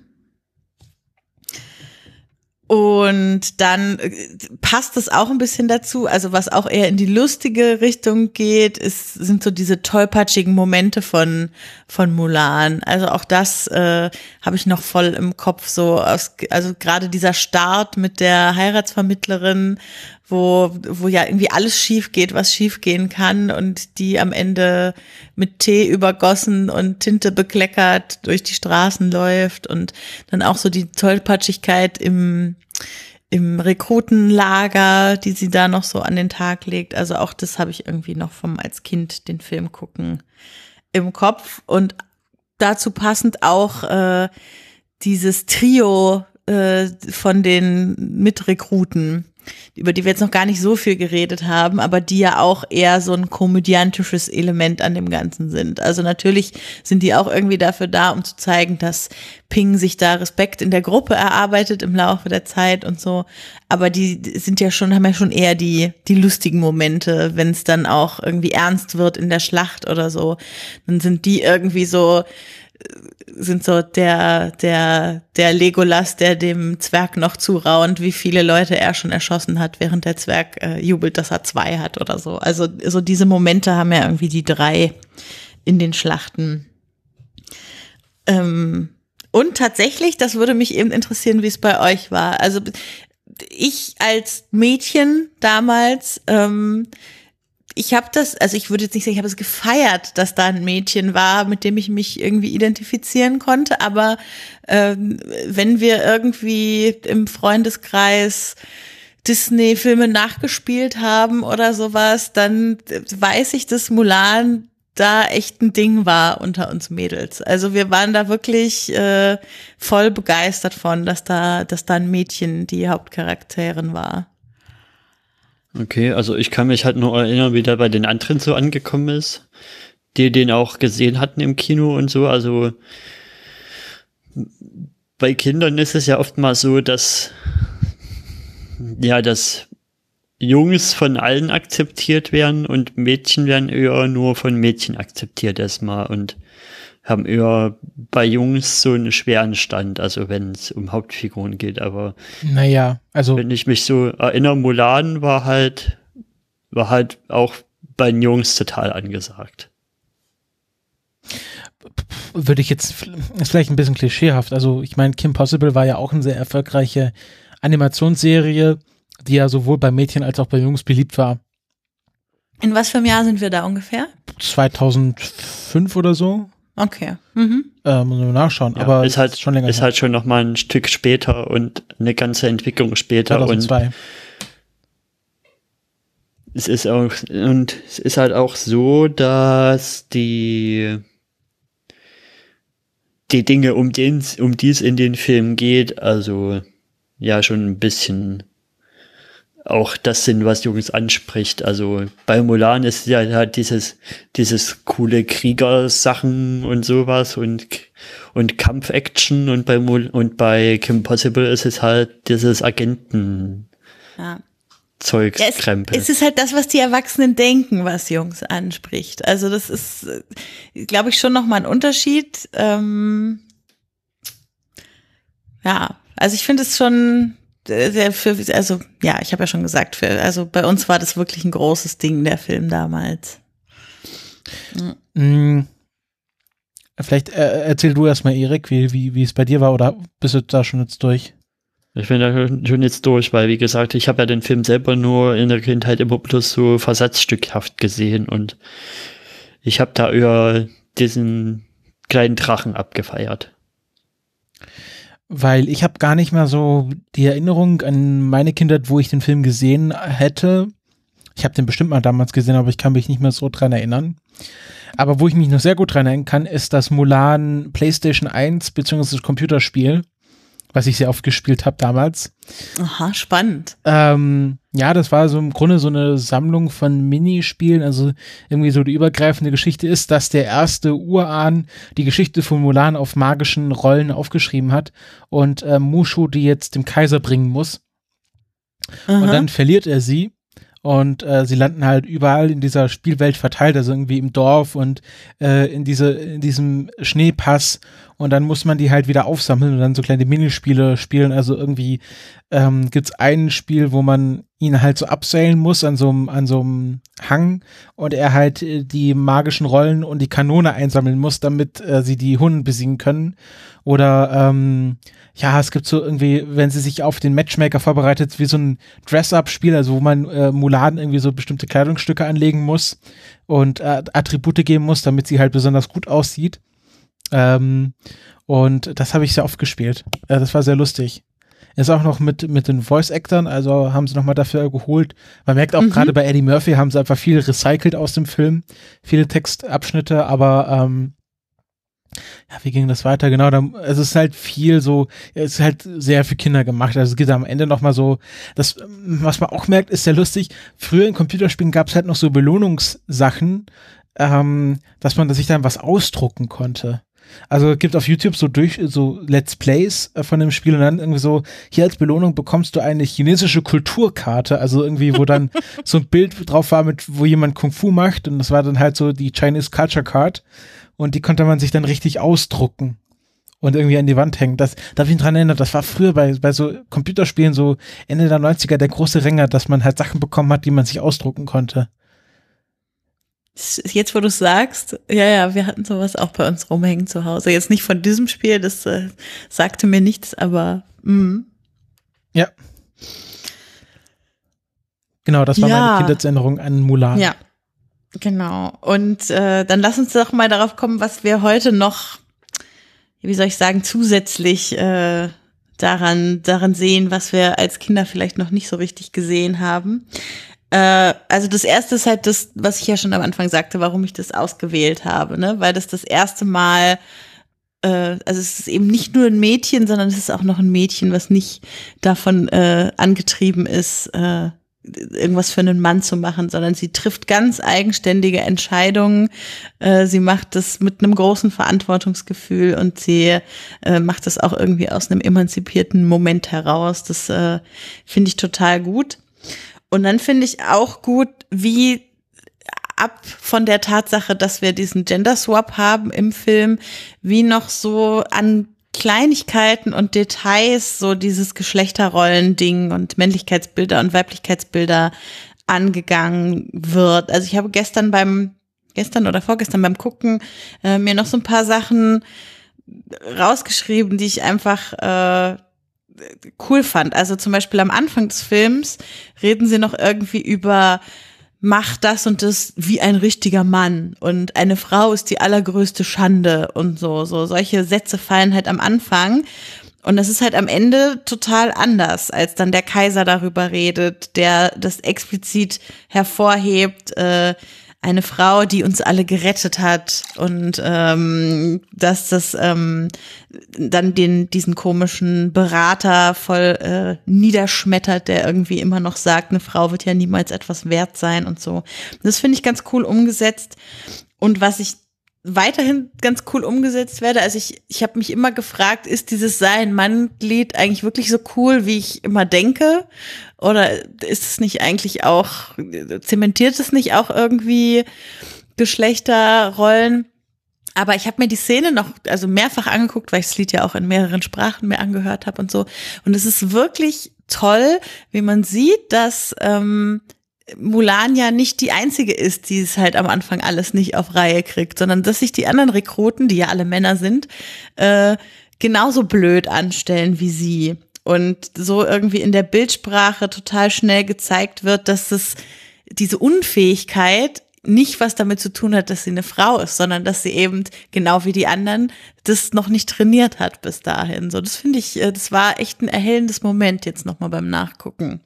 Und dann äh, passt es auch ein bisschen dazu. Also was auch eher in die lustige Richtung geht, ist, sind so diese tollpatschigen Momente von, von Mulan. Also auch das äh, habe ich noch voll im Kopf. So aus, also gerade dieser Start mit der Heiratsvermittlerin, wo, wo ja irgendwie alles schief geht, was schief gehen kann und die am Ende mit Tee übergossen und Tinte bekleckert durch die Straßen läuft und dann auch so die Tollpatschigkeit im, im Rekrutenlager, die sie da noch so an den Tag legt. Also auch das habe ich irgendwie noch vom als Kind den Film gucken im Kopf und dazu passend auch äh, dieses Trio äh, von den Mitrekruten über die wir jetzt noch gar nicht so viel geredet haben, aber die ja auch eher so ein komödiantisches Element an dem Ganzen sind. Also natürlich sind die auch irgendwie dafür da, um zu zeigen, dass Ping sich da Respekt in der Gruppe erarbeitet im Laufe der Zeit und so. Aber die sind ja schon, haben ja schon eher die, die lustigen Momente, wenn es dann auch irgendwie ernst wird in der Schlacht oder so. Dann sind die irgendwie so, sind so der, der, der Legolas, der dem Zwerg noch zuraunt, wie viele Leute er schon erschossen hat, während der Zwerg äh, jubelt, dass er zwei hat oder so. Also so diese Momente haben ja irgendwie die drei in den Schlachten. Ähm, und tatsächlich, das würde mich eben interessieren, wie es bei euch war. Also ich als Mädchen damals ähm, ich habe das, also ich würde jetzt nicht sagen, ich habe es gefeiert, dass da ein Mädchen war, mit dem ich mich irgendwie identifizieren konnte. Aber ähm, wenn wir irgendwie im Freundeskreis Disney-Filme nachgespielt haben oder sowas, dann weiß ich, dass Mulan da echt ein Ding war unter uns Mädels. Also wir waren da wirklich äh, voll begeistert von, dass da, dass da ein Mädchen die Hauptcharakterin war. Okay, also ich kann mich halt nur erinnern, wie der bei den anderen so angekommen ist, die den auch gesehen hatten im Kino und so. Also bei Kindern ist es ja oft mal so, dass ja, dass Jungs von allen akzeptiert werden und Mädchen werden eher nur von Mädchen akzeptiert erstmal und haben eher bei Jungs so einen schweren Stand, also wenn es um Hauptfiguren geht, aber naja, also wenn ich mich so erinnere, Mulan war halt, war halt auch bei den Jungs total angesagt. Würde ich jetzt, ist vielleicht ein bisschen klischeehaft, also ich meine, Kim Possible war ja auch eine sehr erfolgreiche Animationsserie, die ja sowohl bei Mädchen als auch bei Jungs beliebt war. In was für einem Jahr sind wir da ungefähr? 2005 oder so. Okay. Mhm. Äh, muss man nachschauen, ja, aber ist halt schon länger. Ist her. halt schon noch mal ein Stück später und eine ganze Entwicklung später 2002. und es ist auch und es ist halt auch so, dass die die Dinge, um den um die es in den Film geht, also ja schon ein bisschen auch das sind, was Jungs anspricht. Also bei Mulan ist ja halt dieses, dieses coole Kriegersachen und sowas und, und Kampfaction und bei Mul und bei Kim Possible ist es halt dieses Agenten. Ja. Zeugs, ja, es. Es ist halt das, was die Erwachsenen denken, was Jungs anspricht. Also das ist, glaube ich, schon nochmal ein Unterschied. Ähm, ja, also ich finde es schon, für, also ja, ich habe ja schon gesagt, für, also bei uns war das wirklich ein großes Ding, der Film damals. Mhm. Vielleicht äh, erzähl du erstmal, Erik, wie, wie, wie es bei dir war oder bist du da schon jetzt durch? Ich bin da schon jetzt durch, weil wie gesagt, ich habe ja den Film selber nur in der Kindheit immer bloß so versatzstückhaft gesehen und ich habe da über diesen kleinen Drachen abgefeiert weil ich habe gar nicht mehr so die Erinnerung an meine Kindheit, wo ich den Film gesehen hätte. Ich habe den bestimmt mal damals gesehen, aber ich kann mich nicht mehr so dran erinnern. Aber wo ich mich noch sehr gut dran erinnern kann, ist das Mulan PlayStation 1 bzw. Computerspiel, was ich sehr oft gespielt habe damals. Aha, spannend. Ähm, ja, das war so im Grunde so eine Sammlung von Minispielen. Also irgendwie so die übergreifende Geschichte ist, dass der erste Urahn die Geschichte von Mulan auf magischen Rollen aufgeschrieben hat und äh, Mushu die jetzt dem Kaiser bringen muss. Aha. Und dann verliert er sie und äh, sie landen halt überall in dieser Spielwelt verteilt, also irgendwie im Dorf und äh, in diese in diesem Schneepass und dann muss man die halt wieder aufsammeln und dann so kleine Minispiele spielen. Also irgendwie ähm, gibt ein Spiel, wo man ihn halt so abseilen muss an so einem an so einem Hang und er halt äh, die magischen Rollen und die Kanone einsammeln muss, damit äh, sie die Hunden besiegen können. Oder ähm, ja, es gibt so irgendwie, wenn sie sich auf den Matchmaker vorbereitet, wie so ein Dress-Up-Spiel, also wo man äh, Muladen irgendwie so bestimmte Kleidungsstücke anlegen muss und äh, Attribute geben muss, damit sie halt besonders gut aussieht. Ähm, und das habe ich sehr oft gespielt. Äh, das war sehr lustig. Ist auch noch mit, mit den Voice-Actern, also haben sie nochmal dafür geholt. Man merkt auch mhm. gerade bei Eddie Murphy haben sie einfach viel recycelt aus dem Film. Viele Textabschnitte, aber ähm, ja, wie ging das weiter? Genau, da, es ist halt viel so, es ist halt sehr für Kinder gemacht. Also es geht am Ende nochmal so, das, was man auch merkt, ist sehr lustig. Früher in Computerspielen gab es halt noch so Belohnungssachen, ähm, dass man sich dann was ausdrucken konnte. Also es gibt auf YouTube so durch so Let's Plays äh, von dem Spiel und dann irgendwie so, hier als Belohnung bekommst du eine chinesische Kulturkarte, also irgendwie, wo dann so ein Bild drauf war, mit wo jemand Kung Fu macht und das war dann halt so die Chinese Culture Card und die konnte man sich dann richtig ausdrucken und irgendwie an die Wand hängen. Das darf ich mich dran erinnern, das war früher bei, bei so Computerspielen so Ende der 90er der große Ränger, dass man halt Sachen bekommen hat, die man sich ausdrucken konnte. Jetzt, wo du sagst, ja, ja, wir hatten sowas auch bei uns rumhängen zu Hause. Jetzt nicht von diesem Spiel, das äh, sagte mir nichts, aber mh. ja. Genau, das war ja. meine Kindheitserinnerung an Mulan. Ja, Genau. Und äh, dann lass uns doch mal darauf kommen, was wir heute noch, wie soll ich sagen, zusätzlich äh, daran, daran sehen, was wir als Kinder vielleicht noch nicht so richtig gesehen haben. Äh, also das erste ist halt das, was ich ja schon am Anfang sagte, warum ich das ausgewählt habe, ne? Weil das das erste Mal äh, also es ist eben nicht nur ein Mädchen, sondern es ist auch noch ein Mädchen, was nicht davon äh, angetrieben ist, äh, irgendwas für einen Mann zu machen, sondern sie trifft ganz eigenständige Entscheidungen. Äh, sie macht das mit einem großen Verantwortungsgefühl und sie äh, macht das auch irgendwie aus einem emanzipierten Moment heraus. Das äh, finde ich total gut. Und dann finde ich auch gut, wie ab von der Tatsache, dass wir diesen Gender Swap haben im Film, wie noch so an Kleinigkeiten und Details so dieses Geschlechterrollen-Ding und Männlichkeitsbilder und Weiblichkeitsbilder angegangen wird. Also ich habe gestern beim, gestern oder vorgestern beim Gucken äh, mir noch so ein paar Sachen rausgeschrieben, die ich einfach äh, cool fand. Also zum Beispiel am Anfang des Films reden sie noch irgendwie über macht das und das wie ein richtiger Mann. Und eine Frau ist die allergrößte Schande und so, so. Solche Sätze fallen halt am Anfang. Und das ist halt am Ende total anders, als dann der Kaiser darüber redet, der das explizit hervorhebt, äh, eine Frau, die uns alle gerettet hat und ähm, dass das ähm, dann den diesen komischen Berater voll äh, niederschmettert, der irgendwie immer noch sagt, eine Frau wird ja niemals etwas wert sein und so. Das finde ich ganz cool umgesetzt. Und was ich weiterhin ganz cool umgesetzt werde. Also ich, ich habe mich immer gefragt, ist dieses Sein Mann-Lied eigentlich wirklich so cool, wie ich immer denke? Oder ist es nicht eigentlich auch, zementiert es nicht auch irgendwie Geschlechterrollen? Aber ich habe mir die Szene noch also mehrfach angeguckt, weil ich das Lied ja auch in mehreren Sprachen mir angehört habe und so. Und es ist wirklich toll, wie man sieht, dass ähm, Mulan ja nicht die einzige ist, die es halt am Anfang alles nicht auf Reihe kriegt, sondern dass sich die anderen Rekruten, die ja alle Männer sind, äh, genauso blöd anstellen wie sie. Und so irgendwie in der Bildsprache total schnell gezeigt wird, dass es diese Unfähigkeit nicht was damit zu tun hat, dass sie eine Frau ist, sondern dass sie eben genau wie die anderen das noch nicht trainiert hat bis dahin. So, das finde ich, äh, das war echt ein erhellendes Moment jetzt nochmal beim Nachgucken.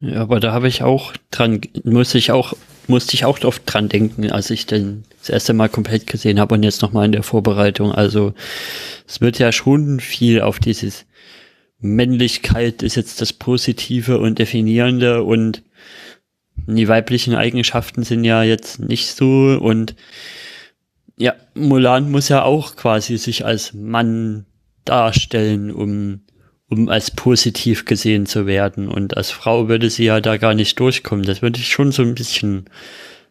Ja, aber da habe ich auch dran, musste ich auch, musste ich auch oft dran denken, als ich den das erste Mal komplett gesehen habe und jetzt nochmal in der Vorbereitung. Also es wird ja schon viel auf dieses Männlichkeit ist jetzt das Positive und Definierende und die weiblichen Eigenschaften sind ja jetzt nicht so und ja, Mulan muss ja auch quasi sich als Mann darstellen, um um als positiv gesehen zu werden. Und als Frau würde sie ja da gar nicht durchkommen. Das würde ich schon so ein bisschen,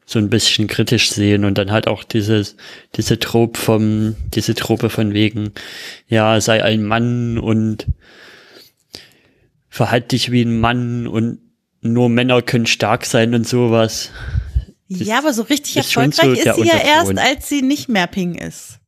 so ein bisschen kritisch sehen. Und dann halt auch dieses, diese Trope vom, diese Trope von wegen, ja, sei ein Mann und verhalte dich wie ein Mann und nur Männer können stark sein und sowas. Das ja, aber so richtig erfolgreich so ist sie ja erst, als sie nicht mehr Ping ist.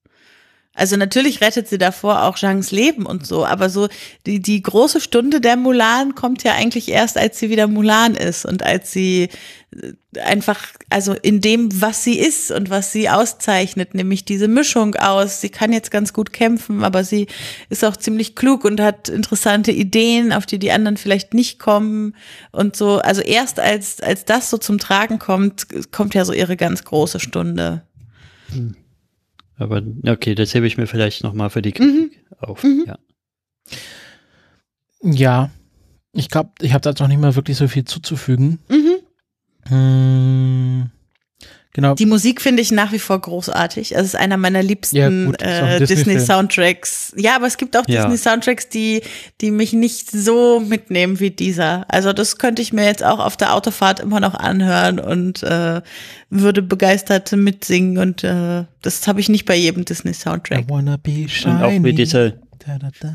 Also natürlich rettet sie davor auch Zhangs Leben und so, aber so die, die große Stunde der Mulan kommt ja eigentlich erst, als sie wieder Mulan ist und als sie äh, einfach, also in dem, was sie ist und was sie auszeichnet, nämlich diese Mischung aus, sie kann jetzt ganz gut kämpfen, aber sie ist auch ziemlich klug und hat interessante Ideen, auf die die anderen vielleicht nicht kommen und so. Also erst als, als das so zum Tragen kommt, kommt ja so ihre ganz große Stunde. Hm. Aber okay, das hebe ich mir vielleicht nochmal für die Kritik mhm. auf. Mhm. Ja. ja, ich glaube, ich habe da noch nicht mal wirklich so viel zuzufügen. Mhm. Hm, genau. Die Musik finde ich nach wie vor großartig. Es ist einer meiner liebsten ja, äh, Disney-Soundtracks. ja, aber es gibt auch ja. Disney-Soundtracks, die, die mich nicht so mitnehmen wie dieser. Also das könnte ich mir jetzt auch auf der Autofahrt immer noch anhören und äh, würde begeistert mitsingen. Und äh, das habe ich nicht bei jedem Disney-Soundtrack. Und auch wie diese,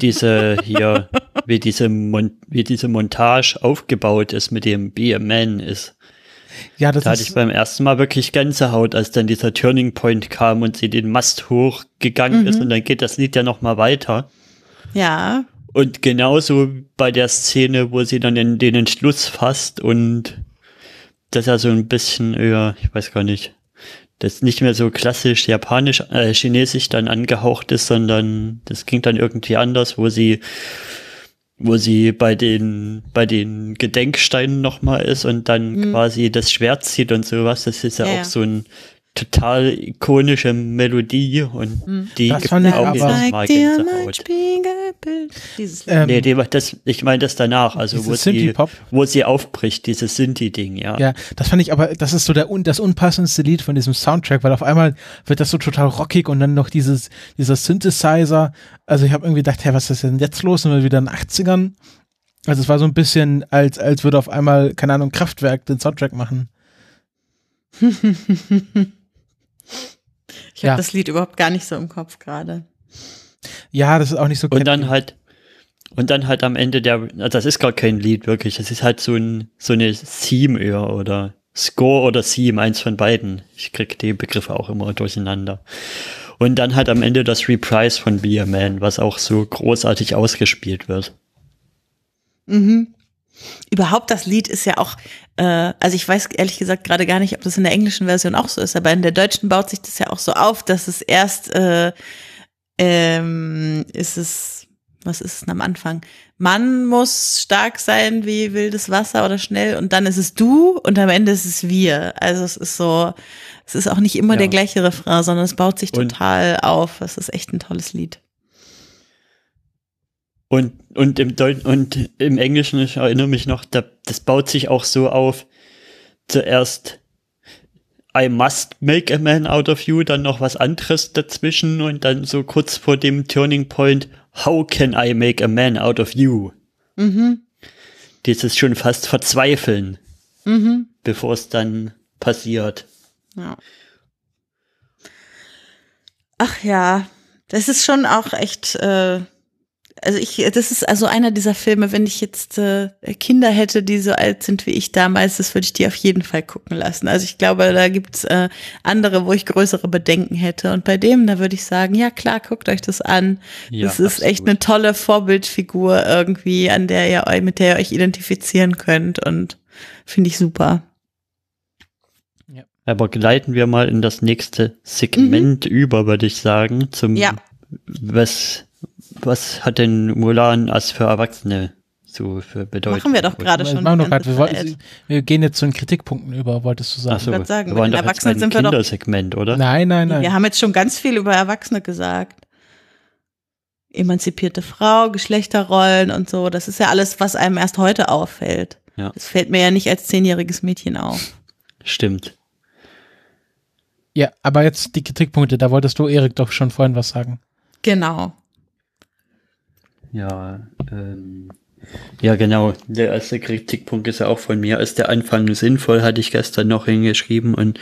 diese hier, wie diese, Mon wie diese Montage aufgebaut ist mit dem Be a Man ist ja, das da hatte ich beim ersten Mal wirklich Gänsehaut, als dann dieser Turning Point kam und sie den Mast hochgegangen mhm. ist und dann geht das Lied ja noch mal weiter. Ja. Und genauso bei der Szene, wo sie dann in den Entschluss fasst und das ja so ein bisschen, ja, ich weiß gar nicht, das nicht mehr so klassisch japanisch, äh, chinesisch dann angehaucht ist, sondern das ging dann irgendwie anders, wo sie wo sie bei den, bei den Gedenksteinen nochmal ist und dann mhm. quasi das Schwert zieht und sowas. Das ist ja, ja auch so ein total ikonische Melodie und mhm. die das ich auch jedes Mal ähm, nee, die, das, ich meine das danach, also wo sie, wo sie aufbricht, dieses Sinti-Ding, ja. Ja, das fand ich aber, das ist so der, das unpassendste Lied von diesem Soundtrack, weil auf einmal wird das so total rockig und dann noch dieses, dieser Synthesizer. Also ich habe irgendwie gedacht, hey, was ist denn jetzt los? Sind wir wieder in den 80ern? Also es war so ein bisschen, als, als würde auf einmal, keine Ahnung, Kraftwerk den Soundtrack machen. ich habe ja. das Lied überhaupt gar nicht so im Kopf gerade. Ja, das ist auch nicht so. Und dann halt und dann halt am Ende der, also das ist gar kein Lied wirklich, das ist halt so ein so eine Theme eher oder Score oder Theme, eins von beiden. Ich krieg die Begriffe auch immer durcheinander. Und dann halt am Ende das Reprise von Be a Man, was auch so großartig ausgespielt wird. Mhm. Überhaupt das Lied ist ja auch, also ich weiß ehrlich gesagt gerade gar nicht, ob das in der englischen Version auch so ist, aber in der deutschen baut sich das ja auch so auf, dass es erst äh, ähm, ist es, was ist es am Anfang? Man muss stark sein wie wildes Wasser oder schnell und dann ist es du und am Ende ist es wir. Also es ist so, es ist auch nicht immer ja. der gleiche Refrain, sondern es baut sich total und auf. Es ist echt ein tolles Lied. Und, und, im Deut und im Englischen, ich erinnere mich noch, da, das baut sich auch so auf, zuerst I must make a man out of you, dann noch was anderes dazwischen und dann so kurz vor dem Turning Point, how can I make a man out of you? Mhm. Dieses schon fast verzweifeln, mhm. bevor es dann passiert. Ja. Ach ja, das ist schon auch echt äh, also ich, das ist also einer dieser Filme, wenn ich jetzt äh, Kinder hätte, die so alt sind wie ich damals, das würde ich die auf jeden Fall gucken lassen. Also ich glaube, da gibt's äh, andere, wo ich größere Bedenken hätte. Und bei dem, da würde ich sagen, ja klar, guckt euch das an. Ja, das ist absolut. echt eine tolle Vorbildfigur irgendwie, an der ihr euch, mit der ihr euch identifizieren könnt und finde ich super. Aber gleiten wir mal in das nächste Segment mhm. über, würde ich sagen, zum ja. was was hat denn Mulan als für Erwachsene so für Bedeutung? Machen wir doch gerade schon. Machen wir, grad, wir, wollten, wir, gehen jetzt zu den Kritikpunkten über, wolltest du sagen. Ach so, ich sagen, wir waren Erwachsene sind wir doch. Kindersegment, oder? Nein, nein, nein. Wir haben jetzt schon ganz viel über Erwachsene gesagt. Emanzipierte Frau, Geschlechterrollen und so. Das ist ja alles, was einem erst heute auffällt. Ja. Das fällt mir ja nicht als zehnjähriges Mädchen auf. Stimmt. Ja, aber jetzt die Kritikpunkte, da wolltest du, Erik, doch schon vorhin was sagen. Genau. Ja, ähm, ja, genau. Der erste Kritikpunkt ist ja auch von mir. Ist der Anfang sinnvoll, hatte ich gestern noch hingeschrieben und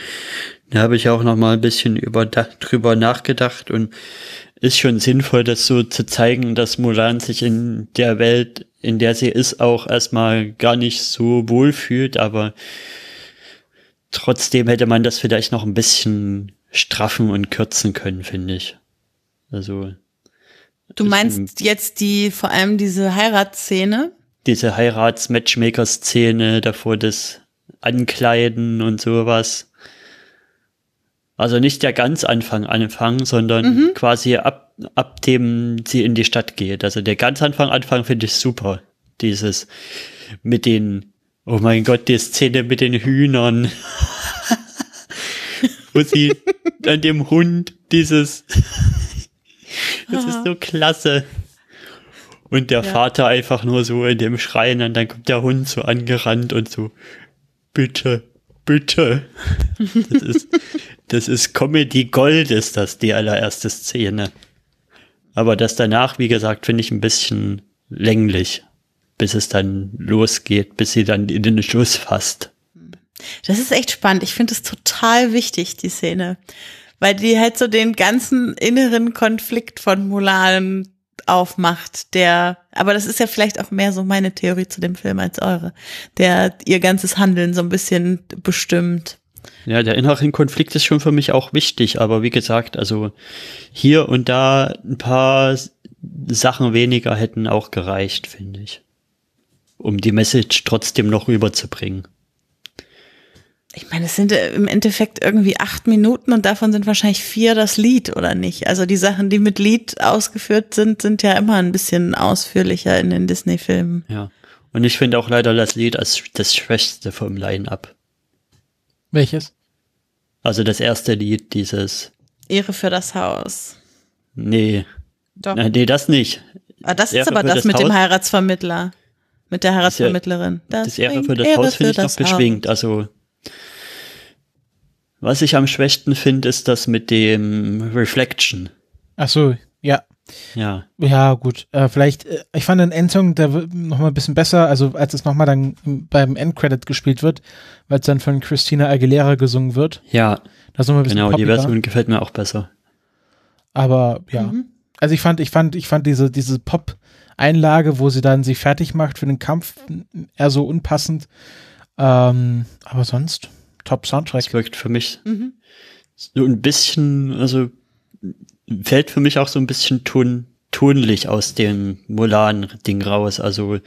da habe ich auch noch mal ein bisschen über, drüber nachgedacht und ist schon sinnvoll, das so zu zeigen, dass Mulan sich in der Welt, in der sie ist, auch erstmal gar nicht so wohl fühlt, aber trotzdem hätte man das vielleicht noch ein bisschen straffen und kürzen können, finde ich. Also Du meinst jetzt die, vor allem diese Heiratsszene? Diese Heirats-Matchmaker-Szene, davor das Ankleiden und sowas. Also nicht der ganz Anfang Anfang, sondern mhm. quasi ab, ab dem sie in die Stadt geht. Also der ganz Anfang Anfang finde ich super. Dieses mit den, oh mein Gott, die Szene mit den Hühnern. Wo sie an dem Hund dieses das ist so klasse. Und der ja. Vater einfach nur so in dem Schreien und dann kommt der Hund so angerannt und so, bitte, bitte. Das ist, das ist Comedy Gold, ist das die allererste Szene. Aber das danach, wie gesagt, finde ich ein bisschen länglich, bis es dann losgeht, bis sie dann in den Schluss fasst. Das ist echt spannend. Ich finde es total wichtig, die Szene weil die halt so den ganzen inneren Konflikt von Mulan aufmacht, der, aber das ist ja vielleicht auch mehr so meine Theorie zu dem Film als eure, der ihr ganzes Handeln so ein bisschen bestimmt. Ja, der innere Konflikt ist schon für mich auch wichtig, aber wie gesagt, also hier und da ein paar Sachen weniger hätten auch gereicht, finde ich, um die Message trotzdem noch rüberzubringen ich meine, es sind im Endeffekt irgendwie acht Minuten und davon sind wahrscheinlich vier das Lied, oder nicht? Also die Sachen, die mit Lied ausgeführt sind, sind ja immer ein bisschen ausführlicher in den Disney-Filmen. Ja. Und ich finde auch leider das Lied als das Schwächste vom Line-Up. Welches? Also das erste Lied, dieses Ehre für das Haus. Nee. Doch. Nee, das nicht. Ah, das ist aber das, das mit Haus. dem Heiratsvermittler. Mit der Heiratsvermittlerin. Das, das Ehre für das Ehre Haus finde ich noch beschwingt. Also was ich am schwächsten finde, ist das mit dem Reflection. Ach so, ja. Ja. Ja, gut. Äh, vielleicht, äh, ich fand den Endsong der noch mal ein bisschen besser, also als es noch mal dann beim Endcredit gespielt wird, weil es dann von Christina Aguilera gesungen wird. Ja. Das ist noch mal ein bisschen Genau, poppiger. die Version gefällt mir auch besser. Aber ja. Mhm. Also ich fand, ich fand, ich fand diese, diese Pop-Einlage, wo sie dann sich fertig macht für den Kampf, eher so unpassend. Ähm, aber sonst, top Soundtrack. Es wirkt für mich mhm. so ein bisschen, also fällt für mich auch so ein bisschen tun, tunlich aus dem Mulan-Ding raus. Also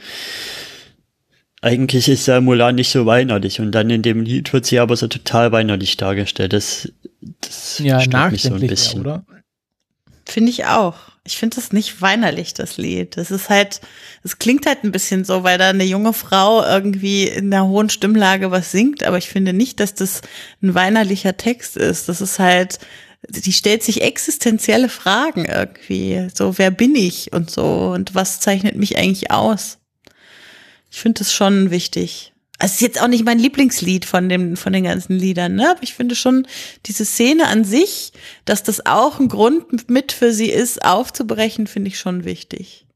eigentlich ist ja Mulan nicht so weinerlich und dann in dem Lied wird sie aber so total weinerlich dargestellt. Das, das ja, stört mich so ein bisschen. Oder? Finde ich auch. Ich finde das nicht weinerlich, das Lied. Das ist halt, es klingt halt ein bisschen so, weil da eine junge Frau irgendwie in einer hohen Stimmlage was singt, aber ich finde nicht, dass das ein weinerlicher Text ist. Das ist halt, die stellt sich existenzielle Fragen irgendwie. So, wer bin ich und so und was zeichnet mich eigentlich aus? Ich finde das schon wichtig. Es ist jetzt auch nicht mein Lieblingslied von dem, von den ganzen Liedern, ne? Aber ich finde schon diese Szene an sich, dass das auch ein Grund mit für sie ist, aufzubrechen, finde ich schon wichtig.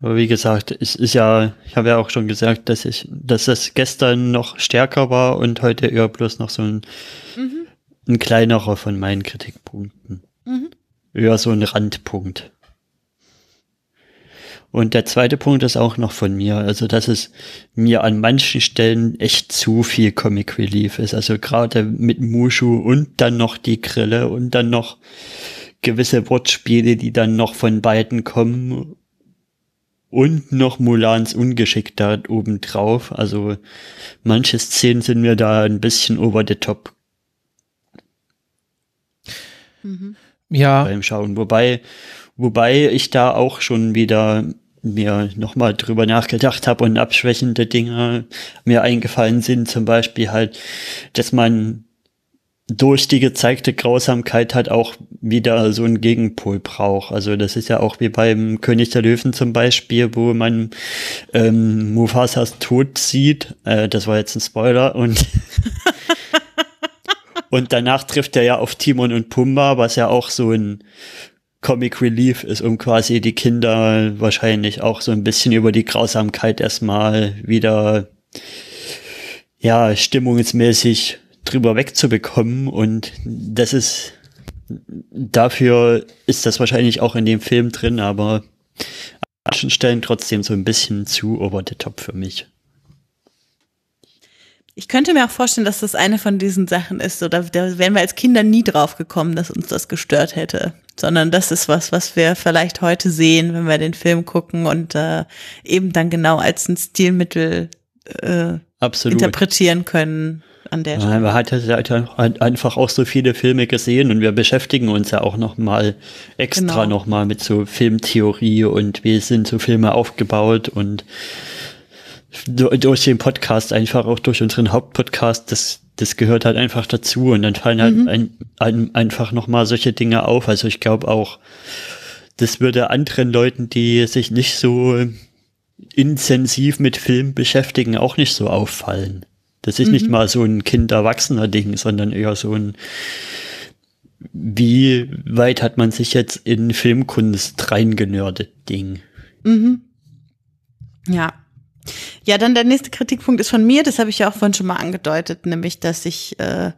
Aber wie gesagt, es ist ja, ich habe ja auch schon gesagt, dass ich, dass das gestern noch stärker war und heute eher bloß noch so ein, mhm. ein kleinerer von meinen Kritikpunkten. Mhm. Eher so ein Randpunkt. Und der zweite Punkt ist auch noch von mir, also dass es mir an manchen Stellen echt zu viel Comic Relief ist. Also gerade mit Mushu und dann noch die Grille und dann noch gewisse Wortspiele, die dann noch von beiden kommen und noch Mulans Ungeschick da oben drauf. Also manche Szenen sind mir da ein bisschen over the top. Mhm. Ja. Beim Schauen. Wobei, wobei ich da auch schon wieder mir nochmal drüber nachgedacht habe und abschwächende Dinge mir eingefallen sind, zum Beispiel halt, dass man durch die gezeigte Grausamkeit halt auch wieder so einen Gegenpol braucht. Also das ist ja auch wie beim König der Löwen zum Beispiel, wo man ähm, Mufasas Tod sieht. Äh, das war jetzt ein Spoiler und und danach trifft er ja auf Timon und Pumba, was ja auch so ein Comic Relief ist, um quasi die Kinder wahrscheinlich auch so ein bisschen über die Grausamkeit erstmal wieder, ja, stimmungsmäßig drüber wegzubekommen. Und das ist, dafür ist das wahrscheinlich auch in dem Film drin, aber an Stellen trotzdem so ein bisschen zu over the top für mich. Ich könnte mir auch vorstellen, dass das eine von diesen Sachen ist, so, da, wären wir als Kinder nie drauf gekommen, dass uns das gestört hätte. Sondern das ist was, was wir vielleicht heute sehen, wenn wir den Film gucken und äh, eben dann genau als ein Stilmittel äh, interpretieren können an der Stelle. Man hat halt einfach auch so viele Filme gesehen und wir beschäftigen uns ja auch noch mal extra genau. noch mal mit so Filmtheorie und wie sind so Filme aufgebaut und durch den Podcast einfach auch durch unseren Hauptpodcast, das, das gehört halt einfach dazu und dann fallen halt mhm. ein, ein, einfach nochmal solche Dinge auf. Also ich glaube auch, das würde anderen Leuten, die sich nicht so intensiv mit Film beschäftigen, auch nicht so auffallen. Das ist mhm. nicht mal so ein Kind-Erwachsener-Ding, sondern eher so ein, wie weit hat man sich jetzt in Filmkunst reingenördet Ding. Mhm. Ja, ja, dann der nächste Kritikpunkt ist von mir, das habe ich ja auch vorhin schon mal angedeutet, nämlich, dass ich äh,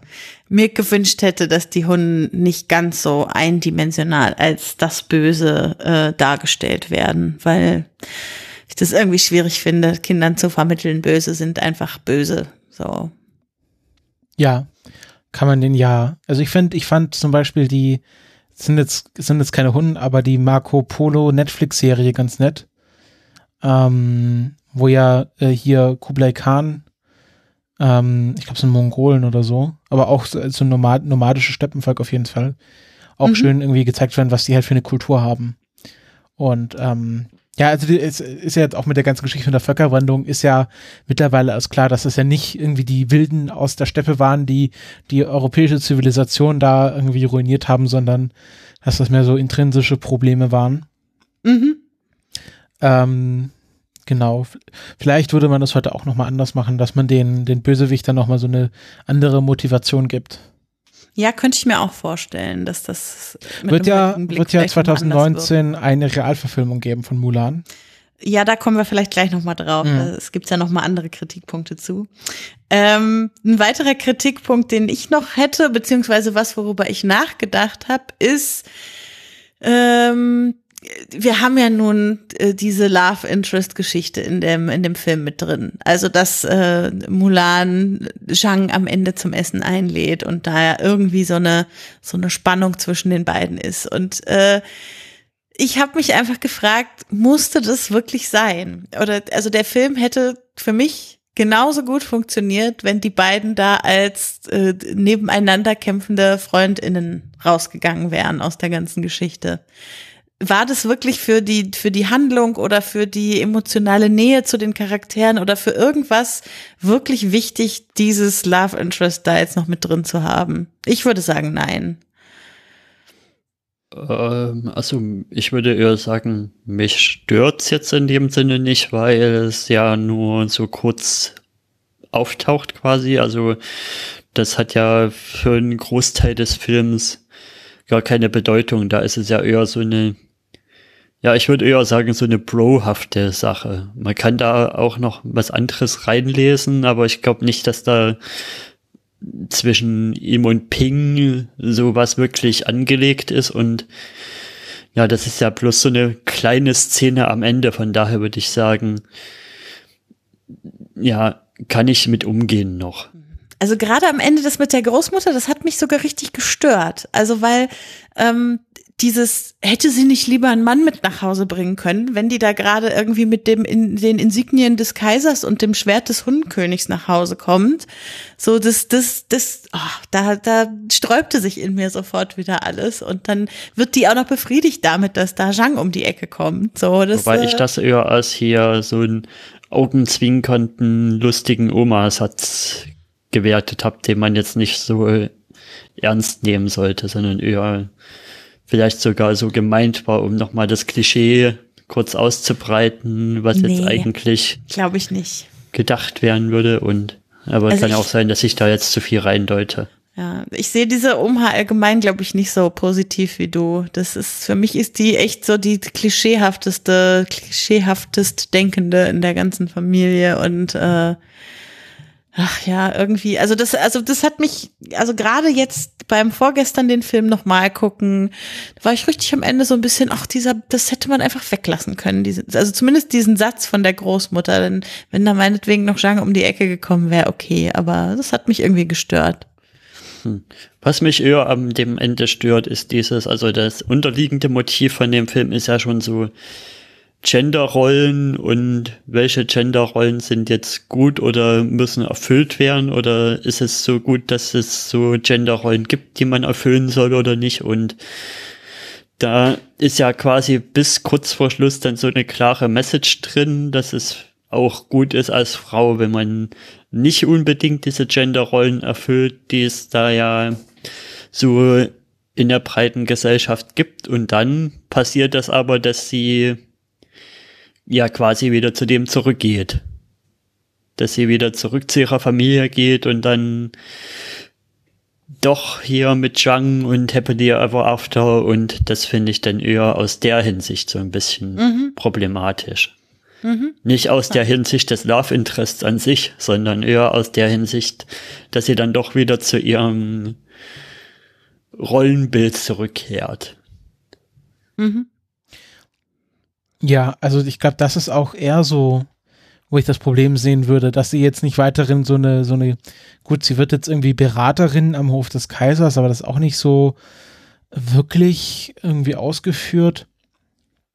mir gewünscht hätte, dass die Hunde nicht ganz so eindimensional als das Böse äh, dargestellt werden, weil ich das irgendwie schwierig finde, Kindern zu vermitteln, böse sind einfach böse. So. Ja, kann man den ja. Also ich finde, ich fand zum Beispiel die, sind jetzt, sind jetzt keine Hunde, aber die Marco Polo Netflix-Serie ganz nett. Ähm, wo ja äh, hier Kublai Khan, ähm, ich glaube, so ein Mongolen oder so, aber auch so, so ein nomad nomadische Steppenvolk auf jeden Fall, auch mhm. schön irgendwie gezeigt werden, was die halt für eine Kultur haben. Und ähm, Ja, also es ist ja jetzt auch mit der ganzen Geschichte von der Völkerwanderung ist ja mittlerweile alles klar, dass es ja nicht irgendwie die Wilden aus der Steppe waren, die die europäische Zivilisation da irgendwie ruiniert haben, sondern dass das mehr so intrinsische Probleme waren. Mhm. Ähm, genau. Vielleicht würde man das heute auch nochmal anders machen, dass man den, den Bösewichtern nochmal so eine andere Motivation gibt. Ja, könnte ich mir auch vorstellen, dass das wird ja wird ja 2019 eine Realverfilmung geben von Mulan. Ja, da kommen wir vielleicht gleich nochmal drauf. Mhm. Es gibt ja nochmal andere Kritikpunkte zu. Ähm, ein weiterer Kritikpunkt, den ich noch hätte, beziehungsweise was, worüber ich nachgedacht habe, ist, ähm, wir haben ja nun äh, diese Love Interest Geschichte in dem in dem Film mit drin. Also dass äh, Mulan Zhang am Ende zum Essen einlädt und da ja irgendwie so eine so eine Spannung zwischen den beiden ist und äh, ich habe mich einfach gefragt, musste das wirklich sein? Oder also der Film hätte für mich genauso gut funktioniert, wenn die beiden da als äh, nebeneinander kämpfende Freundinnen rausgegangen wären aus der ganzen Geschichte war das wirklich für die, für die Handlung oder für die emotionale Nähe zu den Charakteren oder für irgendwas wirklich wichtig, dieses Love Interest da jetzt noch mit drin zu haben? Ich würde sagen, nein. Ähm, also, ich würde eher sagen, mich stört's jetzt in dem Sinne nicht, weil es ja nur so kurz auftaucht quasi. Also, das hat ja für einen Großteil des Films gar keine Bedeutung. Da ist es ja eher so eine ja, ich würde eher sagen, so eine brohafte Sache. Man kann da auch noch was anderes reinlesen, aber ich glaube nicht, dass da zwischen ihm und Ping sowas wirklich angelegt ist und ja, das ist ja bloß so eine kleine Szene am Ende, von daher würde ich sagen, ja, kann ich mit umgehen noch. Also gerade am Ende das mit der Großmutter, das hat mich sogar richtig gestört. Also weil ähm, dieses, hätte sie nicht lieber einen Mann mit nach Hause bringen können, wenn die da gerade irgendwie mit dem in den Insignien des Kaisers und dem Schwert des Hundenkönigs nach Hause kommt. So, das, das, das, oh, da, da sträubte sich in mir sofort wieder alles. Und dann wird die auch noch befriedigt damit, dass da Zhang um die Ecke kommt. So, das, Wobei ich äh, das eher als hier so einen augenzwinkernden, lustigen Omasatz gewertet habe, den man jetzt nicht so ernst nehmen sollte, sondern eher vielleicht sogar so gemeint war, um nochmal das Klischee kurz auszubreiten, was nee, jetzt eigentlich glaube ich nicht gedacht werden würde und aber also kann ja auch sein, dass ich da jetzt zu viel reindeute. Ja, ich sehe diese Oma allgemein, glaube ich, nicht so positiv wie du. Das ist, für mich ist die echt so die klischeehafteste, klischeehaftest Denkende in der ganzen Familie und äh, Ach ja, irgendwie, also das, also das hat mich, also gerade jetzt beim vorgestern den Film nochmal gucken, war ich richtig am Ende so ein bisschen, ach, dieser, das hätte man einfach weglassen können. Diese, also zumindest diesen Satz von der Großmutter, denn wenn da meinetwegen noch Jean um die Ecke gekommen wäre, okay, aber das hat mich irgendwie gestört. Hm. Was mich eher am dem Ende stört, ist dieses, also das unterliegende Motiv von dem Film ist ja schon so, Genderrollen und welche Genderrollen sind jetzt gut oder müssen erfüllt werden? Oder ist es so gut, dass es so Genderrollen gibt, die man erfüllen soll oder nicht? Und da ist ja quasi bis kurz vor Schluss dann so eine klare Message drin, dass es auch gut ist als Frau, wenn man nicht unbedingt diese Genderrollen erfüllt, die es da ja so in der breiten Gesellschaft gibt. Und dann passiert das aber, dass sie ja quasi wieder zu dem zurückgeht. Dass sie wieder zurück zu ihrer Familie geht und dann doch hier mit Zhang und Happily Ever After und das finde ich dann eher aus der Hinsicht so ein bisschen mhm. problematisch. Mhm. Nicht aus der Hinsicht des Love Interests an sich, sondern eher aus der Hinsicht, dass sie dann doch wieder zu ihrem Rollenbild zurückkehrt. Mhm. Ja, also ich glaube, das ist auch eher so, wo ich das Problem sehen würde, dass sie jetzt nicht weiterhin so eine, so eine, gut, sie wird jetzt irgendwie Beraterin am Hof des Kaisers, aber das ist auch nicht so wirklich irgendwie ausgeführt.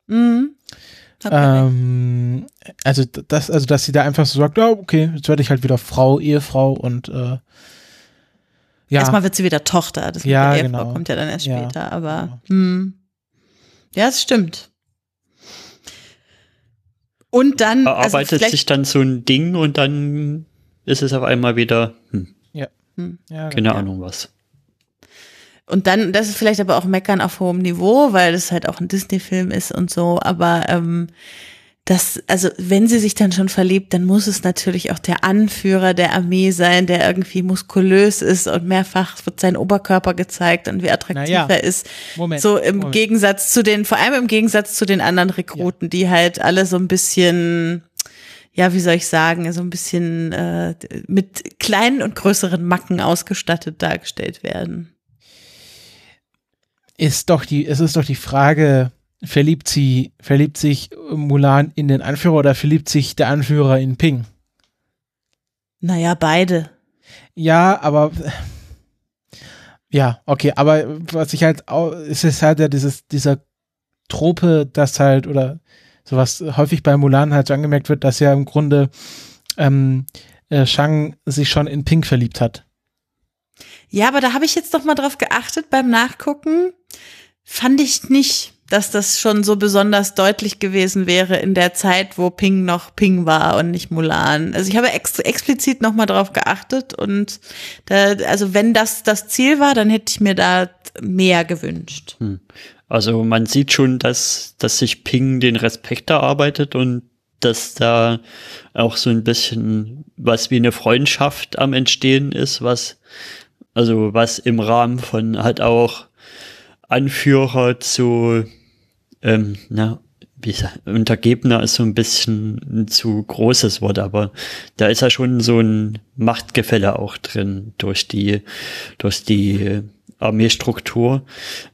Mhm. Ähm, also das, also dass sie da einfach so sagt, ja, okay, jetzt werde ich halt wieder Frau, Ehefrau und äh, ja. Erstmal wird sie wieder Tochter, das ja, Ehefrau genau. kommt ja dann erst später, ja, aber genau. hm. ja, es stimmt. Und dann erarbeitet also sich dann so ein Ding und dann ist es auf einmal wieder, hm, ja. Hm. ja keine Ahnung was. Und dann, das ist vielleicht aber auch Meckern auf hohem Niveau, weil das halt auch ein Disney-Film ist und so, aber ähm, das, also wenn sie sich dann schon verliebt, dann muss es natürlich auch der Anführer der Armee sein, der irgendwie muskulös ist und mehrfach wird sein Oberkörper gezeigt und wie attraktiv ja. er ist. Moment, so im Moment. Gegensatz zu den, vor allem im Gegensatz zu den anderen Rekruten, ja. die halt alle so ein bisschen, ja, wie soll ich sagen, so ein bisschen äh, mit kleinen und größeren Macken ausgestattet dargestellt werden. Ist doch die, es ist doch die Frage, verliebt sie, verliebt sich Mulan in den Anführer oder verliebt sich der Anführer in Ping? Naja, beide. Ja, aber ja, okay, aber was ich halt auch, es ist halt ja dieses, dieser Trope, das halt, oder sowas häufig bei Mulan halt so angemerkt wird, dass ja im Grunde ähm, äh, Shang sich schon in Pink verliebt hat. Ja, aber da habe ich jetzt doch mal drauf geachtet beim Nachgucken. Fand ich nicht dass das schon so besonders deutlich gewesen wäre in der Zeit, wo Ping noch Ping war und nicht Mulan. Also ich habe ex explizit nochmal drauf geachtet und da, also wenn das das Ziel war, dann hätte ich mir da mehr gewünscht. Hm. Also man sieht schon, dass, dass sich Ping den Respekt erarbeitet und dass da auch so ein bisschen was wie eine Freundschaft am Entstehen ist, was, also was im Rahmen von halt auch Anführer zu ähm, na, wie gesagt, Untergebener ist so ein bisschen ein zu großes Wort, aber da ist ja schon so ein Machtgefälle auch drin durch die, durch die Armeestruktur,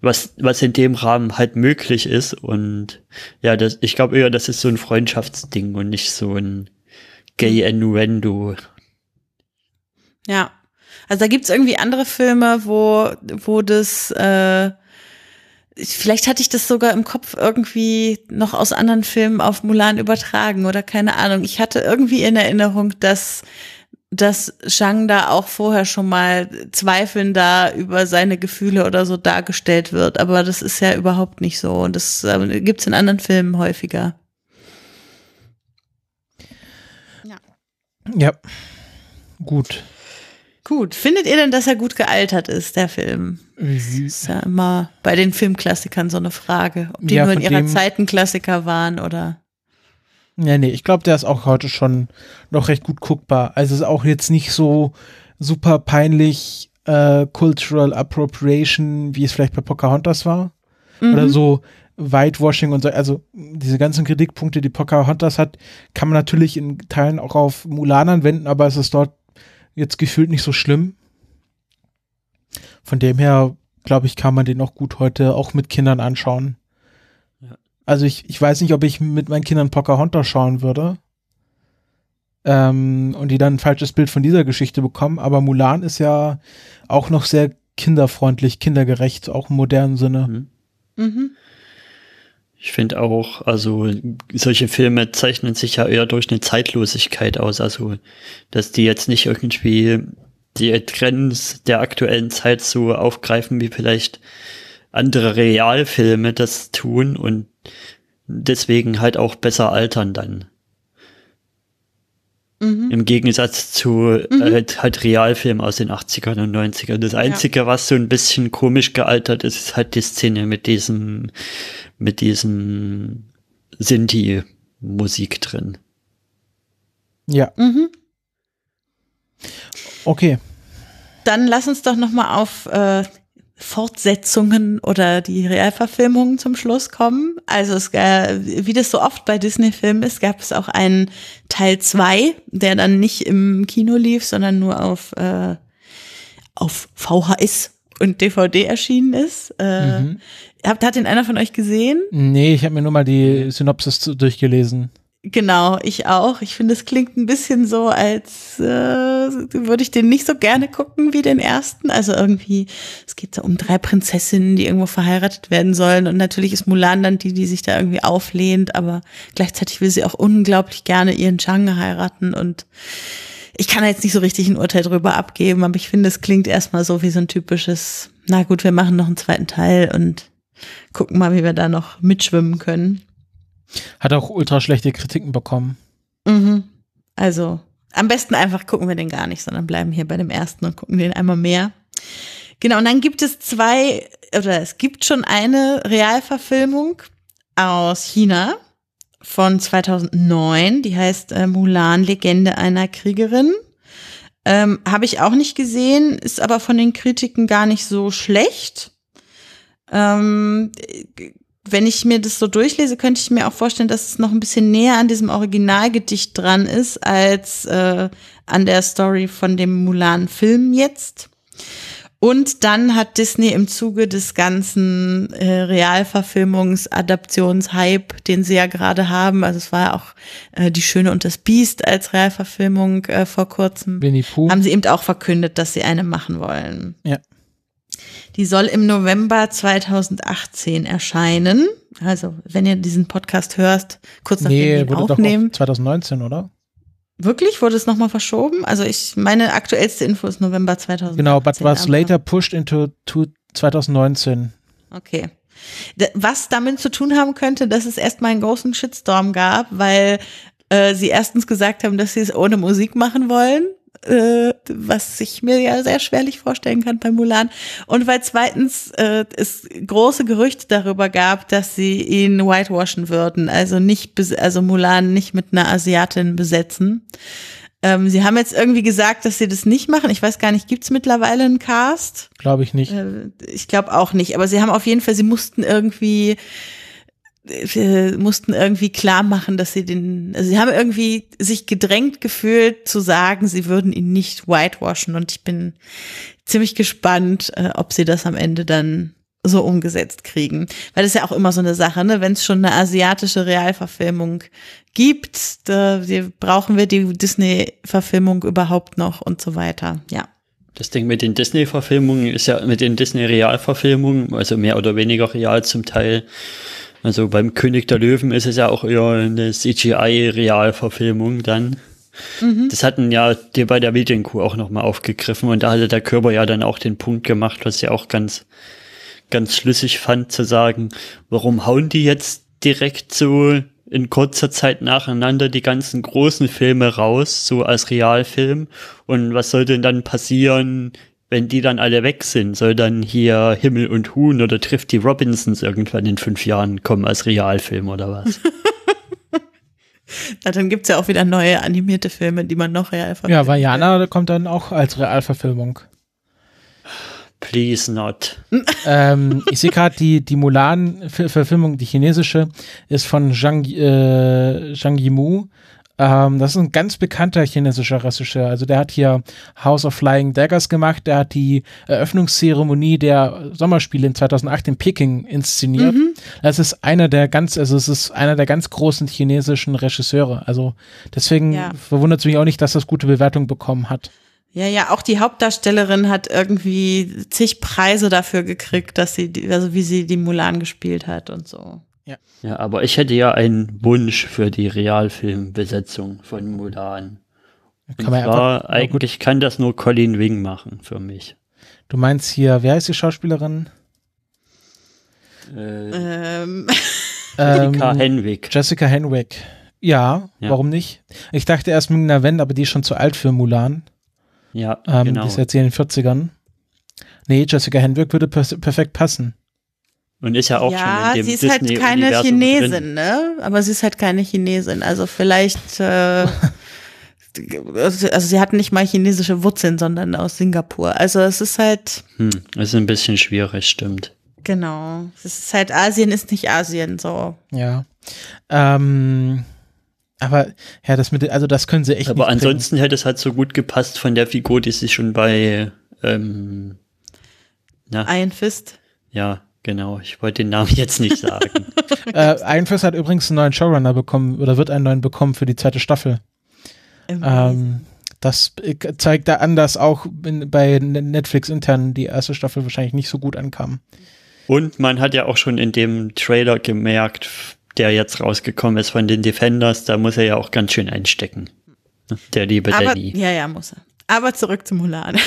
was, was in dem Rahmen halt möglich ist. Und ja, das, ich glaube eher, das ist so ein Freundschaftsding und nicht so ein Gay Innuendo. Ja. Also da gibt's irgendwie andere Filme, wo, wo das äh, Vielleicht hatte ich das sogar im Kopf irgendwie noch aus anderen Filmen auf Mulan übertragen oder keine Ahnung. Ich hatte irgendwie in Erinnerung, dass dass Shang da auch vorher schon mal zweifelnder über seine Gefühle oder so dargestellt wird. Aber das ist ja überhaupt nicht so. Und das äh, gibt's in anderen Filmen häufiger. Ja. Ja. Gut. Gut. Findet ihr denn, dass er gut gealtert ist, der Film? Das ist ja immer bei den Filmklassikern so eine Frage, ob die ja, nur in ihrer Zeit ein Klassiker waren oder. Ja, nee, ich glaube, der ist auch heute schon noch recht gut guckbar. Also ist auch jetzt nicht so super peinlich äh, Cultural Appropriation, wie es vielleicht bei Pocahontas war. Mhm. Oder so Whitewashing und so. Also diese ganzen Kritikpunkte, die Pocahontas hat, kann man natürlich in Teilen auch auf Mulan anwenden, aber es ist dort jetzt gefühlt nicht so schlimm. Von dem her, glaube ich, kann man den auch gut heute auch mit Kindern anschauen. Ja. Also ich, ich weiß nicht, ob ich mit meinen Kindern Pocahontas schauen würde. Ähm, und die dann ein falsches Bild von dieser Geschichte bekommen. Aber Mulan ist ja auch noch sehr kinderfreundlich, kindergerecht, auch im modernen Sinne. Mhm. Mhm. Ich finde auch, also solche Filme zeichnen sich ja eher durch eine Zeitlosigkeit aus, also dass die jetzt nicht irgendwie die Trends der aktuellen Zeit so aufgreifen, wie vielleicht andere Realfilme das tun und deswegen halt auch besser altern dann. Mhm. Im Gegensatz zu mhm. halt, halt Realfilmen aus den 80ern und 90ern. Das Einzige, ja. was so ein bisschen komisch gealtert ist, ist halt die Szene mit diesem, mit diesem Sinti-Musik drin. Ja. Mhm. Okay. Dann lass uns doch noch mal auf äh, Fortsetzungen oder die Realverfilmungen zum Schluss kommen. Also es, äh, wie das so oft bei Disney-Filmen ist, gab es auch einen Teil 2, der dann nicht im Kino lief, sondern nur auf, äh, auf VHS und DVD erschienen ist. Äh, mhm. Hat, hat den einer von euch gesehen? Nee, ich habe mir nur mal die Synopsis durchgelesen. Genau, ich auch. Ich finde, es klingt ein bisschen so, als äh, würde ich den nicht so gerne gucken wie den ersten. Also irgendwie, es geht so um drei Prinzessinnen, die irgendwo verheiratet werden sollen. Und natürlich ist Mulan dann die, die sich da irgendwie auflehnt, aber gleichzeitig will sie auch unglaublich gerne ihren Chang heiraten. Und ich kann jetzt nicht so richtig ein Urteil drüber abgeben, aber ich finde, es klingt erstmal so wie so ein typisches, na gut, wir machen noch einen zweiten Teil und gucken mal, wie wir da noch mitschwimmen können. Hat auch ultra schlechte Kritiken bekommen. Mhm. Also am besten einfach gucken wir den gar nicht, sondern bleiben hier bei dem ersten und gucken den einmal mehr. Genau, und dann gibt es zwei, oder es gibt schon eine Realverfilmung aus China von 2009, die heißt äh, Mulan, Legende einer Kriegerin. Ähm, Habe ich auch nicht gesehen, ist aber von den Kritiken gar nicht so schlecht. Ähm, wenn ich mir das so durchlese, könnte ich mir auch vorstellen, dass es noch ein bisschen näher an diesem Originalgedicht dran ist, als äh, an der Story von dem Mulan-Film jetzt. Und dann hat Disney im Zuge des ganzen äh, Realverfilmungs-Adaptions-Hype, den sie ja gerade haben, also es war ja auch äh, Die Schöne und das Biest als Realverfilmung äh, vor kurzem, haben sie eben auch verkündet, dass sie eine machen wollen. Ja. Die soll im November 2018 erscheinen. Also, wenn ihr diesen Podcast hörst, kurz nachdem nee, wir ihn aufnehmen. Doch 2019, oder? Wirklich? Wurde es nochmal verschoben? Also ich, meine aktuellste Info ist November 2019. Genau, but was later pushed into 2019. Okay. Was damit zu tun haben könnte, dass es erstmal einen großen Shitstorm gab, weil äh, sie erstens gesagt haben, dass sie es ohne Musik machen wollen äh, was ich mir ja sehr schwerlich vorstellen kann bei Mulan. Und weil zweitens äh, es große Gerüchte darüber gab, dass sie ihn whitewashen würden, also nicht, also Mulan nicht mit einer Asiatin besetzen. Ähm, sie haben jetzt irgendwie gesagt, dass sie das nicht machen. Ich weiß gar nicht, gibt's mittlerweile einen Cast? Glaube ich nicht. Äh, ich glaube auch nicht. Aber sie haben auf jeden Fall, sie mussten irgendwie mussten irgendwie klar machen, dass sie den, also sie haben irgendwie sich gedrängt gefühlt zu sagen, sie würden ihn nicht whitewashen und ich bin ziemlich gespannt, äh, ob sie das am Ende dann so umgesetzt kriegen. Weil das ist ja auch immer so eine Sache, ne? wenn es schon eine asiatische Realverfilmung gibt, da brauchen wir die Disney-Verfilmung überhaupt noch und so weiter, ja. Das Ding mit den Disney-Verfilmungen ist ja mit den Disney-Realverfilmungen, also mehr oder weniger real zum Teil, also beim König der Löwen ist es ja auch eher eine CGI-Realverfilmung dann. Mhm. Das hatten ja die bei der Medienkuh auch nochmal aufgegriffen und da hatte der Körper ja dann auch den Punkt gemacht, was ja auch ganz, ganz schlüssig fand, zu sagen, warum hauen die jetzt direkt so in kurzer Zeit nacheinander die ganzen großen Filme raus, so als Realfilm. Und was soll denn dann passieren wenn die dann alle weg sind, soll dann hier Himmel und Huhn oder trifft die Robinsons irgendwann in fünf Jahren kommen als Realfilm oder was? Na, dann gibt's ja auch wieder neue animierte Filme, die man noch real verfilmt. Ja, Vajana kommt dann auch als Realverfilmung. Please not. ähm, ich sehe gerade die, die Mulan-Verfilmung, die chinesische, ist von Zhang, äh, Zhang Yimou. Ähm, das ist ein ganz bekannter chinesischer Regisseur. Also der hat hier House of Flying Daggers gemacht, der hat die Eröffnungszeremonie der Sommerspiele in 2008 in Peking inszeniert. Mhm. Das ist einer der ganz, also es ist einer der ganz großen chinesischen Regisseure. Also deswegen ja. verwundert es mich auch nicht, dass das gute Bewertung bekommen hat. Ja, ja, auch die Hauptdarstellerin hat irgendwie zig Preise dafür gekriegt, dass sie, also wie sie die Mulan gespielt hat und so. Ja. ja, aber ich hätte ja einen Wunsch für die Realfilmbesetzung von Mulan. Kann man zwar, einfach, eigentlich kann das nur Colin Wing machen für mich. Du meinst hier, wer heißt die Schauspielerin? Äh, ähm. Jessica ähm, Henwick. Jessica Henwick. Ja, ja, warum nicht? Ich dachte erst Ming-Na Wen, aber die ist schon zu alt für Mulan. Ja, ähm, genau. Die ist jetzt in den 40ern. Nee, Jessica Henwick würde per perfekt passen. Und ist ja auch ja, schon in dem sie ist halt Disney halt keine Chinesin, drin. ne? Aber sie ist halt keine Chinesin. Also vielleicht, äh, also sie hat nicht mal chinesische Wurzeln, sondern aus Singapur. Also es ist halt. Hm, ist ein bisschen schwierig, stimmt. Genau. Es ist halt Asien ist nicht Asien, so. Ja. Ähm, aber ja, das mit, also das können sie echt. Aber ansonsten bringen. hätte es halt so gut gepasst von der Figur, die sich schon bei ähm, na, Iron Fist. Ja, Genau, ich wollte den Namen jetzt nicht sagen. äh, Einfluss hat übrigens einen neuen Showrunner bekommen oder wird einen neuen bekommen für die zweite Staffel. Ähm, das zeigt da an, dass auch in, bei Netflix intern die erste Staffel wahrscheinlich nicht so gut ankam. Und man hat ja auch schon in dem Trailer gemerkt, der jetzt rausgekommen ist von den Defenders, da muss er ja auch ganz schön einstecken. Der liebe Aber, Danny. Ja, ja, muss er. Aber zurück zum Mulan.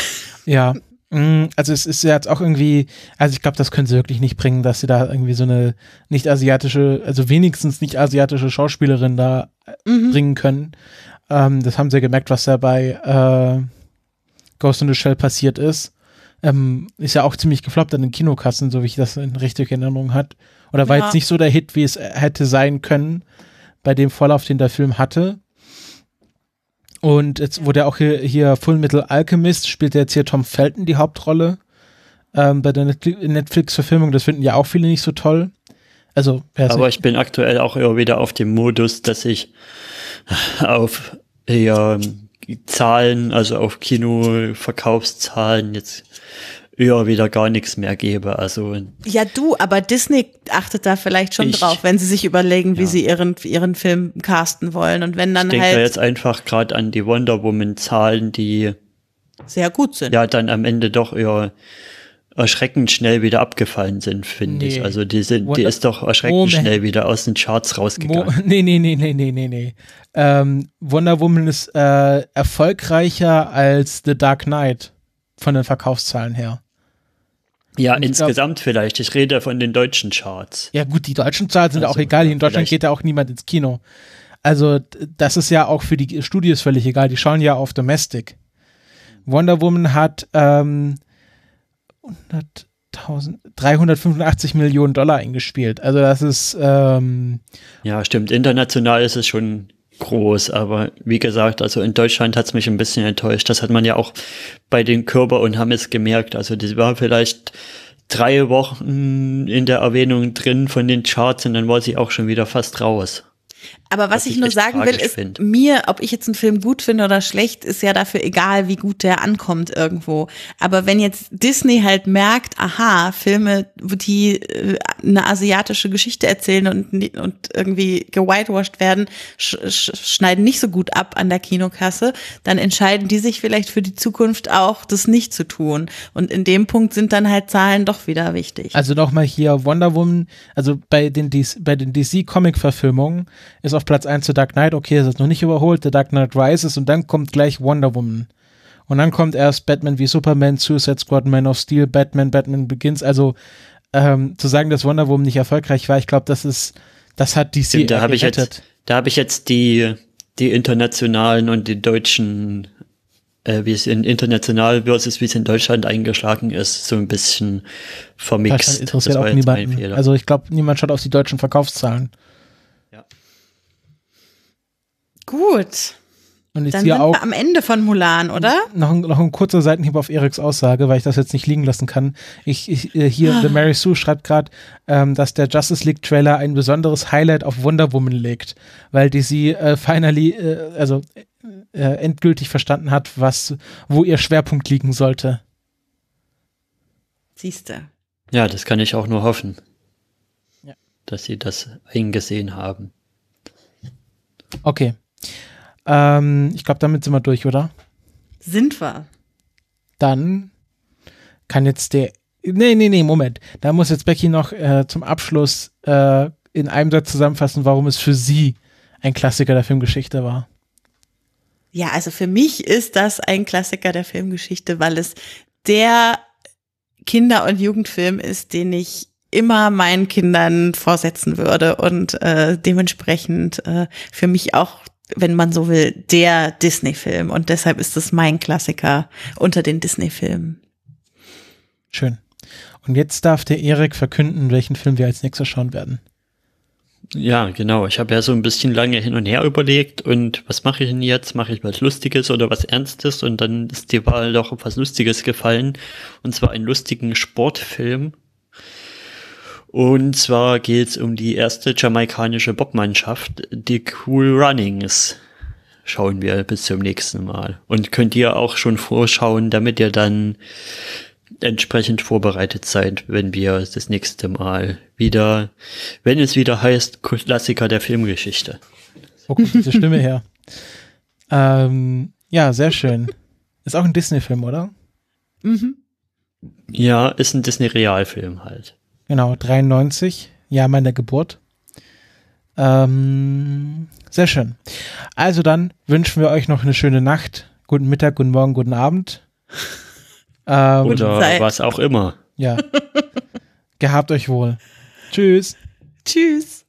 Ja, also es ist ja jetzt auch irgendwie, also ich glaube, das können sie wirklich nicht bringen, dass sie da irgendwie so eine nicht asiatische, also wenigstens nicht asiatische Schauspielerin da äh, mhm. bringen können. Ähm, das haben sie gemerkt, was da bei äh, Ghost in the Shell passiert ist. Ähm, ist ja auch ziemlich gefloppt an den Kinokassen, so wie ich das in richtiger Erinnerung hat. Oder war ja. jetzt nicht so der Hit, wie es hätte sein können, bei dem Vorlauf, den der Film hatte. Und jetzt wurde auch hier, hier Full Metal Alchemist, spielt jetzt hier Tom Felton die Hauptrolle ähm, bei der Netflix-Verfilmung. Das finden ja auch viele nicht so toll. Also, Aber ich bin aktuell auch immer wieder auf dem Modus, dass ich auf eher Zahlen, also auf Kinoverkaufszahlen jetzt eher wieder gar nichts mehr gebe. Also ja, du, aber Disney achtet da vielleicht schon ich, drauf, wenn sie sich überlegen, ja. wie sie ihren ihren Film casten wollen und wenn dann ich halt. Ich denke jetzt einfach gerade an die Wonder Woman Zahlen, die sehr gut sind. Ja, dann am Ende doch eher erschreckend schnell wieder abgefallen sind, finde nee. ich. Also die sind, die ist doch erschreckend Moment. schnell wieder aus den Charts rausgegangen. Mo nee, nee, nee, nee, nee, nee, nee. Ähm, Wonder Woman ist äh, erfolgreicher als The Dark Knight von den Verkaufszahlen her. Ja, Und insgesamt glaub, vielleicht. Ich rede von den deutschen Charts. Ja, gut, die deutschen Charts sind also, auch egal. In Deutschland geht ja auch niemand ins Kino. Also, das ist ja auch für die Studios völlig egal. Die schauen ja auf Domestic. Wonder Woman hat ähm, 385 Millionen Dollar eingespielt. Also, das ist. Ähm, ja, stimmt. International ist es schon groß, aber wie gesagt, also in Deutschland hat es mich ein bisschen enttäuscht. Das hat man ja auch bei den Körper und Hammes gemerkt. Also das war vielleicht drei Wochen in der Erwähnung drin von den Charts und dann war sie auch schon wieder fast raus. Aber was, was ich nur sagen will, ist find. mir, ob ich jetzt einen Film gut finde oder schlecht, ist ja dafür egal, wie gut der ankommt irgendwo. Aber wenn jetzt Disney halt merkt, aha, Filme, die äh, eine asiatische Geschichte erzählen und, und irgendwie gewhitewashed werden, sch sch schneiden nicht so gut ab an der Kinokasse, dann entscheiden die sich vielleicht für die Zukunft auch, das nicht zu tun. Und in dem Punkt sind dann halt Zahlen doch wieder wichtig. Also nochmal hier Wonder Woman, also bei den, bei den DC-Comic-Verfilmungen ist auf Platz 1 The Dark Knight, okay, das ist noch nicht überholt, The Dark Knight Rises und dann kommt gleich Wonder Woman. Und dann kommt erst Batman wie Superman, Suicide Squad, Man of Steel, Batman, Batman Begins. Also ähm, zu sagen, dass Wonder Woman nicht erfolgreich war, ich glaube, das ist, das hat DC Stimmt, da habe ich jetzt, da habe ich jetzt die die internationalen und die deutschen, äh, wie es in international versus wie es in Deutschland eingeschlagen ist, so ein bisschen vermixt. Das interessiert das auch niemanden. Also ich glaube, niemand schaut auf die deutschen Verkaufszahlen. Gut. Und ich Dann sind auch wir am Ende von Mulan, oder? Noch, noch ein kurzer Seitenhieb auf Eriks Aussage, weil ich das jetzt nicht liegen lassen kann. Ich, ich äh, hier, ah. The Mary Sue schreibt gerade, ähm, dass der Justice League Trailer ein besonderes Highlight auf Wonder Woman legt, weil die sie äh, finally, äh, also äh, endgültig verstanden hat, was, wo ihr Schwerpunkt liegen sollte. Siehste. Ja, das kann ich auch nur hoffen. Ja. Dass sie das eingesehen haben. Okay. Ähm, ich glaube, damit sind wir durch, oder? Sind wir. Dann kann jetzt der. Nee, nee, nee, Moment. Da muss jetzt Becky noch äh, zum Abschluss äh, in einem Satz zusammenfassen, warum es für sie ein Klassiker der Filmgeschichte war. Ja, also für mich ist das ein Klassiker der Filmgeschichte, weil es der Kinder- und Jugendfilm ist, den ich immer meinen Kindern vorsetzen würde und äh, dementsprechend äh, für mich auch wenn man so will, der Disney-Film. Und deshalb ist es mein Klassiker unter den Disney-Filmen. Schön. Und jetzt darf der Erik verkünden, welchen Film wir als nächstes schauen werden. Ja, genau. Ich habe ja so ein bisschen lange hin und her überlegt und was mache ich denn jetzt? Mache ich was Lustiges oder was Ernstes? Und dann ist die Wahl doch auf was Lustiges gefallen. Und zwar einen lustigen Sportfilm und zwar geht es um die erste jamaikanische Bobmannschaft, die Cool Runnings. Schauen wir bis zum nächsten Mal. Und könnt ihr auch schon vorschauen, damit ihr dann entsprechend vorbereitet seid, wenn wir das nächste Mal wieder, wenn es wieder heißt, Klassiker der Filmgeschichte. Wo kommt diese Stimme her? ähm, ja, sehr schön. Ist auch ein Disney-Film, oder? Mhm. Ja, ist ein Disney-Realfilm halt. Genau, 93, Jahr meiner Geburt. Ähm, sehr schön. Also dann wünschen wir euch noch eine schöne Nacht, guten Mittag, guten Morgen, guten Abend. Ähm, Oder was auch immer. Ja. Gehabt euch wohl. Tschüss. Tschüss.